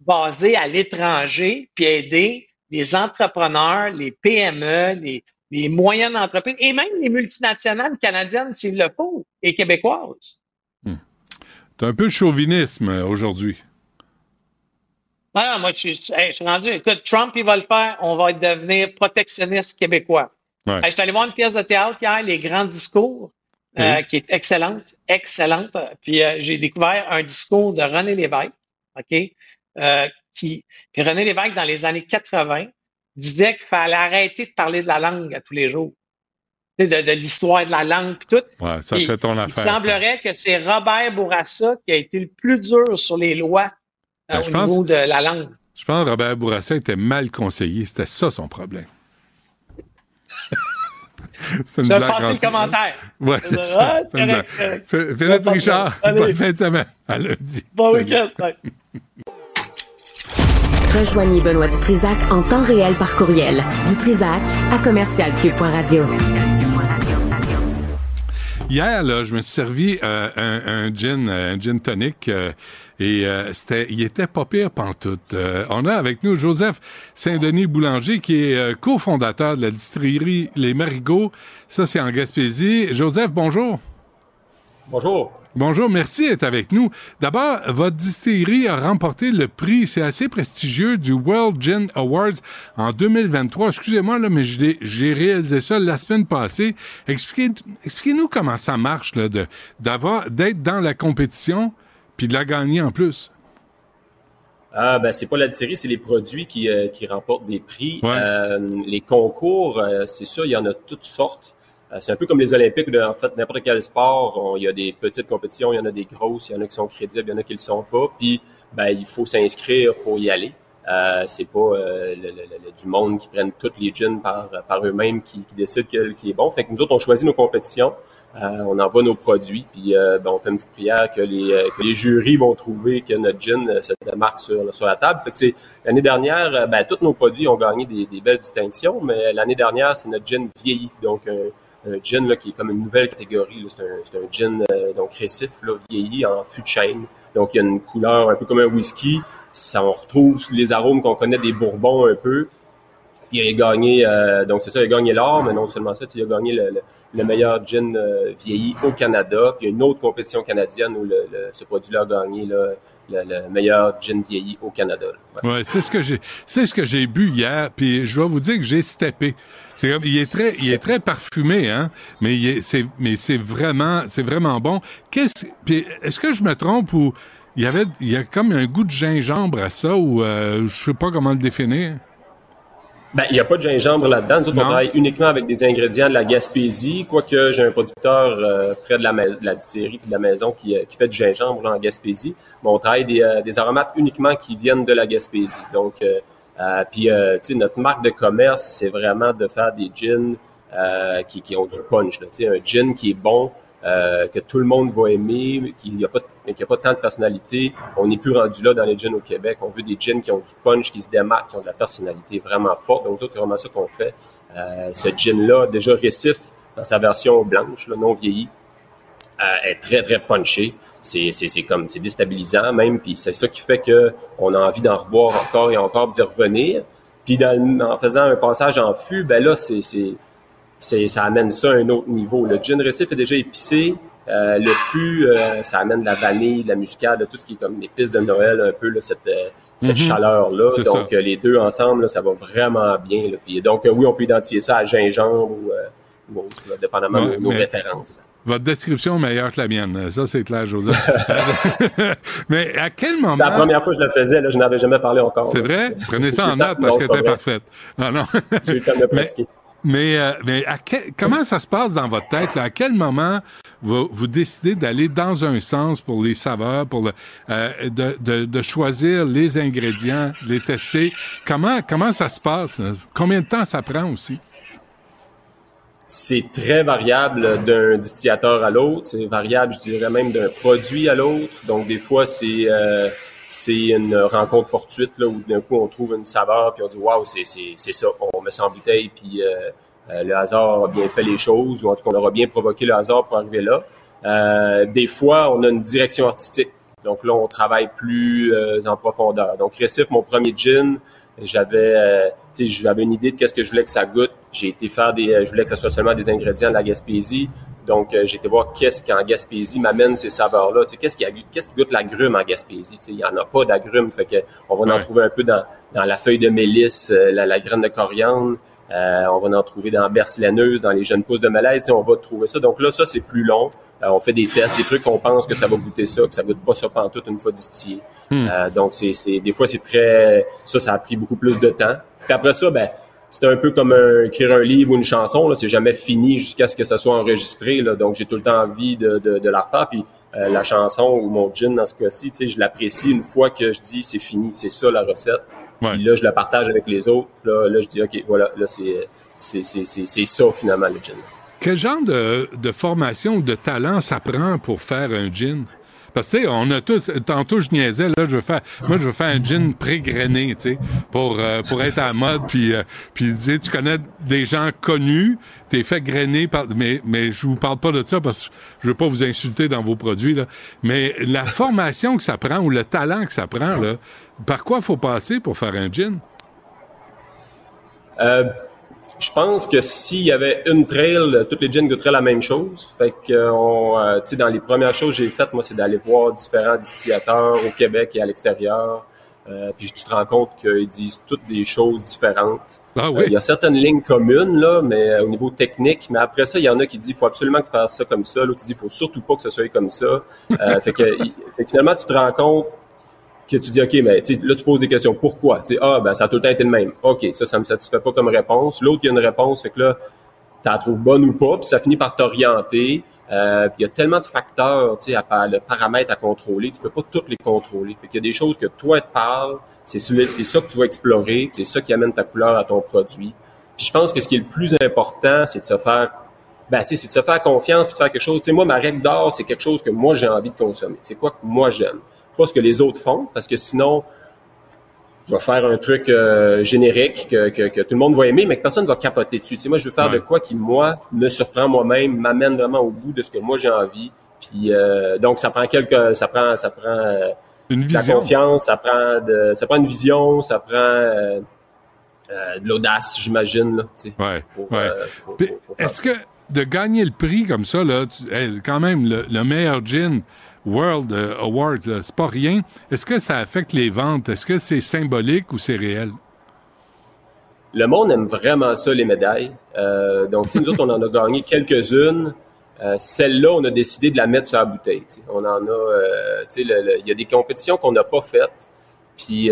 basées à l'étranger, puis aider les entrepreneurs, les PME, les, les moyennes entreprises, et même les multinationales canadiennes s'il le faut, et québécoises? T'as un peu de chauvinisme euh, aujourd'hui. Non, moi, je suis, hey, je suis rendu. Écoute, Trump, il va le faire. On va devenir protectionniste québécois. Ouais. Hey, je suis allé voir une pièce de théâtre hier, Les Grands Discours, euh, qui est excellente, excellente. Puis euh, j'ai découvert un discours de René Lévesque, OK? Euh, qui, puis René Lévesque, dans les années 80, disait qu'il fallait arrêter de parler de la langue à tous les jours. De, de l'histoire de la langue, puis tout. Ouais, ça fait ton Il affaire. ça. semblerait que c'est Robert Bourassa qui a été le plus dur sur les lois Ben, au pense- niveau de la langue. Je pense que Robert Bourassa était mal conseillé. C'était ça son problème. C'est Je vais passer le commentaire. Ouais, C'est c'est ça. Philippe Richard, problème. Allez. bonne fin de semaine. À lundi. Bon week-end. Rejoignez Benoît Dutrisac en temps réel par courriel. Dutrisac à commercialcube.radio. Hier, je me suis servi euh, un, un gin, euh, un gin tonic, euh, et euh, c'était, il était pas pire pantoute. Euh, on a avec nous Joseph Saint-Denis Boulanger, qui est euh, cofondateur de la distillerie Les Marigots. Ça, c'est en Gaspésie. Joseph, bonjour. Bonjour. Bonjour, merci d'être avec nous. D'abord, votre distillerie a remporté le prix, c'est assez prestigieux, du World Gin Awards en 2023. Excusez-moi, là, mais j'ai réalisé ça la semaine passée. Expliquez, expliquez-nous comment ça marche, là, de, d'avoir, d'être dans la compétition puis de la gagner en plus. Ah, ben, c'est pas la série, c'est les produits qui, euh, qui remportent des prix. Ouais. Euh, les concours, euh, c'est ça, il y en a toutes sortes. Euh, c'est un peu comme les Olympiques, en fait, n'importe quel sport. Il y a des petites compétitions, il y en a des grosses, il y en a qui sont crédibles, il y en a qui le sont pas. Puis, ben, il faut s'inscrire pour y aller. Euh, c'est pas euh, le- le- le- du monde qui prennent toutes les gins par, par eux-mêmes qui, qui décident quel qui est bon. Fait que nous autres, on choisit nos compétitions. Euh, on envoie nos produits, puis euh, ben, on fait une petite prière que les, euh, que les jurys vont trouver que notre gin se démarque sur, sur la table. Fait que l'année dernière, ben, tous nos produits ont gagné des, des belles distinctions, mais l'année dernière, c'est notre gin vieilli, donc gin là, qui est comme une nouvelle catégorie. C'est un, un gin euh, donc récif, là, vieilli en fût de. Donc il y a une couleur un peu comme un whisky. Ça, on retrouve les arômes qu'on connaît des bourbons un peu. Puis il a gagné, euh, donc c'est ça, il a gagné l'or, mais non seulement ça, il a gagné le, le- le meilleur gin euh, vieilli au Canada. Puis il y a une autre compétition canadienne où le, ce produit-là a gagné le, le meilleur gin vieilli au Canada. là. Ouais. C'est ce que j'ai, c'est ce que j'ai bu hier, puis je dois vous dire que j'ai steppé. C'est comme, il est très, il est très parfumé, hein, mais il est, c'est, mais c'est vraiment, c'est vraiment bon. Qu'est-ce, puis est-ce que je me trompe ou il y avait, il y a comme un goût de gingembre à ça ou euh, je sais pas comment le définir? Ben, il n'y a pas de gingembre là-dedans. Nous autres, on travaille uniquement avec des ingrédients de la Gaspésie, quoique j'ai un producteur euh, près de la, de la distillerie et de la maison qui, euh, qui fait du gingembre là, en Gaspésie. Mais on travaille des, euh, des aromates uniquement qui viennent de la Gaspésie. Donc, euh, puis, euh, tu sais, notre marque de commerce, c'est vraiment de faire des gins euh, qui, qui ont du punch. Tu sais, un gin qui est bon, euh, que tout le monde va aimer, qui n'a pas, qui a pas tant de personnalité. On n'est plus rendu là dans les gins au Québec. On veut des gins qui ont du punch, qui se démarquent, qui ont de la personnalité vraiment forte. Donc, c'est vraiment ça qu'on fait. Euh, ce gin-là, déjà récif dans sa version blanche, là, non vieillie, euh, est très, très punché. C'est, c'est, c'est comme, c'est déstabilisant même, puis c'est ça qui fait que on a envie d'en reboire encore et encore, d'y revenir. Puis dans en faisant un passage en fût, ben là, c'est, c'est, c'est, ça amène ça à un autre niveau. Le gin récif est déjà épicé. Euh, le fût, euh, ça amène de la vanille, de la muscade, tout ce qui est comme l'épice de Noël, un peu là, cette, euh, cette Mhm. chaleur-là. C'est Donc, ça. euh, les deux ensemble, là, ça va vraiment bien. Là. Puis, donc, oui, on peut identifier ça à gingembre ou, euh, ou autre, là, dépendamment de nos mais- références. Votre description est meilleure que la mienne. Ça, c'est clair, Joseph. mais à quel moment... C'est la première fois que je le faisais, là, je n'avais jamais parlé encore. C'est vrai? Prenez ça en note parce était vrai. parfaite. Ah non. J'ai eu le temps de Mais- pratiquer. Mais, euh, mais à quel- comment ça se passe dans votre tête? Là? À quel moment vous, vous décidez d'aller dans un sens pour les saveurs, pour le, euh, de, de, de choisir les ingrédients, les tester? Comment, comment ça se passe? là? Combien de temps ça prend aussi? C'est très variable d'un distillateur à l'autre. C'est variable, je dirais même d'un produit à l'autre. Donc, des fois, c'est euh, c'est une rencontre fortuite là, où d'un coup, on trouve une saveur puis on dit « Waouh, c'est c'est- ça. » On met ça en bouteille puis euh, euh, le hasard a bien fait les choses ou en tout cas, on aura bien provoqué le hasard pour arriver là. Euh, des fois, on a une direction artistique. Donc là, on travaille plus en profondeur. Donc, Récif, mon premier gin, j'avais euh, tu sais, j'avais une idée de qu'est-ce que je voulais que ça goûte. J'ai été faire des, euh, je voulais que ça soit seulement des ingrédients de la Gaspésie. Donc, euh, j'ai été voir qu'est-ce qu'en Gaspésie m'amène ces saveurs-là. Tu sais, qu'est-ce qui, qu'est-ce qui goûte l'agrume en Gaspésie? Tu sais, il y en a pas d'agrumes. Fait que on va en trouver un peu dans, dans la feuille de mélisse, euh, la, la graine de coriandre. Euh, on va en trouver dans bersilaneuse, dans les jeunes pousses de malaise. On va trouver ça. Donc là, ça, c'est plus long. Euh, on fait des tests, des trucs qu'on pense que ça va goûter ça, que ça goûte pas ça pantoute une fois distillé. Hmm. Euh, donc, c'est, c'est, des fois, c'est très... Ça, ça a pris beaucoup plus de temps. Puis après ça, ben, c'est un peu comme un- écrire un livre ou une chanson. Là. C'est jamais fini jusqu'à ce que ça soit enregistré. Là. Donc, j'ai tout le temps envie de, de, de la refaire. Puis euh, la chanson ou mon gin, dans ce cas-ci, je l'apprécie une fois que je dis c'est fini, c'est ça la recette. Puis là, je la partage avec les autres. Là, là je dis, OK, voilà, là, c'est, c'est, c'est, ça, finalement, le gin. Quel genre de, de formation ou de talent ça prend pour faire un gin? Parce que, tu sais, on a tous, tantôt je niaisais, là, je veux faire, moi, je veux faire un gin pré-grainé, tu sais, pour, euh, pour être à la mode, puis, euh, puis, tu sais, tu connais des gens connus, t'es fait grainer par, mais, mais je vous parle pas de ça parce que je veux pas vous insulter dans vos produits, là. Mais la formation que ça prend ou le talent que ça prend, là, par quoi faut passer pour faire un gin? Euh, je pense que s'il y avait une trail, toutes les gins goûteraient la même chose. Fait que, euh, on, euh, tu sais, dans les premières choses que j'ai faites, moi, c'est d'aller voir différents distillateurs au Québec et à l'extérieur. Euh, puis tu te rends compte qu'ils disent toutes des choses différentes. Ah Il y a certaines lignes communes, là, mais au niveau technique. Mais après ça, il y en a qui disent faut absolument que faire ça comme ça. L'autre qui dit faut surtout pas que ce soit comme ça. Fait, que, il- fait que finalement, tu te rends compte que tu dis, OK, mais sais, là, tu poses des questions. Pourquoi? Tu sais, ah, ben, ça a tout le temps été le même. OK, ça, ça me satisfait pas comme réponse. L'autre, il y a une réponse, fait que là, tu la trouves bonne ou pas, puis ça finit par t'orienter. Euh, il y a tellement de facteurs, tu sais, de paramètres à contrôler, tu peux pas toutes les contrôler. Fait qu'il y a des choses que toi te parles, c'est ça que tu vas explorer, c'est ça qui amène ta couleur à ton produit. Puis je pense que ce qui est le plus important, c'est de se faire ben, c'est de se faire confiance puis de faire quelque chose. Sais, moi, ma règle d'or, c'est quelque chose que moi, j'ai envie de consommer. C'est quoi que moi, j'aime? Pas ce que les autres font, parce que sinon, je vais faire un truc euh, générique que, que, que tout le monde va aimer, mais que personne va capoter dessus. Tu sais, moi, je veux faire de quoi qui, moi, me surprend moi-même, m'amène vraiment au bout de ce que moi, j'ai envie. Puis, euh, donc, ça prend quelques... Ça prend... Ça prend euh, Une de la vision. confiance, ça prend, de, ça prend une vision, ça prend de l'audace, j'imagine. Là, tu sais, Ouais, pour, ouais. pour- Puis, pour- pour faire Est-ce que de gagner le prix comme ça, là, tu- hey, quand même, le, le meilleur gin World euh, Awards, euh, c'est pas rien. Est-ce que ça affecte les ventes? Est-ce que c'est symbolique ou c'est réel? Le monde aime vraiment ça, les médailles. Euh, donc, nous autres, on en a gagné quelques-unes. Celle-là, on a décidé de la mettre sur la bouteille. On en a, euh, il y a des compétitions qu'on n'a pas faites. Puis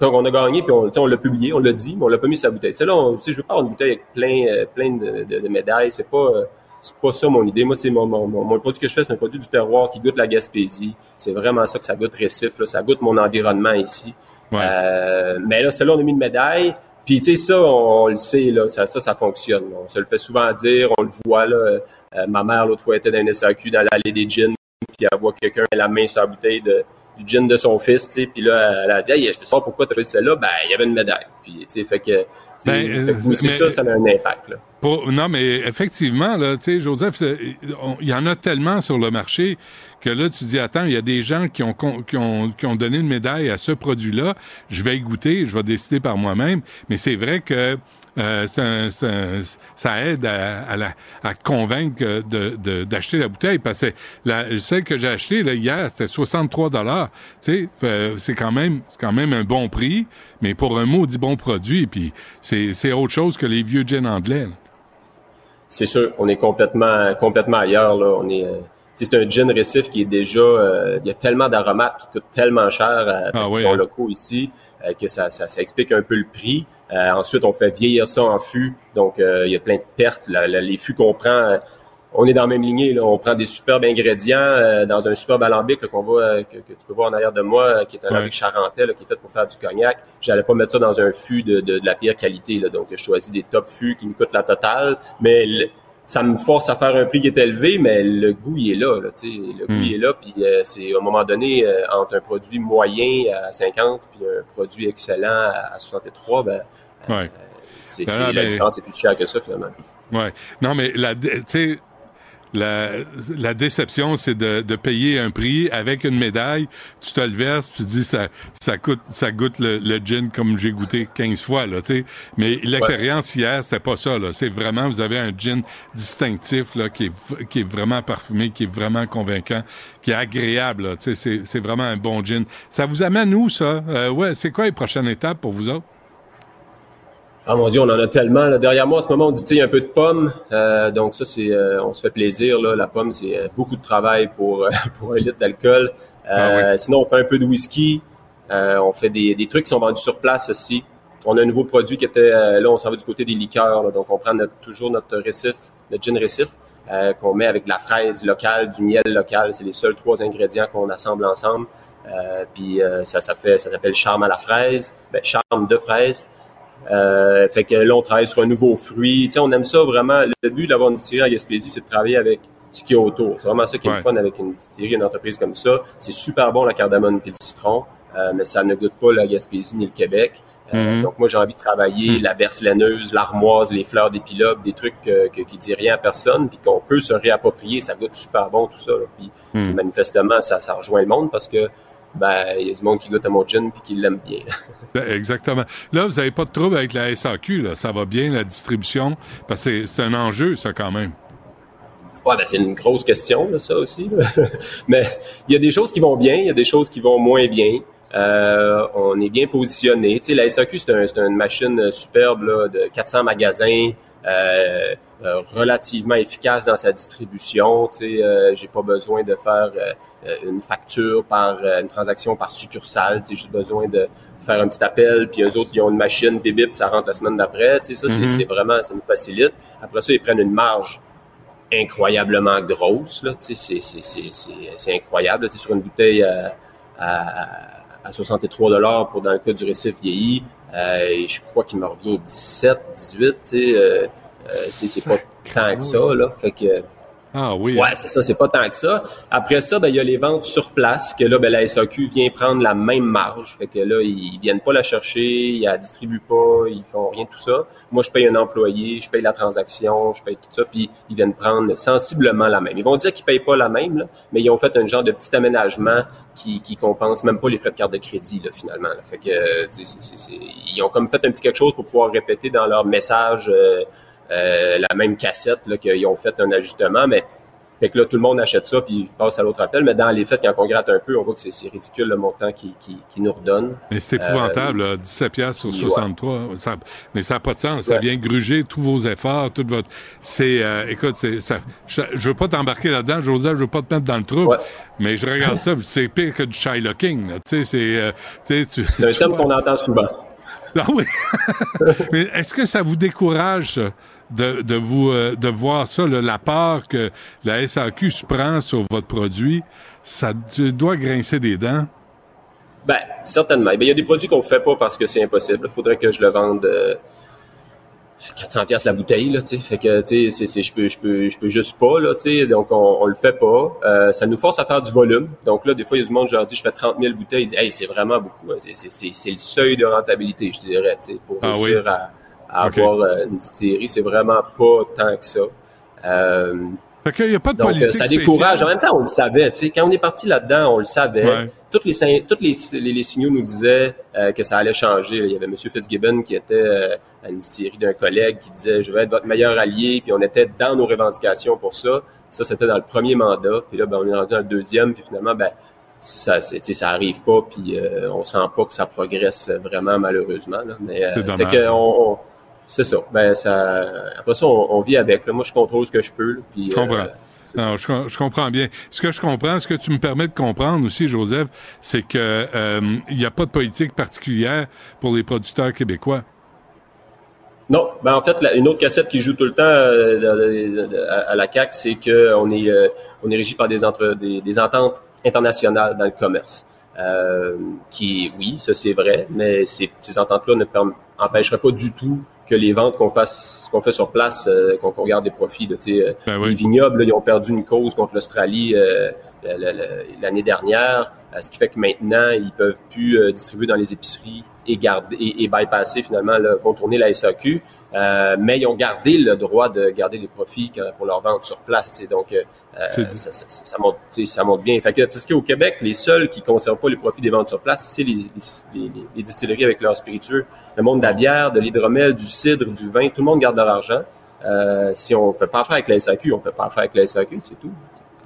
quand on a gagné, puis on, on l'a publié, on l'a dit, mais on l'a pas mis sur la bouteille. Celle-là, je veux pas avoir une bouteille avec plein, plein de, de- de médailles. C'est pas, c'est pas ça mon idée. Moi, tu sais, mon, mon, mon, produit que je fais, c'est un produit du terroir qui goûte la Gaspésie. C'est vraiment ça que ça goûte récif. Là. Ça goûte mon environnement ici. Euh, mais là, celle-là, on a mis une médaille. Puis, tu sais, ça, on, on le sait, là, ça, ça, ça fonctionne. On se le fait souvent dire, on le voit, là. Euh, ma mère, l'autre fois, était dans une SAQ, dans l'allée des gins, puis elle voit quelqu'un met la main sur la bouteille de, du gin de son fils, tu sais, puis là, elle a dit, hey, je peux savoir pourquoi tu as choisi celle-là? Ben, il y avait une médaille. Puis, tu sais, fait que, sais, Ben, c'est mais- ça, ça a un impact, là. Pour- non, mais effectivement, là, tu sais, Joseph, c'est- il y en a tellement sur le marché que là, tu dis, attends, il y a des gens qui ont, qui ont, qui ont donné une médaille à ce produit-là. Je vais y goûter, je vais décider par moi-même. Mais c'est vrai que euh, c'est un- ça aide à, à, la, à convaincre de, de- d'acheter la bouteille. Parce que la, celle que j'ai achetée là, hier, c'était 63 dollars. Tu sais, fait- c'est quand même, c'est quand même un bon prix, mais pour un maudit bon produit. Puis c'est, c'est autre chose que les vieux gins anglais. là. c'est sûr, on est complètement complètement ailleurs là. On est, euh, c'est un gin récif qui est déjà, euh, il y a tellement d'aromates qui coûtent tellement cher euh, parce Ah qu'ils oui, sont hein. locaux ici euh, que ça, ça, ça explique un peu le prix. Euh, ensuite, on fait vieillir ça en fût, donc euh, il y a plein de pertes. La- la- les fûts qu'on prend, euh, on est dans la même lignée. Là. On prend des superbes ingrédients euh, dans un superbe alambic là, qu'on voit, euh, que, que tu peux voir en arrière de moi, euh, qui est un Ouais. alambic charentais là, qui est fait pour faire du cognac. J'allais pas mettre ça dans un fût de, de, de la pire qualité. Là. Donc, je choisis des top fûts qui me coûtent la totale. Mais ça me force à faire un prix qui est élevé, mais le goût, il est là. là le goût, il est là. Puis euh, c'est à un moment donné, euh, entre un produit moyen à 50 puis un produit excellent à à 63, ben, Ouais. c'est, c'est- la ben- différence est plus chère que ça, finalement. Ouais. Non, mais la, tu sais, la, la déception, c'est de, de payer un prix avec une médaille. Tu te le verses, tu te dis ça, ça coûte, ça goûte le, le gin comme j'ai goûté 15 fois là, tu sais. Mais l'expérience hier, c'était pas ça là. C'est vraiment, vous avez un gin distinctif là qui est, qui est vraiment parfumé, qui est vraiment convaincant, qui est agréable. Là, tu sais, c'est, c'est vraiment un bon gin. Ça vous amène où ça? Euh, Ouais, c'est quoi les prochaines étapes pour vous autres? Ah mon Dieu, on en a tellement. Là. Derrière moi, en ce moment, on dit, il y a un peu de pomme. Euh, donc ça, c'est, euh, on se fait plaisir. Là. La pomme, c'est euh, beaucoup de travail pour, pour un litre d'alcool. Ah sinon, on fait un peu de whisky. on fait des, des trucs qui sont vendus sur place aussi. On a un nouveau produit qui était, là, on s'en va du côté des liqueurs. Donc, on prend toujours notre récif, notre gin récif, qu'on met avec de la fraise locale, du miel local. C'est les seuls trois ingrédients qu'on assemble ensemble. puis ça, ça fait, ça s'appelle charme à la fraise, ben, charme de fraise. Euh, fait que là, on travaille sur un nouveau fruit. Tu sais, on aime ça vraiment. Le but d'avoir une distillerie à Gaspésie, c'est de travailler avec ce qu'il y a autour. C'est vraiment ça qui est le fun avec une distillerie, une entreprise comme ça. C'est super bon la cardamome et le citron, euh, mais ça ne goûte pas la Gaspésie ni le Québec. Euh, mhm. Donc moi, j'ai envie de travailler mhm. la berce laineuse, l'armoise, les fleurs d'épilogue, des trucs que, qui disent rien à personne, puis qu'on peut se réapproprier. Ça goûte super bon tout ça. Puis, mhm. manifestement, ça, ça rejoint le monde parce que ben, il y a du monde qui goûte à mon gin puis qui l'aime bien. Exactement. Là, vous n'avez pas de trouble avec la SAQ, là. Ça va bien, la distribution, parce que c'est un enjeu, ça, quand même. Ouais, ben, c'est une grosse question, là, ça aussi. Mais il y a des choses qui vont bien, il y a des choses qui vont moins bien. Euh, on est bien positionné. Tu sais, la SAQ, c'est un, une machine superbe là, de 400 magasins. Euh, euh, relativement efficace dans sa distribution. Tu sais, euh, j'ai pas besoin de faire euh, une facture par une transaction par succursale. Tu sais, juste besoin de faire un petit appel, puis eux autres, ils ont une machine, bip, bip, ça rentre la semaine d'après. Tu sais, ça, c'est mm-hmm. vraiment, ça nous facilite. Après ça, ils prennent une marge incroyablement grosse. Là, tu sais, c'est incroyable. Tu sais, sur une bouteille à, à, 63 dollars pour dans le cas du récif vieilli, euh, je crois qu'il me revient 17, 18. Tu sais, euh, euh, c'est pas tant que ça, là. Fait que. Ah oui. Ouais, c'est ça, c'est pas tant que ça. Après ça, ben, il y a les ventes sur place, que là, ben, la SAQ vient prendre la même marge. Fait que là, ils viennent pas la chercher, ils la distribuent pas, ils font rien de tout ça. Moi, je paye un employé, je paye la transaction, je paye tout ça, puis ils viennent prendre sensiblement la même. Ils vont dire qu'ils payent pas la même, là, mais ils ont fait un genre de petit aménagement qui, qui compense même pas les frais de carte de crédit, là, finalement. Fait que, ils ont comme fait un petit quelque chose pour pouvoir répéter dans leur message euh, euh, la même cassette, là, qu'ils ont fait un ajustement, mais fait que là, tout le monde achète ça puis passe à l'autre appel. Mais dans les faits, quand on gratte un peu, on voit que c'est ridicule le montant qu'ils qui, qui nous redonnent. Mais c'est épouvantable, euh, 17 pièces sur 63. Ça, mais ça n'a pas de sens. Ça vient gruger tous vos efforts, toute votre... C'est... Euh, écoute, c'est, ça, je, veux pas t'embarquer là-dedans, Joseph, je veux pas te mettre dans le trou. Mais je regarde ça, c'est pire que du Shylocking. Tu sais, c'est... Euh, c'est un terme qu'on entend souvent. Ah oui. mais est-ce que ça vous décourage, de, de vous euh, de voir ça, la part que la SAQ se prend sur votre produit, ça doit grincer des dents. Ben, certainement. Ben, il y a des produits qu'on ne fait pas parce que c'est impossible. Il faudrait que je le vende euh, 400 pièces la bouteille là, tu sais. Fait que tu sais, je peux je peux je peux juste pas là, tu sais. Donc on, on le fait pas. Euh, ça nous force à faire du volume. Donc là, des fois il y a du monde, je leur dis, je fais 30 000 bouteilles. Ils disent, hey, c'est vraiment beaucoup. Hein. C'est le seuil de rentabilité, je dirais, tu sais, pour ah réussir à avoir euh, une distillerie. C'est vraiment pas tant que ça. Euh, fait qu'il n'y a pas de donc, politique ça décourage. En même temps, on le savait. Tu sais, quand on est parti là-dedans, on le savait. Toutes les, toutes les, les, signaux nous disaient euh, que ça allait changer. Il y avait M. Fitzgibbon qui était euh, à une distillerie d'un collègue qui disait je vais être votre meilleur allié. Puis on était dans nos revendications pour ça. Ça, c'était dans le premier mandat. Puis là, ben, on est rendu dans le deuxième. Puis finalement, ben, ça, c'est, ça arrive pas. Puis euh, on sent pas que ça progresse vraiment, malheureusement. Là. Mais c'est que on c'est ça. Ben, ça. Après ça, on, vit avec. Là. Moi, je contrôle ce que je peux. puis, je comprends. Euh, je, comprends bien. Ce que je comprends, ce que tu me permets de comprendre aussi, Joseph, c'est que euh, il n'y a pas de politique particulière pour les producteurs québécois. Non, ben en fait, une autre cassette qui joue tout le temps euh, à, la CAC, c'est que on est on est régi par des entre des, des ententes internationales dans le commerce. qui, oui, ça c'est vrai, mais ces, ces ententes-là ne empêcheraient pas du tout que les ventes qu'on fasse qu'on fait sur place, euh, qu'on regarde des profits. Là, euh, ben Les vignobles, ils ont perdu une cause contre l'Australie euh, l'année dernière, ce qui fait que maintenant, ils peuvent plus distribuer dans les épiceries et, garder, et, et bypasser finalement, là, contourner la SAQ. Euh, mais ils ont gardé le droit de garder des profits pour leur vente sur place. T'sais. Donc, euh, ça, ça, ça, monte, ça monte bien. Fait que, parce qu'au Québec, les seuls qui ne conservent pas les profits des ventes sur place, c'est les, les, les, distilleries avec leurs spiritueux. Le monde de la bière, de l'hydromel, du cidre, du vin, tout le monde garde leur argent. Euh, si on fait pas affaire avec la SAQ, on fait pas affaire avec la SAQ, c'est tout.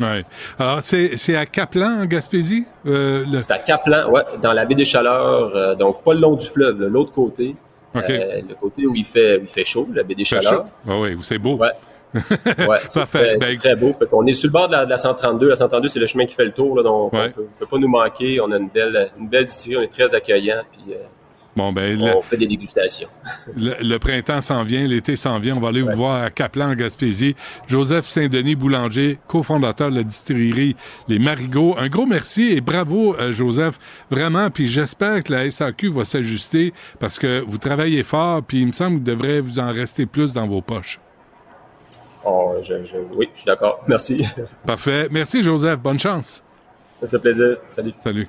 Ouais. Alors, c'est à Caplan, en Gaspésie? Euh, le... C'est à Caplan, ouais, dans la baie des Chaleurs, euh, donc pas le long du fleuve, de l'autre côté. Euh, le côté où il fait, où il fait chaud, la baie des Chaleurs. Ah oui, où c'est beau. Ouais. ouais, c'est très, ben, très, beau. Fait on est sur le bord de la, de la 132. La 132, c'est le chemin qui fait le tour. Là, donc, ouais. on ne peut pas nous manquer. On a une belle, une belle distillerie. On est très accueillant. Puis, euh, Bon, ben, on fait des dégustations. Le, printemps s'en vient, l'été s'en vient. On va aller vous voir à Caplan, en Gaspésie. Joseph Saint-Denis Boulanger, cofondateur de la distillerie Les Marigots. Un gros merci et bravo, euh, Joseph. Vraiment. Puis j'espère que la SAQ va s'ajuster parce que vous travaillez fort. Puis il me semble que devrait vous en rester plus dans vos poches. Oh, je, je, oui, je suis d'accord. Merci. Parfait. Merci, Joseph. Bonne chance. Ça fait plaisir. Salut. Salut.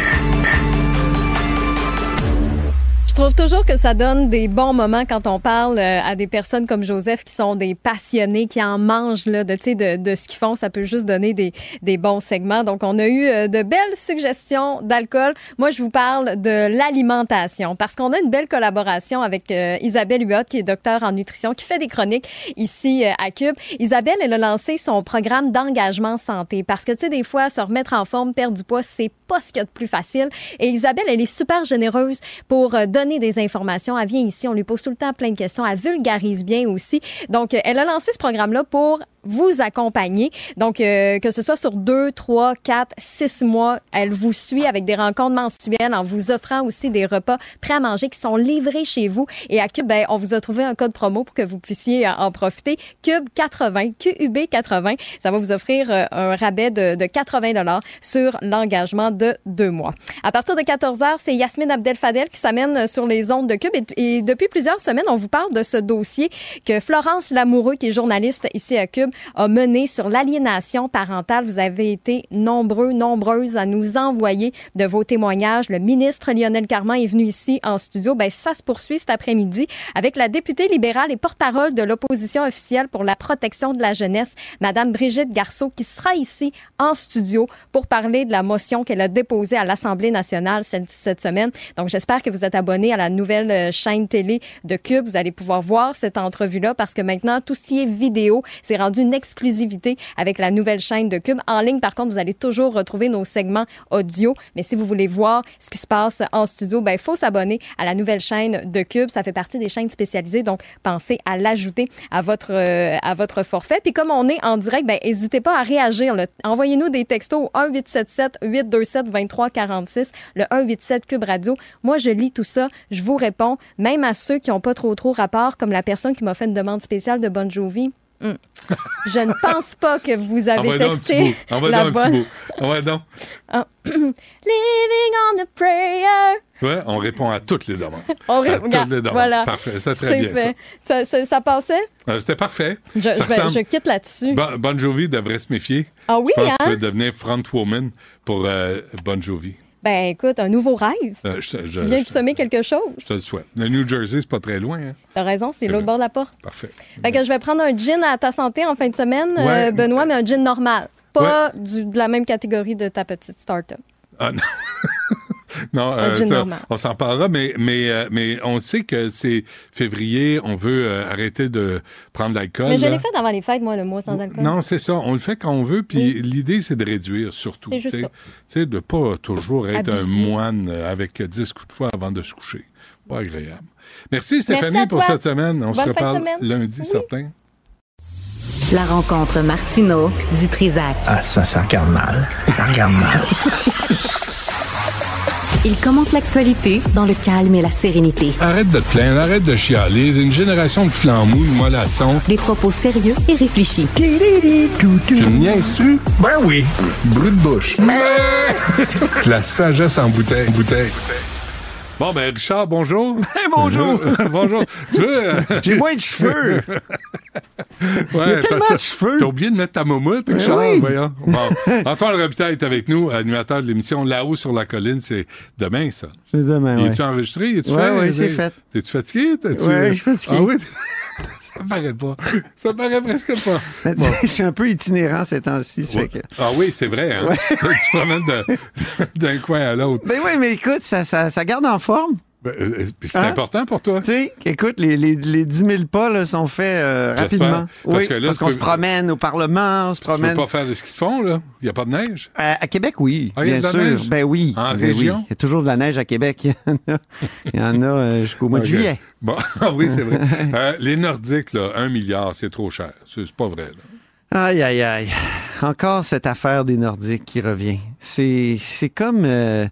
Trouve toujours que ça donne des bons moments quand on parle euh, à des personnes comme Joseph qui sont des passionnés, qui en mangent là, de, de, de ce qu'ils font. Ça peut juste donner des, des bons segments. Donc, on a eu euh, de belles suggestions d'alcool. Moi, je vous parle de l'alimentation parce qu'on a une belle collaboration avec euh, Isabelle Huot, qui est docteur en nutrition, qui fait des chroniques ici à Cube. Isabelle, elle a lancé son programme d'engagement santé parce que, tu sais, des fois, se remettre en forme, perdre du poids, c'est pas ce qu'il y a de plus facile. Et Isabelle, elle est super généreuse pour donner des informations. Elle vient ici, on lui pose tout le temps plein de questions. Elle vulgarise bien aussi. Donc, elle a lancé ce programme-là pour vous accompagner. Donc, euh, que ce soit sur deux, trois, quatre, six mois, elle vous suit avec des rencontres mensuelles en vous offrant aussi des repas prêts à manger qui sont livrés chez vous. Et à Cube, ben, on vous a trouvé un code promo pour que vous puissiez en profiter. Cube 80, QUB 80. Ça va vous offrir euh, un rabais de, de 80 dollars sur l'engagement de deux mois. À partir de 14 heures, c'est Yasmine Abdel-Fadel qui s'amène sur les ondes de Cube. Et, et depuis plusieurs semaines, on vous parle de ce dossier que Florence Lamoureux, qui est journaliste ici à Cube, a mené sur l'aliénation parentale. Vous avez été nombreux, nombreuses à nous envoyer de vos témoignages. Le ministre Lionel Carman est venu ici en studio. Ben, ça se poursuit cet après-midi avec la députée libérale et porte-parole de l'opposition officielle pour la protection de la jeunesse, Madame Brigitte Garceau, qui sera ici en studio pour parler de la motion qu'elle a déposée à l'Assemblée nationale cette, semaine. Donc, j'espère que vous êtes abonnés à la nouvelle euh, chaîne télé de Cube. Vous allez pouvoir voir cette entrevue-là parce que maintenant, tout ce qui est vidéo, c'est rendu une exclusivité avec la nouvelle chaîne de Cube. En ligne, par contre, vous allez toujours retrouver nos segments audio. Mais si vous voulez voir ce qui se passe en studio, ben, il faut s'abonner à la nouvelle chaîne de Cube. Ça fait partie des chaînes spécialisées. Donc, pensez à l'ajouter à votre, euh, à votre forfait. Puis comme on est en direct, ben, n'hésitez pas à réagir. Envoyez-nous des textos au 1877 827 2346, le 187 Cube Radio. Moi, je lis tout ça. Je vous réponds, même à ceux qui n'ont pas trop trop rapport, comme la personne qui m'a fait une demande spéciale de Bon Jovi. Mm. Je ne pense pas que vous avez texté la bonne. Ouais, non. Ah. Living on a prayer. Ouais, on répond à toutes les demandes. On répond à toutes les demandes. Voilà. Parfait, c'est très bien fait. ça. Ça, ça, passait? Euh, C'était parfait. Je, je, quitte là-dessus. Bon, bon Jovi devrait se méfier. Ah oui, je pense hein? devenir front woman pour euh, Bon Jovi. Ben écoute, un nouveau rêve. Euh, je, tu viens de semer quelque chose. Je te le souhaite. Le New Jersey, c'est pas très loin. Hein? T'as raison, c'est l'autre bord de la porte. Parfait. Fait que je vais prendre un gin à ta santé en fin de semaine, euh, Benoît, mais un gin normal. Pas du, de la même catégorie de ta petite start-up. Ah non. non, euh, ça, on s'en parlera, mais, mais, euh, mais on sait que c'est février, on veut euh, arrêter de prendre l'alcool. Mais je l'ai fait avant les fêtes, moi, le mois sans alcool. Non, c'est ça. On le fait quand on veut, puis l'idée, c'est de réduire surtout. C'est juste ça. sais, de pas toujours être un moine avec 10 coups de foie avant de se coucher. Pas agréable. Merci Stéphanie Merci pour cette semaine. On Bonne se reparle lundi, Oui. certain. La rencontre Martino du Trizac. Ah, ça, ça regarde mal. Ça regarde mal. Il commente l'actualité dans le calme et la sérénité. Arrête de te plaindre, arrête de chialer. Une génération de flambous, de mollassons. Des propos sérieux et réfléchis. Tu me niaises-tu? Ben oui. Brut de bouche. La sagesse en bouteille. bouteille. Bon, ben, Richard, bonjour. bonjour. bonjour. Tu veux. euh, J'ai moins de cheveux. Ouais, Il y a tellement de cheveux. T'as oublié de mettre ta moumoute, Ben Richard. oui. Voyons. Bon. Antoine Robitaille est avec nous, animateur de l'émission Là-haut sur la colline. C'est demain, ça. C'est demain, ouais. Es-tu enregistré? Es-tu Ouais, fait? ouais, c'est fait. T'es-tu fatigué? T'as-tu- Ouais, je suis fatigué. Ah oui? Ça paraît pas. Ça paraît presque pas. Ben, Bon. Je suis un peu itinérant ces temps-ci. que- Ah oui, c'est vrai. Hein? Ouais. tu te promènes d'un coin à l'autre. Ben oui, mais écoute, ça, ça, ça garde en forme. Ben, euh, puis c'est Hein? important pour toi. Tu sais, écoute, les, les, les 10 000 pas là, sont faits euh, rapidement. Parce oui, que là, parce tu qu'on se promène au Parlement, on se Tu peux promène. pas faire de ski de fond, là? Il n'y a pas de neige? À, à Québec, oui, Ah, bien de la sûr. neige? Ben oui. En ben région? oui. Il y a toujours de la neige à Québec. Il y en a, euh, jusqu'au mois de juillet. Bon, ah oui, c'est vrai. Euh, les Nordiques, là, un milliard, c'est trop cher. C'est pas vrai. Là. Aïe, aïe, aïe. Encore cette affaire des Nordiques qui revient. C'est c'est comme... euh,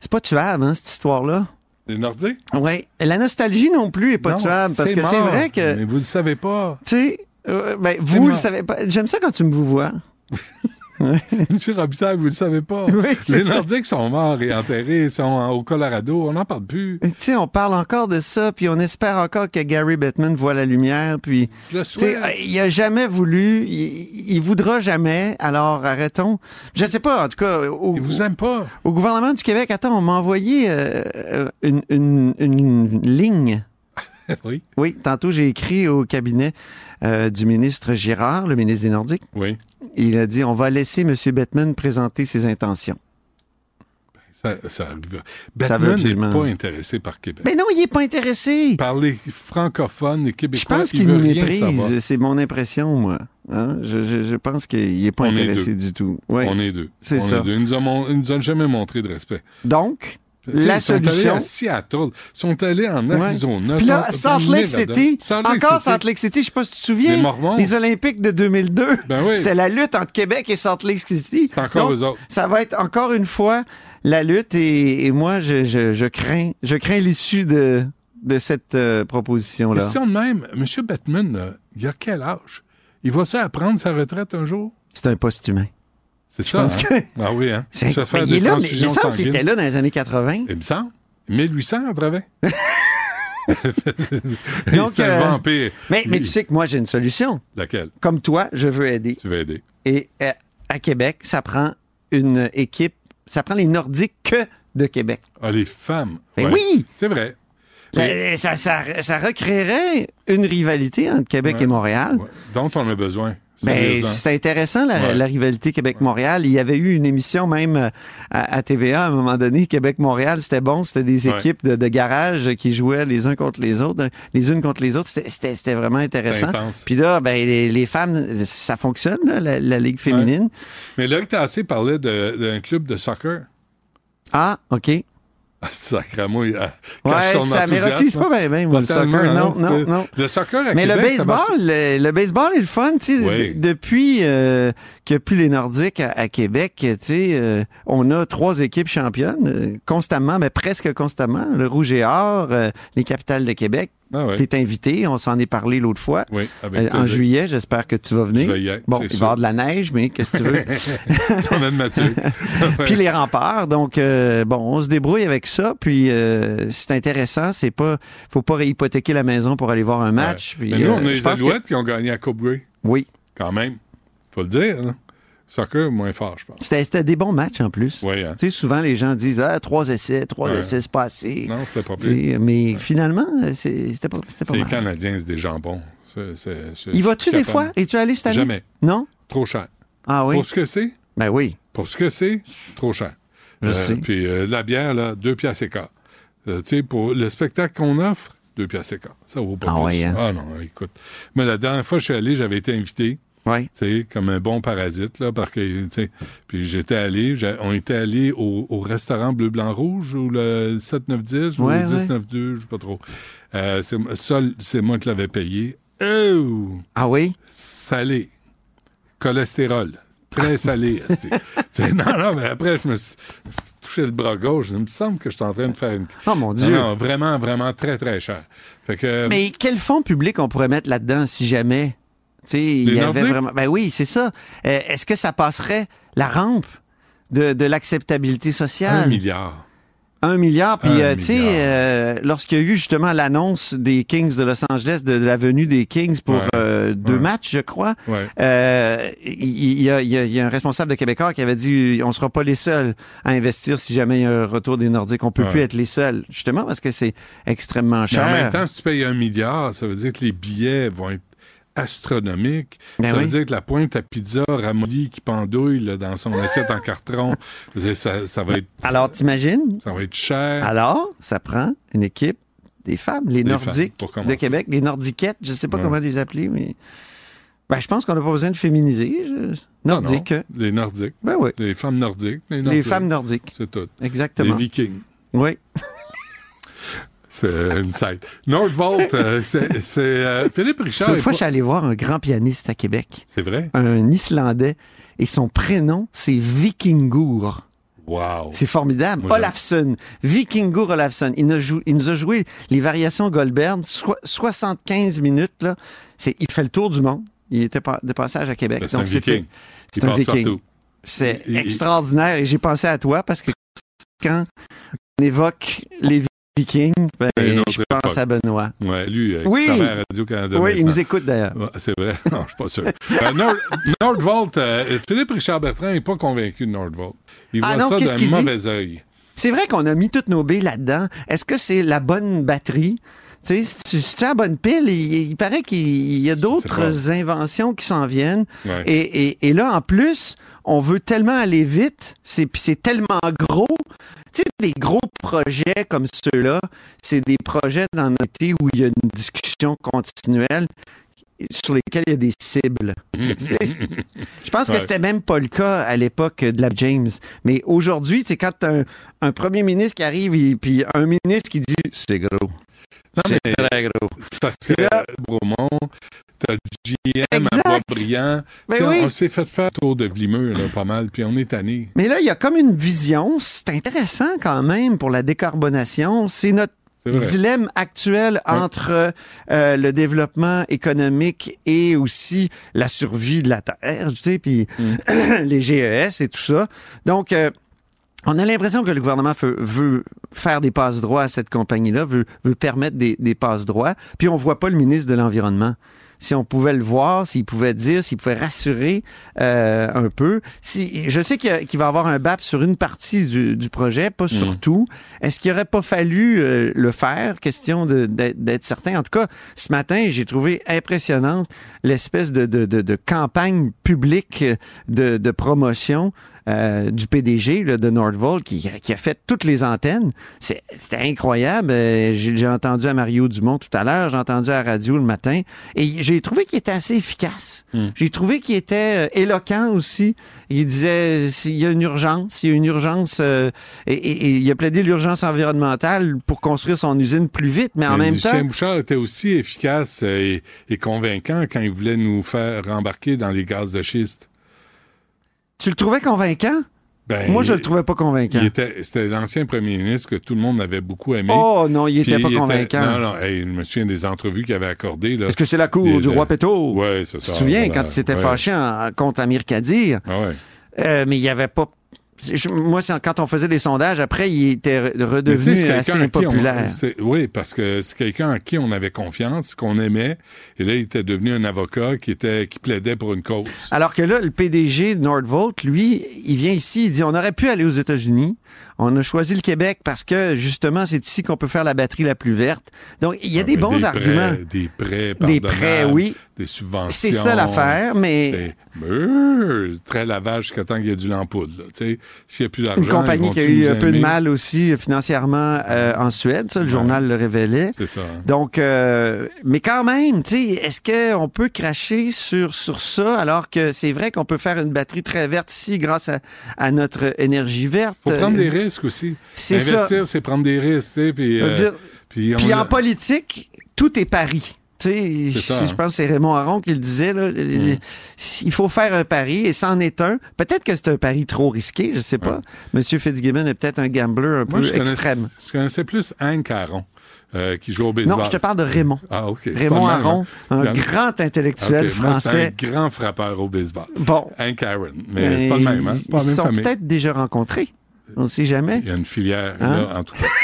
c'est pas tuable, hein, cette histoire-là. Les Nordiques? Oui. La nostalgie non plus est pas Non, tuable. Parce que c'est vrai que... Mais vous le savez pas. Tu sais, euh, ben, vous le mort. savez pas. J'aime ça quand tu me vous vois. Monsieur Robitaille, vous le savez pas. Oui, les ça. Nordiques sont morts et enterrés, ils sont en- au Colorado. On n'en parle plus. Tu sais, on parle encore de ça, puis on espère encore que Gary Bettman voit la lumière, puis... Il a jamais voulu, il, il voudra jamais, alors arrêtons. Je sais pas, en tout cas, au, Ils vous aiment pas. au gouvernement du Québec, attends, on m'a envoyé euh, euh, une, une- une ligne. oui. Oui, tantôt j'ai écrit au cabinet euh, du ministre Girard, le ministre des Nordiques. Oui. Il a dit, on va laisser M. Bettman présenter ses intentions. Ça, ça arrive. Batman n'est pas intéressé par Québec. Mais non, il est pas intéressé. Par les francophones, les Je Québécois, pense il qu'il nous méprise. C'est mon impression, moi. Hein? Je, je- je pense qu'il n'est pas On intéressé du tout. Ouais. On est deux. C'est On ça. est deux. Nous mon- ils nous ont jamais montré de respect. Donc, La ils sont allés solution. à Seattle, ils sont allés en. Arizona. Puis là, Salt Lake. City, Salt Lake encore City. Salt Lake City, je sais pas si tu te souviens, Les Mormons. les Olympiques de 2002, Ben oui. c'était la lutte entre Québec et Salt Lake City. C'est encore Donc, eux autres. Ça va être encore une fois la lutte et, et moi, je, je- je crains, je crains l'issue de, de cette euh, proposition-là. Question de même, M. Batman, là, il a quel âge? Il va-tu apprendre sa retraite un jour? C'est un poste humain. C'est ça, pense hein? que- Ah oui, hein? C'est- Se faire mais il des est là, mais il semble qu'il était là dans les années 80. Il me semble. 1880. Donc, c'est euh, un vampire. Mais, mais tu sais que moi, j'ai une solution. Laquelle? Comme toi, je veux aider. Tu veux aider. Et euh, à Québec, ça prend une équipe, ça prend les Nordiques que de Québec. Ah, les femmes. Ben Ouais. oui! C'est vrai. Ben, ça, ça, ça recréerait une rivalité entre Québec Ouais. et Montréal. Ouais. Dont on a besoin. Ben, Sérieusement. c'est intéressant, la, Ouais. la rivalité Québec-Montréal. Il y avait eu une émission même euh, à, à TVA à un moment donné, Québec-Montréal. C'était bon. C'était des Ouais. équipes de, de garage qui jouaient les uns contre les autres, les unes contre les autres. C'était- vraiment intéressant. Puis là, ben, les, les femmes, ça fonctionne, là, la, la Ligue féminine. Mais là, tu as assez parlé de- d'un club de soccer. Ah, OK. Ah, sacrément, il a- Ouais, son ça m'érotise pas bien, moi, le soccer. hein, Non, non, c'est- non. Le soccer à Mais le ça baseball, le, le baseball est le fun, tu sais. Oui. d- Depuis euh, qu'il n'y a plus les Nordiques à, à Québec, tu sais, euh, on a trois équipes championnes euh, constamment, mais presque constamment. Le Rouge et Or, euh, les capitales de Québec. Ah ouais. T'es invité, on s'en est parlé l'autre fois. Oui, avec Euh, en juillet, j'espère que tu vas venir. Bon, il va y avoir de la neige, mais qu'est-ce que tu veux? On a de Mathieu. puis les remparts. Donc, euh, bon, on se débrouille avec ça. Puis, euh, c'est intéressant. C'est pas, faut pas hypothéquer la maison pour aller voir un match. Puis, Mais nous, on a les que- Alouettes qui ont gagné à Coupe Grey. Oui. Quand même. Faut le dire. là. Soccer, moins fort, je pense. C'était des bons matchs en plus. Oui, hein. Tu sais, souvent les gens disent Ah, trois essais, trois Ouais. essais, c'est pas assez. Non, c'était pas pire. Mais finalement, c'était pas, pas les. Canadiens, c'est des jambons. Vas-tu suis des fois? Es-tu allé cette année? Jamais. Non? Trop cher. Ah oui? Pour ce que c'est, Ben oui. pour ce que c'est, trop cher. Je sais. Puis euh, la bière, là, deux piastres et quart. Euh, tu sais, pour le spectacle qu'on offre, deux piastres et quart. Ça vaut pas Ah plus. ouais, hein? Ah non, écoute. Mais la dernière fois que je suis allé, j'avais été invité. Oui. Tu sais, comme un bon parasite, là, parce que, tu sais, puis j'étais allé, on était allé au, au restaurant Bleu, Blanc, Rouge, ou le 7-9-10, ou Ouais, le 10-9-2, je sais pas trop. Euh, c'est, ça, c'est moi qui l'avais payé. Oh! Ah oui? Salé. Cholestérol. Très salé. C'est- non, non, mais après, je me suis touché le bras gauche. Il me semble que je suis en train de faire une... Oh mon Non, Dieu. non, vraiment, vraiment très, très cher. Fait que... Mais quel fonds public on pourrait mettre là-dedans si jamais? Tu sais, il y avait vraiment. Ben oui, c'est ça. Euh, Est-ce que ça passerait la rampe de, de l'acceptabilité Un sociale? milliard. Un milliard. Puis, Un euh, tu sais, euh, lorsqu'il y a eu justement l'annonce des Kings de Los Angeles, de, de la venue des Kings pour Ouais. euh, deux Ouais. matchs, je crois, il y, a, il y a- il y a un responsable de Québécois qui avait dit on sera pas les seuls à investir si jamais il y a un retour des Nordiques. On peut Ouais. plus être les seuls, justement parce que c'est extrêmement Mais cher. en même temps, si tu payes un milliard, ça veut dire que les billets vont être astronomiques. Ben ça oui. veut dire que la pointe à pizza ramollie qui pendouille là, dans son assiette en carton, ça, ça va être Alors, t'imagines? ça va être cher. Alors, ça prend une équipe des femmes, les Des Nordiques femmes, de. Québec, les Nordiquettes, je sais pas Ouais. comment les appeler, mais ben, je pense qu'on n'a pas besoin de féminiser. je- Nordiques. Les Nordiques. Ben oui. Les femmes nordiques. Les, Les Nordiques. femmes nordiques. C'est tout. Exactement. Les Vikings. Oui. C'est une site. Nordvolt, euh, c'est c'est, euh, Philippe Richard. Une fois, pas- je suis allé voir un grand pianiste à Québec, C'est vrai? un Islandais, et son prénom, c'est Vikingur. Wow. C'est formidable. Moi. Olafsson. Vikingur Olafsson. Il nous, joue- il nous a joué les variations Goldberg, soi- 75 minutes. Là. C'est, il fait le tour du monde. Il était de passage à Québec. Ben, c'est un Viking. C'est un Viking. C'est extraordinaire. Et j'ai pensé à toi parce que quand on évoque les Vikings, ben, autre je pense à Benoît. Ouais, lui, euh, Oui. à Radio-Canada. Oui, il nous écoute d'ailleurs. Ouais, c'est vrai. Non, je suis pas sûr. Euh, Nord- Nordvolt, euh, Philippe Richard Bertrand n'est pas convaincu de Nordvolt. Il Ah voit non, ça d'un mauvais œil. C'est vrai qu'on a mis toutes nos billes là-dedans. Est-ce que c'est la bonne batterie? Si tu- si tu as la bonne pile, il, il paraît qu'il y a d'autres inventions qui s'en viennent. Ouais. Et, et- et là, en plus, on veut tellement aller vite, c'est, puis c'est tellement gros. Tu sais, des gros projets comme ceux-là, c'est des projets dans notre été où il y a une discussion continuelle sur lesquels il y a des cibles. Je pense que c'était même pas le cas à l'époque de la James. Mais aujourd'hui, c'est quand un premier ministre qui arrive et puis un ministre qui dit c'est gros. C'est mais- très gros. Parce que euh, Bromont, t'as le GM à Exact. Sais, oui. On s'est fait faire tour de Vlimeux, là, pas mal, puis on est tanné. Mais là, il y a comme une vision. C'est intéressant quand même pour la décarbonation. C'est notre dilemme actuel entre euh, le développement économique et aussi la survie de la Terre, tu sais, puis Mm. les GES et tout ça. Donc, euh, on a l'impression que le gouvernement veut, veut faire des passes droits à cette compagnie-là, veut, veut permettre des, des passes droits, puis on voit pas le ministre de l'Environnement. Si on pouvait le voir, s'il pouvait dire, s'il pouvait rassurer euh, un peu. Si, je sais qu'il y a- qu'il va avoir un BAP sur une partie du, du projet, pas sur tout. Est-ce qu'il n'aurait pas fallu euh, le faire? Question d'être certain. En tout cas, ce matin, j'ai trouvé impressionnante l'espèce de, de, de, de campagne publique de, de promotion euh, du PDG là, de Nordvolt qui, qui a fait toutes les antennes. C'est- C'était incroyable. Euh, J'ai entendu à Mario Dumont tout à l'heure, j'ai entendu à la radio le matin, et j'ai trouvé qu'il était assez efficace. J'ai trouvé qu'il était euh, éloquent aussi. Il disait s'il y a une urgence, il y a une urgence, euh, et, et- et il a plaidé l'urgence environnementale pour construire son usine plus vite, mais en Mais même Lucien temps, Bouchard était aussi efficace euh, et, et convaincant quand il voulait nous faire embarquer dans les gaz de schiste. Tu le trouvais convaincant? Ben, Moi, je le trouvais pas convaincant. était- C'était l'ancien premier ministre que tout le monde avait beaucoup aimé. Oh non, il était pas convaincant. Non, non, hey, je me souviens des entrevues qu'il avait accordées. Est-ce que c'est la cour du roi Péto? Ouais, c'est Tu ça. te souviens voilà. quand il s'était Ouais. fâché en- contre Amir Kadir? Ah ouais. Euh, mais il n'y avait pas. Je- moi, quand on faisait des sondages, après, il était redevenu assez qui on- oui, parce que c'est quelqu'un à qui on avait confiance, qu'on aimait, et là, il était devenu un avocat qui était qui plaidait pour une cause. Alors que là, le PDG de Nordvolt, lui, il vient ici, il dit on aurait pu aller aux États-Unis. On a choisi le Québec parce que justement, c'est ici qu'on peut faire la batterie la plus verte. Donc, il y a des bons prêts- arguments. Des prêts, Des prêts, oui. Des subventions. C'est ça l'affaire, mais Des- très lavage jusqu'à temps qu'il y ait du lampoudre. S'il n'y a plus d'argent. une compagnie qui a eu un peu de mal aussi euh, financièrement euh, en Suède, ça, le journal le révélait. C'est ça. Donc, euh, mais quand même, tu sais, est-ce qu'on peut cracher sur, sur ça alors que c'est vrai qu'on peut faire une batterie très verte ici grâce à, à notre énergie verte? faut prendre des risques aussi. C'est ça. Investir, c'est prendre des risques. tu sais, Puis, euh, dire, puis on Puis a- en politique, tout est pari. Tu sais, je hein. pense que c'est Raymond Aron qui le disait. Là, Il faut faire un pari et c'en est un. Peut-être que c'est un pari trop risqué, je sais pas. Monsieur Fitzgibbon est peut-être un gambler un Moi, peu je extrême. Je connaissais plus Hank Aaron, euh, qui joue au baseball. Non, je te parle de Raymond. Ah, OK. Raymond Aron, hein? un grand intellectuel français. Un grand frappeur au baseball. Bon. Hank Aaron. Mais c'est pas le même, hein? Pas Ils même sont peut-être déjà rencontrés. On ne sait jamais? Il y a une filière, Hein? là, en tout cas.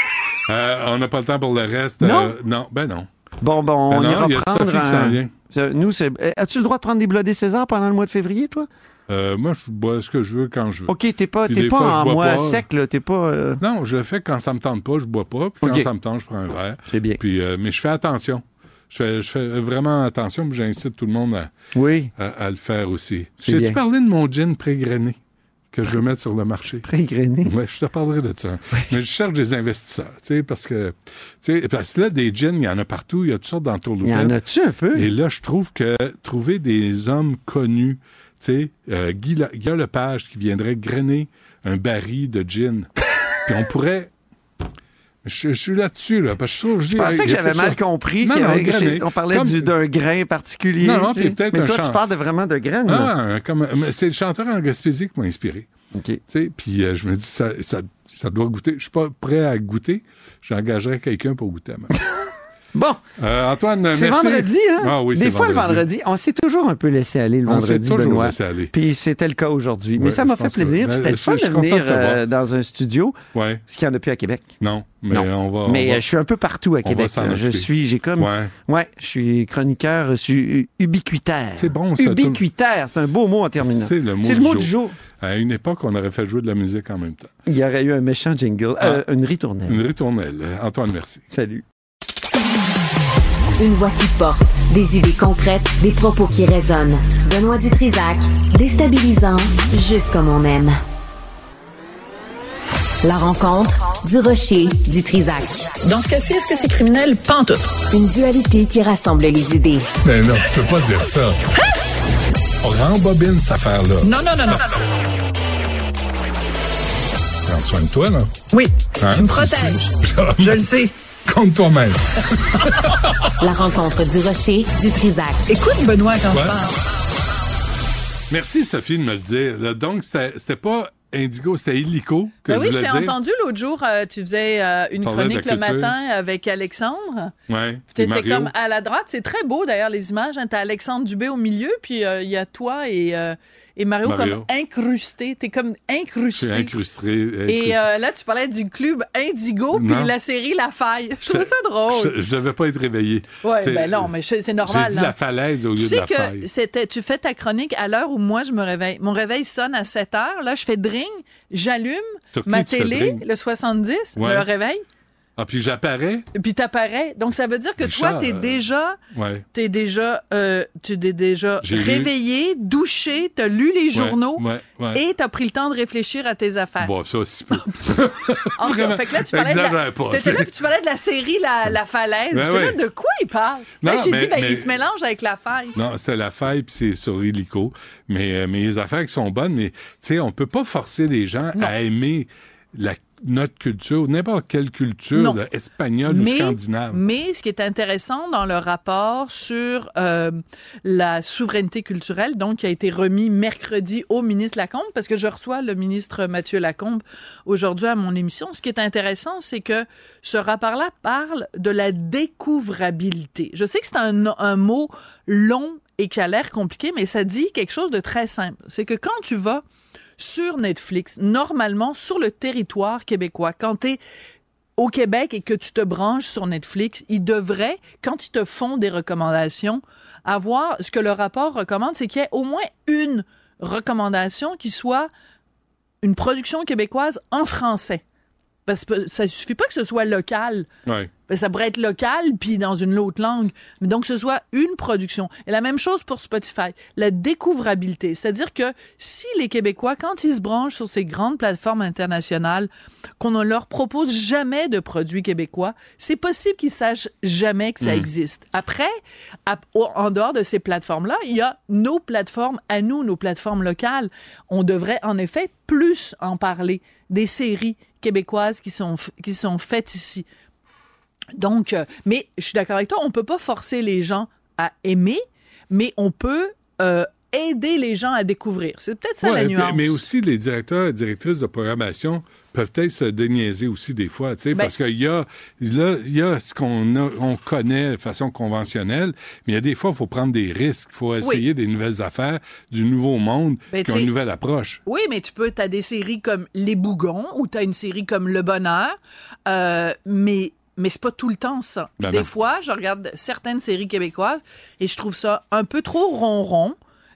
Euh, on n'a pas le temps pour le reste. Non? Euh, non, ben non. Bon, bon, on Ben non, ira y a prendre qui un- Nous, c'est... Eh, As-tu le droit de prendre des blodés César pendant le mois de février, toi? Euh, moi, je bois ce que je veux quand je veux. OK, t'es pas, t'es pas fois, en mois pas. sec, là. T'es pas... euh, Non, je le fais quand ça me tente pas, je bois pas. Puis quand OK. ça me tente, je prends un verre. C'est bien. Puis, euh, mais je fais attention. Je fais, je fais vraiment attention, puis j'incite tout le monde à, Oui. à, à le faire aussi. J'ai-tu parlé de mon gin pré-grainé que je veux mettre sur le marché? Pré-grainé? Oui, je te parlerai de ça. Mais je cherche des investisseurs, tu sais, parce que, tu sais, parce que là, des gins, il y en a partout, il y a toutes sortes d'entourloupettes. Il y en a-tu un peu? Et là, je trouve que trouver des hommes connus, tu sais, euh, Guy, Guy Lepage qui viendrait grainer un baril de gin, puis on pourrait... Je, je suis là-dessus, là, parce que je trouve... Je pensais que j'avais mal compris. Non, qu'il y non, avait- que grainer. j'ai- on parlait du- d'un grain particulier. Non, non, puis peut-être Mais un toi, tu parles de vraiment de graines. là. Ah, comme, mais c'est le chanteur en Gaspésie qui m'a inspiré. Tu sais, Puis euh, je me dis, ça, ça, ça doit goûter. Je suis pas prêt à goûter. J'engagerai quelqu'un pour goûter à ma. Bon. Euh, Antoine, C'est merci. vendredi, hein? Ah oui, Des c'est fois, le vendredi, on s'est toujours un peu laissé aller le On vendredi, Benoît. laissé aller. Puis c'était le cas aujourd'hui. Mais ça m'a fait que- plaisir. C'était le fun de venir euh, dans un studio. Ouais. Ce qu'il n'y en a plus à Québec. Non, mais Non. on va. on Mais va- euh, je suis un peu partout à on Québec. Je suis, j'ai comme, Ouais. ouais, je suis chroniqueur, je suis ubiquitaire. C'est bon, ça. Ubiquitaire, c'est un beau mot en terminant. C'est le mot, C'est le mot du jour. À une époque, on aurait fait jouer de la musique en même temps. Il y aurait eu un méchant jingle, euh, une ritournelle. Une ritournelle. Antoine, merci. Salut. Une voix qui porte, des idées concrètes, des propos qui résonnent. Benoît Dutrisac, déstabilisant, juste comme on aime. La rencontre du rocher du Trisac. Dans ce cas-ci, est-ce que c'est criminel? Pantoute. Une dualité qui rassemble les idées. Mais non, tu peux pas dire ça. On rembobine cette affaire-là. Non, non, non, non. Prends soin de toi, là. Oui, Hein, tu me protèges. Je le sais. Compte toi-même. La rencontre du rocher du Trisac. Écoute Benoît quand Ouais. je parle. Merci, Sophie, de me le dire. Donc, c'était pas Indigo, c'était Illico que Ben je oui, je t'ai entendu l'autre jour, euh, tu faisais euh, une chronique le matin avec Alexandre. Ouais. Tu étais comme à la droite, c'est très beau d'ailleurs les images. Hein. T'as Alexandre Dubé au milieu, puis euh, il y a toi et, euh, et Mario, Mario. comme incrusté. T'es comme Je suis incrusté. incrusté. Et euh, là, tu parlais du club Indigo, puis la série La Faille. Je trouvais ça drôle. Je, je devais pas être réveillé. Ouais, ben non, mais c'est normal. J'ai dit la falaise au lieu Tu de sais la que faille. c'était, tu fais ta chronique à l'heure où moi je me réveille. Mon réveil sonne à 7 heures. Là, je fais dring, j'allume ma télé, le 70, Ouais. me réveille, Ah, puis j'apparais. puis t'apparais. Donc ça veut dire que toi, t'es euh, déjà, Ouais. t'es déjà, euh, tu t'es déjà J'ai lu. réveillé, douché, t'as lu les journaux Ouais, ouais, et t'as pris le temps de réfléchir à tes affaires. Bon, ça, c'est peu. En cas, fait que là, tu parlais de la, Exagère pas, t'étais là, tu sais. puis tu parlais de la série La, la Falaise. Ben J'étais là, de quoi il parle? Non, Là, j'ai mais- dit, ben, mais- il se mélange avec la faille. Non, c'était la faille, puis c'est sur Illico. Mais, euh, mais les affaires qui sont bonnes, mais tu sais, on peut pas forcer les gens à aimer la, notre culture, n'importe quelle culture, là, espagnole ou scandinave. Mais ce qui est intéressant dans le rapport sur euh, la souveraineté culturelle, donc qui a été remis mercredi au ministre Lacombe, parce que je reçois le ministre Mathieu Lacombe aujourd'hui à mon émission, ce qui est intéressant, c'est que ce rapport-là parle de la découvrabilité. Je sais que c'est un, un mot long et qui a l'air compliqué, mais ça dit quelque chose de très simple. C'est que quand tu vas sur Netflix, normalement sur le territoire québécois, quand tu es au Québec et que tu te branches sur Netflix, ils devraient, quand ils te font des recommandations, avoir ce que le rapport recommande, c'est qu'il y ait au moins une recommandation qui soit une production québécoise en français. Parce que ça suffit pas que ce soit local. Ben, ça pourrait être local puis dans une autre langue. Mais donc, que ce soit une production. Et la même chose pour Spotify. La découvrabilité. C'est-à-dire que si les Québécois, quand ils se branchent sur ces grandes plateformes internationales, qu'on ne leur propose jamais de produits québécois, c'est possible qu'ils sachent jamais que ça Mm. existe. Après, à- en dehors de ces plateformes-là, il y a nos plateformes à nous, nos plateformes locales. On devrait en effet plus en parler des séries québécoises qui sont, qui sont faites ici. Donc, euh, mais je suis d'accord avec toi, on peut pas forcer les gens à aimer, mais on peut euh, aider les gens à découvrir. C'est peut-être ça Ouais, la nuance. Mais aussi, les directeurs et directrices de programmation peuvent peut-être se déniaiser aussi des fois, tu sais, Ben- parce qu'il y a, là, y a ce qu'on on connaît de façon conventionnelle, mais il y a des fois, il faut prendre des risques, il faut essayer des nouvelles affaires, du nouveau monde, Ben, qui ont une nouvelle approche. Oui, mais tu peux, tu as des séries comme Les Bougons ou tu as une série comme Le Bonheur, euh, mais, mais c'est pas tout le temps ça. Ben des fois, je regarde certaines séries québécoises et je trouve ça un peu trop ronron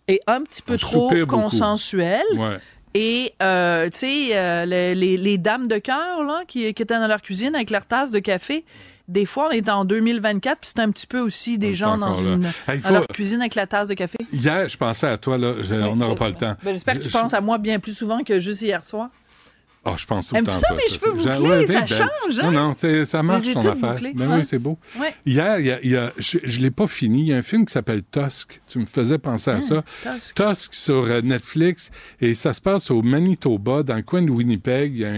et un petit peu On trop consensuel. Ouais. Et, euh, tu sais, euh, les, les- les dames de cœur, là, qui, qui étaient dans leur cuisine avec leur tasse de café, des fois, on est en 2024, puis c'est un petit peu aussi des gens dans, une, Hey, leur cuisine avec la tasse de café. Hier, je pensais à toi, là, je- on n'aura pas le temps. Ben, J'espère que tu Je- penses à moi bien plus souvent que juste hier soir. Ah, je pense tout le temps. ça, toi, mes cheveux Sophie. bouclés? Ouais, Ça belle. change, hein? Non, non, t'sais, ça marche toutes affaire. bouclées, Ben oui, c'est beau. Ouais. Hier, il y a, il y a- je ne l'ai pas fini. Il y a un film qui s'appelle Tusk. Tu me faisais penser à ça. Tusk. Tusk sur euh, Netflix. Et ça se passe au Manitoba, dans le coin de Winnipeg. Il y a un,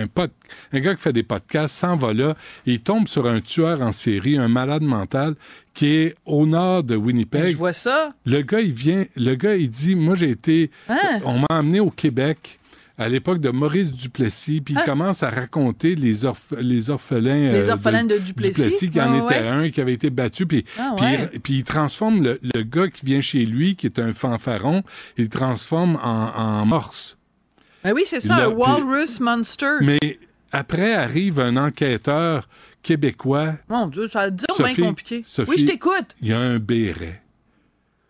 un, un pod- un gars qui fait des podcasts s'en va là. Et il tombe sur un tueur en série, un malade mental, qui est au nord de Winnipeg. Je vois ça. Le gars, il vient, le gars, il dit, moi, j'ai été, Hein? on m'a amené au Québec à l'époque de Maurice Duplessis, puis il Ah. commence à raconter les, orph- les orphelins. Les euh, orphelins de Duplessis? qui en Ah, était ouais. un, qui avait été battu, puis, Ah, puis, ouais. il, puis il transforme le, le gars qui vient chez lui, qui est un fanfaron, il le transforme en, en morse. Ben oui, c'est ça, Le- un Walrus Monster. Mais après arrive un enquêteur québécois. Mon Dieu, ça a dire bien Sophie, compliqué. Sophie, oui, je t'écoute. Il y a un béret.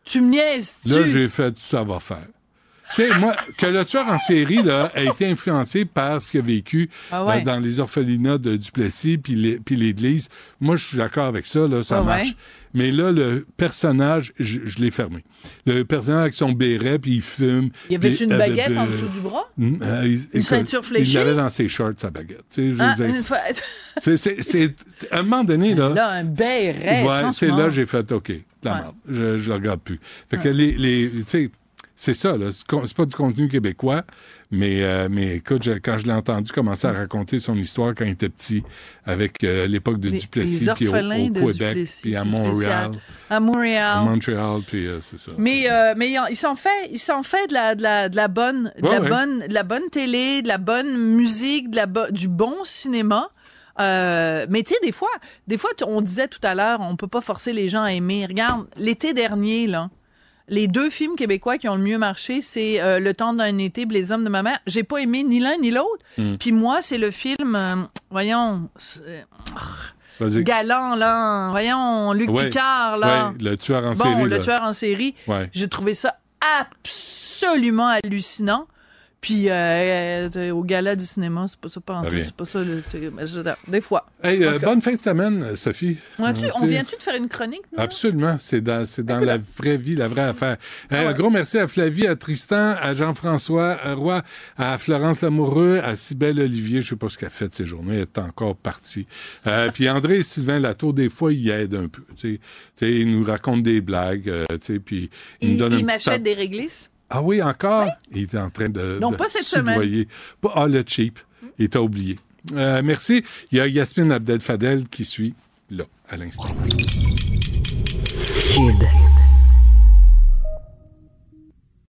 Tu me niaises. Là, tu... j'ai fait ça va faire. Tu sais, moi, que le tueur en série là, a été influencé par ce qu'il a vécu Ah ouais. euh, dans les orphelinats de Duplessis puis l'Église, moi, je suis d'accord avec ça, là, ça Ah ouais. marche. Mais là, le personnage, je, je l'ai fermé. Le personnage avec son béret, puis il fume. Y avait-tu puis- une baguette euh, en dessous du bras? euh, il- écoute, ceinture fléchée? Il l'avait dans ses shorts, sa baguette. Tu sais, Ah, une c'est- à un moment donné, là. Là, un béret, Ouais, c'est là que j'ai fait OK, la Ouais. merde. Je, le regarde plus. Fait que les, les tu sais, c'est ça, là. C'est pas du contenu québécois, mais, euh, mais écoute, je- quand je l'ai entendu commencer à raconter son histoire quand il était petit, avec euh, l'époque de Les- Duplessis, les puis au, Québec, Duplessis, puis à Montréal. À Montréal. À Montréal, puis euh, c'est ça. Mais, euh, mais il en- il s'en fait, il s'en fait de la, de la, de la bonne, de Ouais, la ouais. bonne, de la bonne télé, de la bonne musique, de la bo- du bon cinéma. Euh, mais tu sais, des fois, des fois, on disait tout à l'heure, on peut pas forcer les gens à aimer. Regarde, l'été dernier, là, les deux films québécois qui ont le mieux marché, c'est euh, Le temps d'un été, Les hommes de ma mère. J'ai pas aimé ni l'un ni l'autre. Mm. Puis moi, c'est le film, euh, voyons, Vas-y. galant là, voyons, Luc Ouais, Picard là. ouais, le tueur en bon, série, le là. tueur en série. Ouais. J'ai trouvé ça absolument hallucinant. Puis euh, euh, au gala du cinéma, c'est pas ça pas en Ah tout, c'est pas ça le je- des fois. Hey, euh, bonne fin de semaine, Sophie. On, Euh, on tu sais, vient-tu de faire une chronique nous? Absolument, c'est dans, c'est dans la vraie vie, la vraie affaire. Hey, Un gros merci à Flavie, à Tristan, à Jean-François à Roy, à Florence Lamoureux, à Cybelle Olivier, je sais pas ce qu'elle fait de ces journées, elle est encore partie. Euh, puis André et Sylvain Latour, des fois, ils aident un peu. Tu sais, Tu sais, ils nous racontent des blagues, euh, tu sais, puis ils nous Il, donnent il un petit m'achète tape. des réglisses. Ah oui, encore? Il est en train de. Non, de pas cette soudoyer. Pas, ah, le cheap. Il t'a oublié. Euh, merci. Il y a Yasmine Abdel Fadel qui suit là, à l'instant. Cube.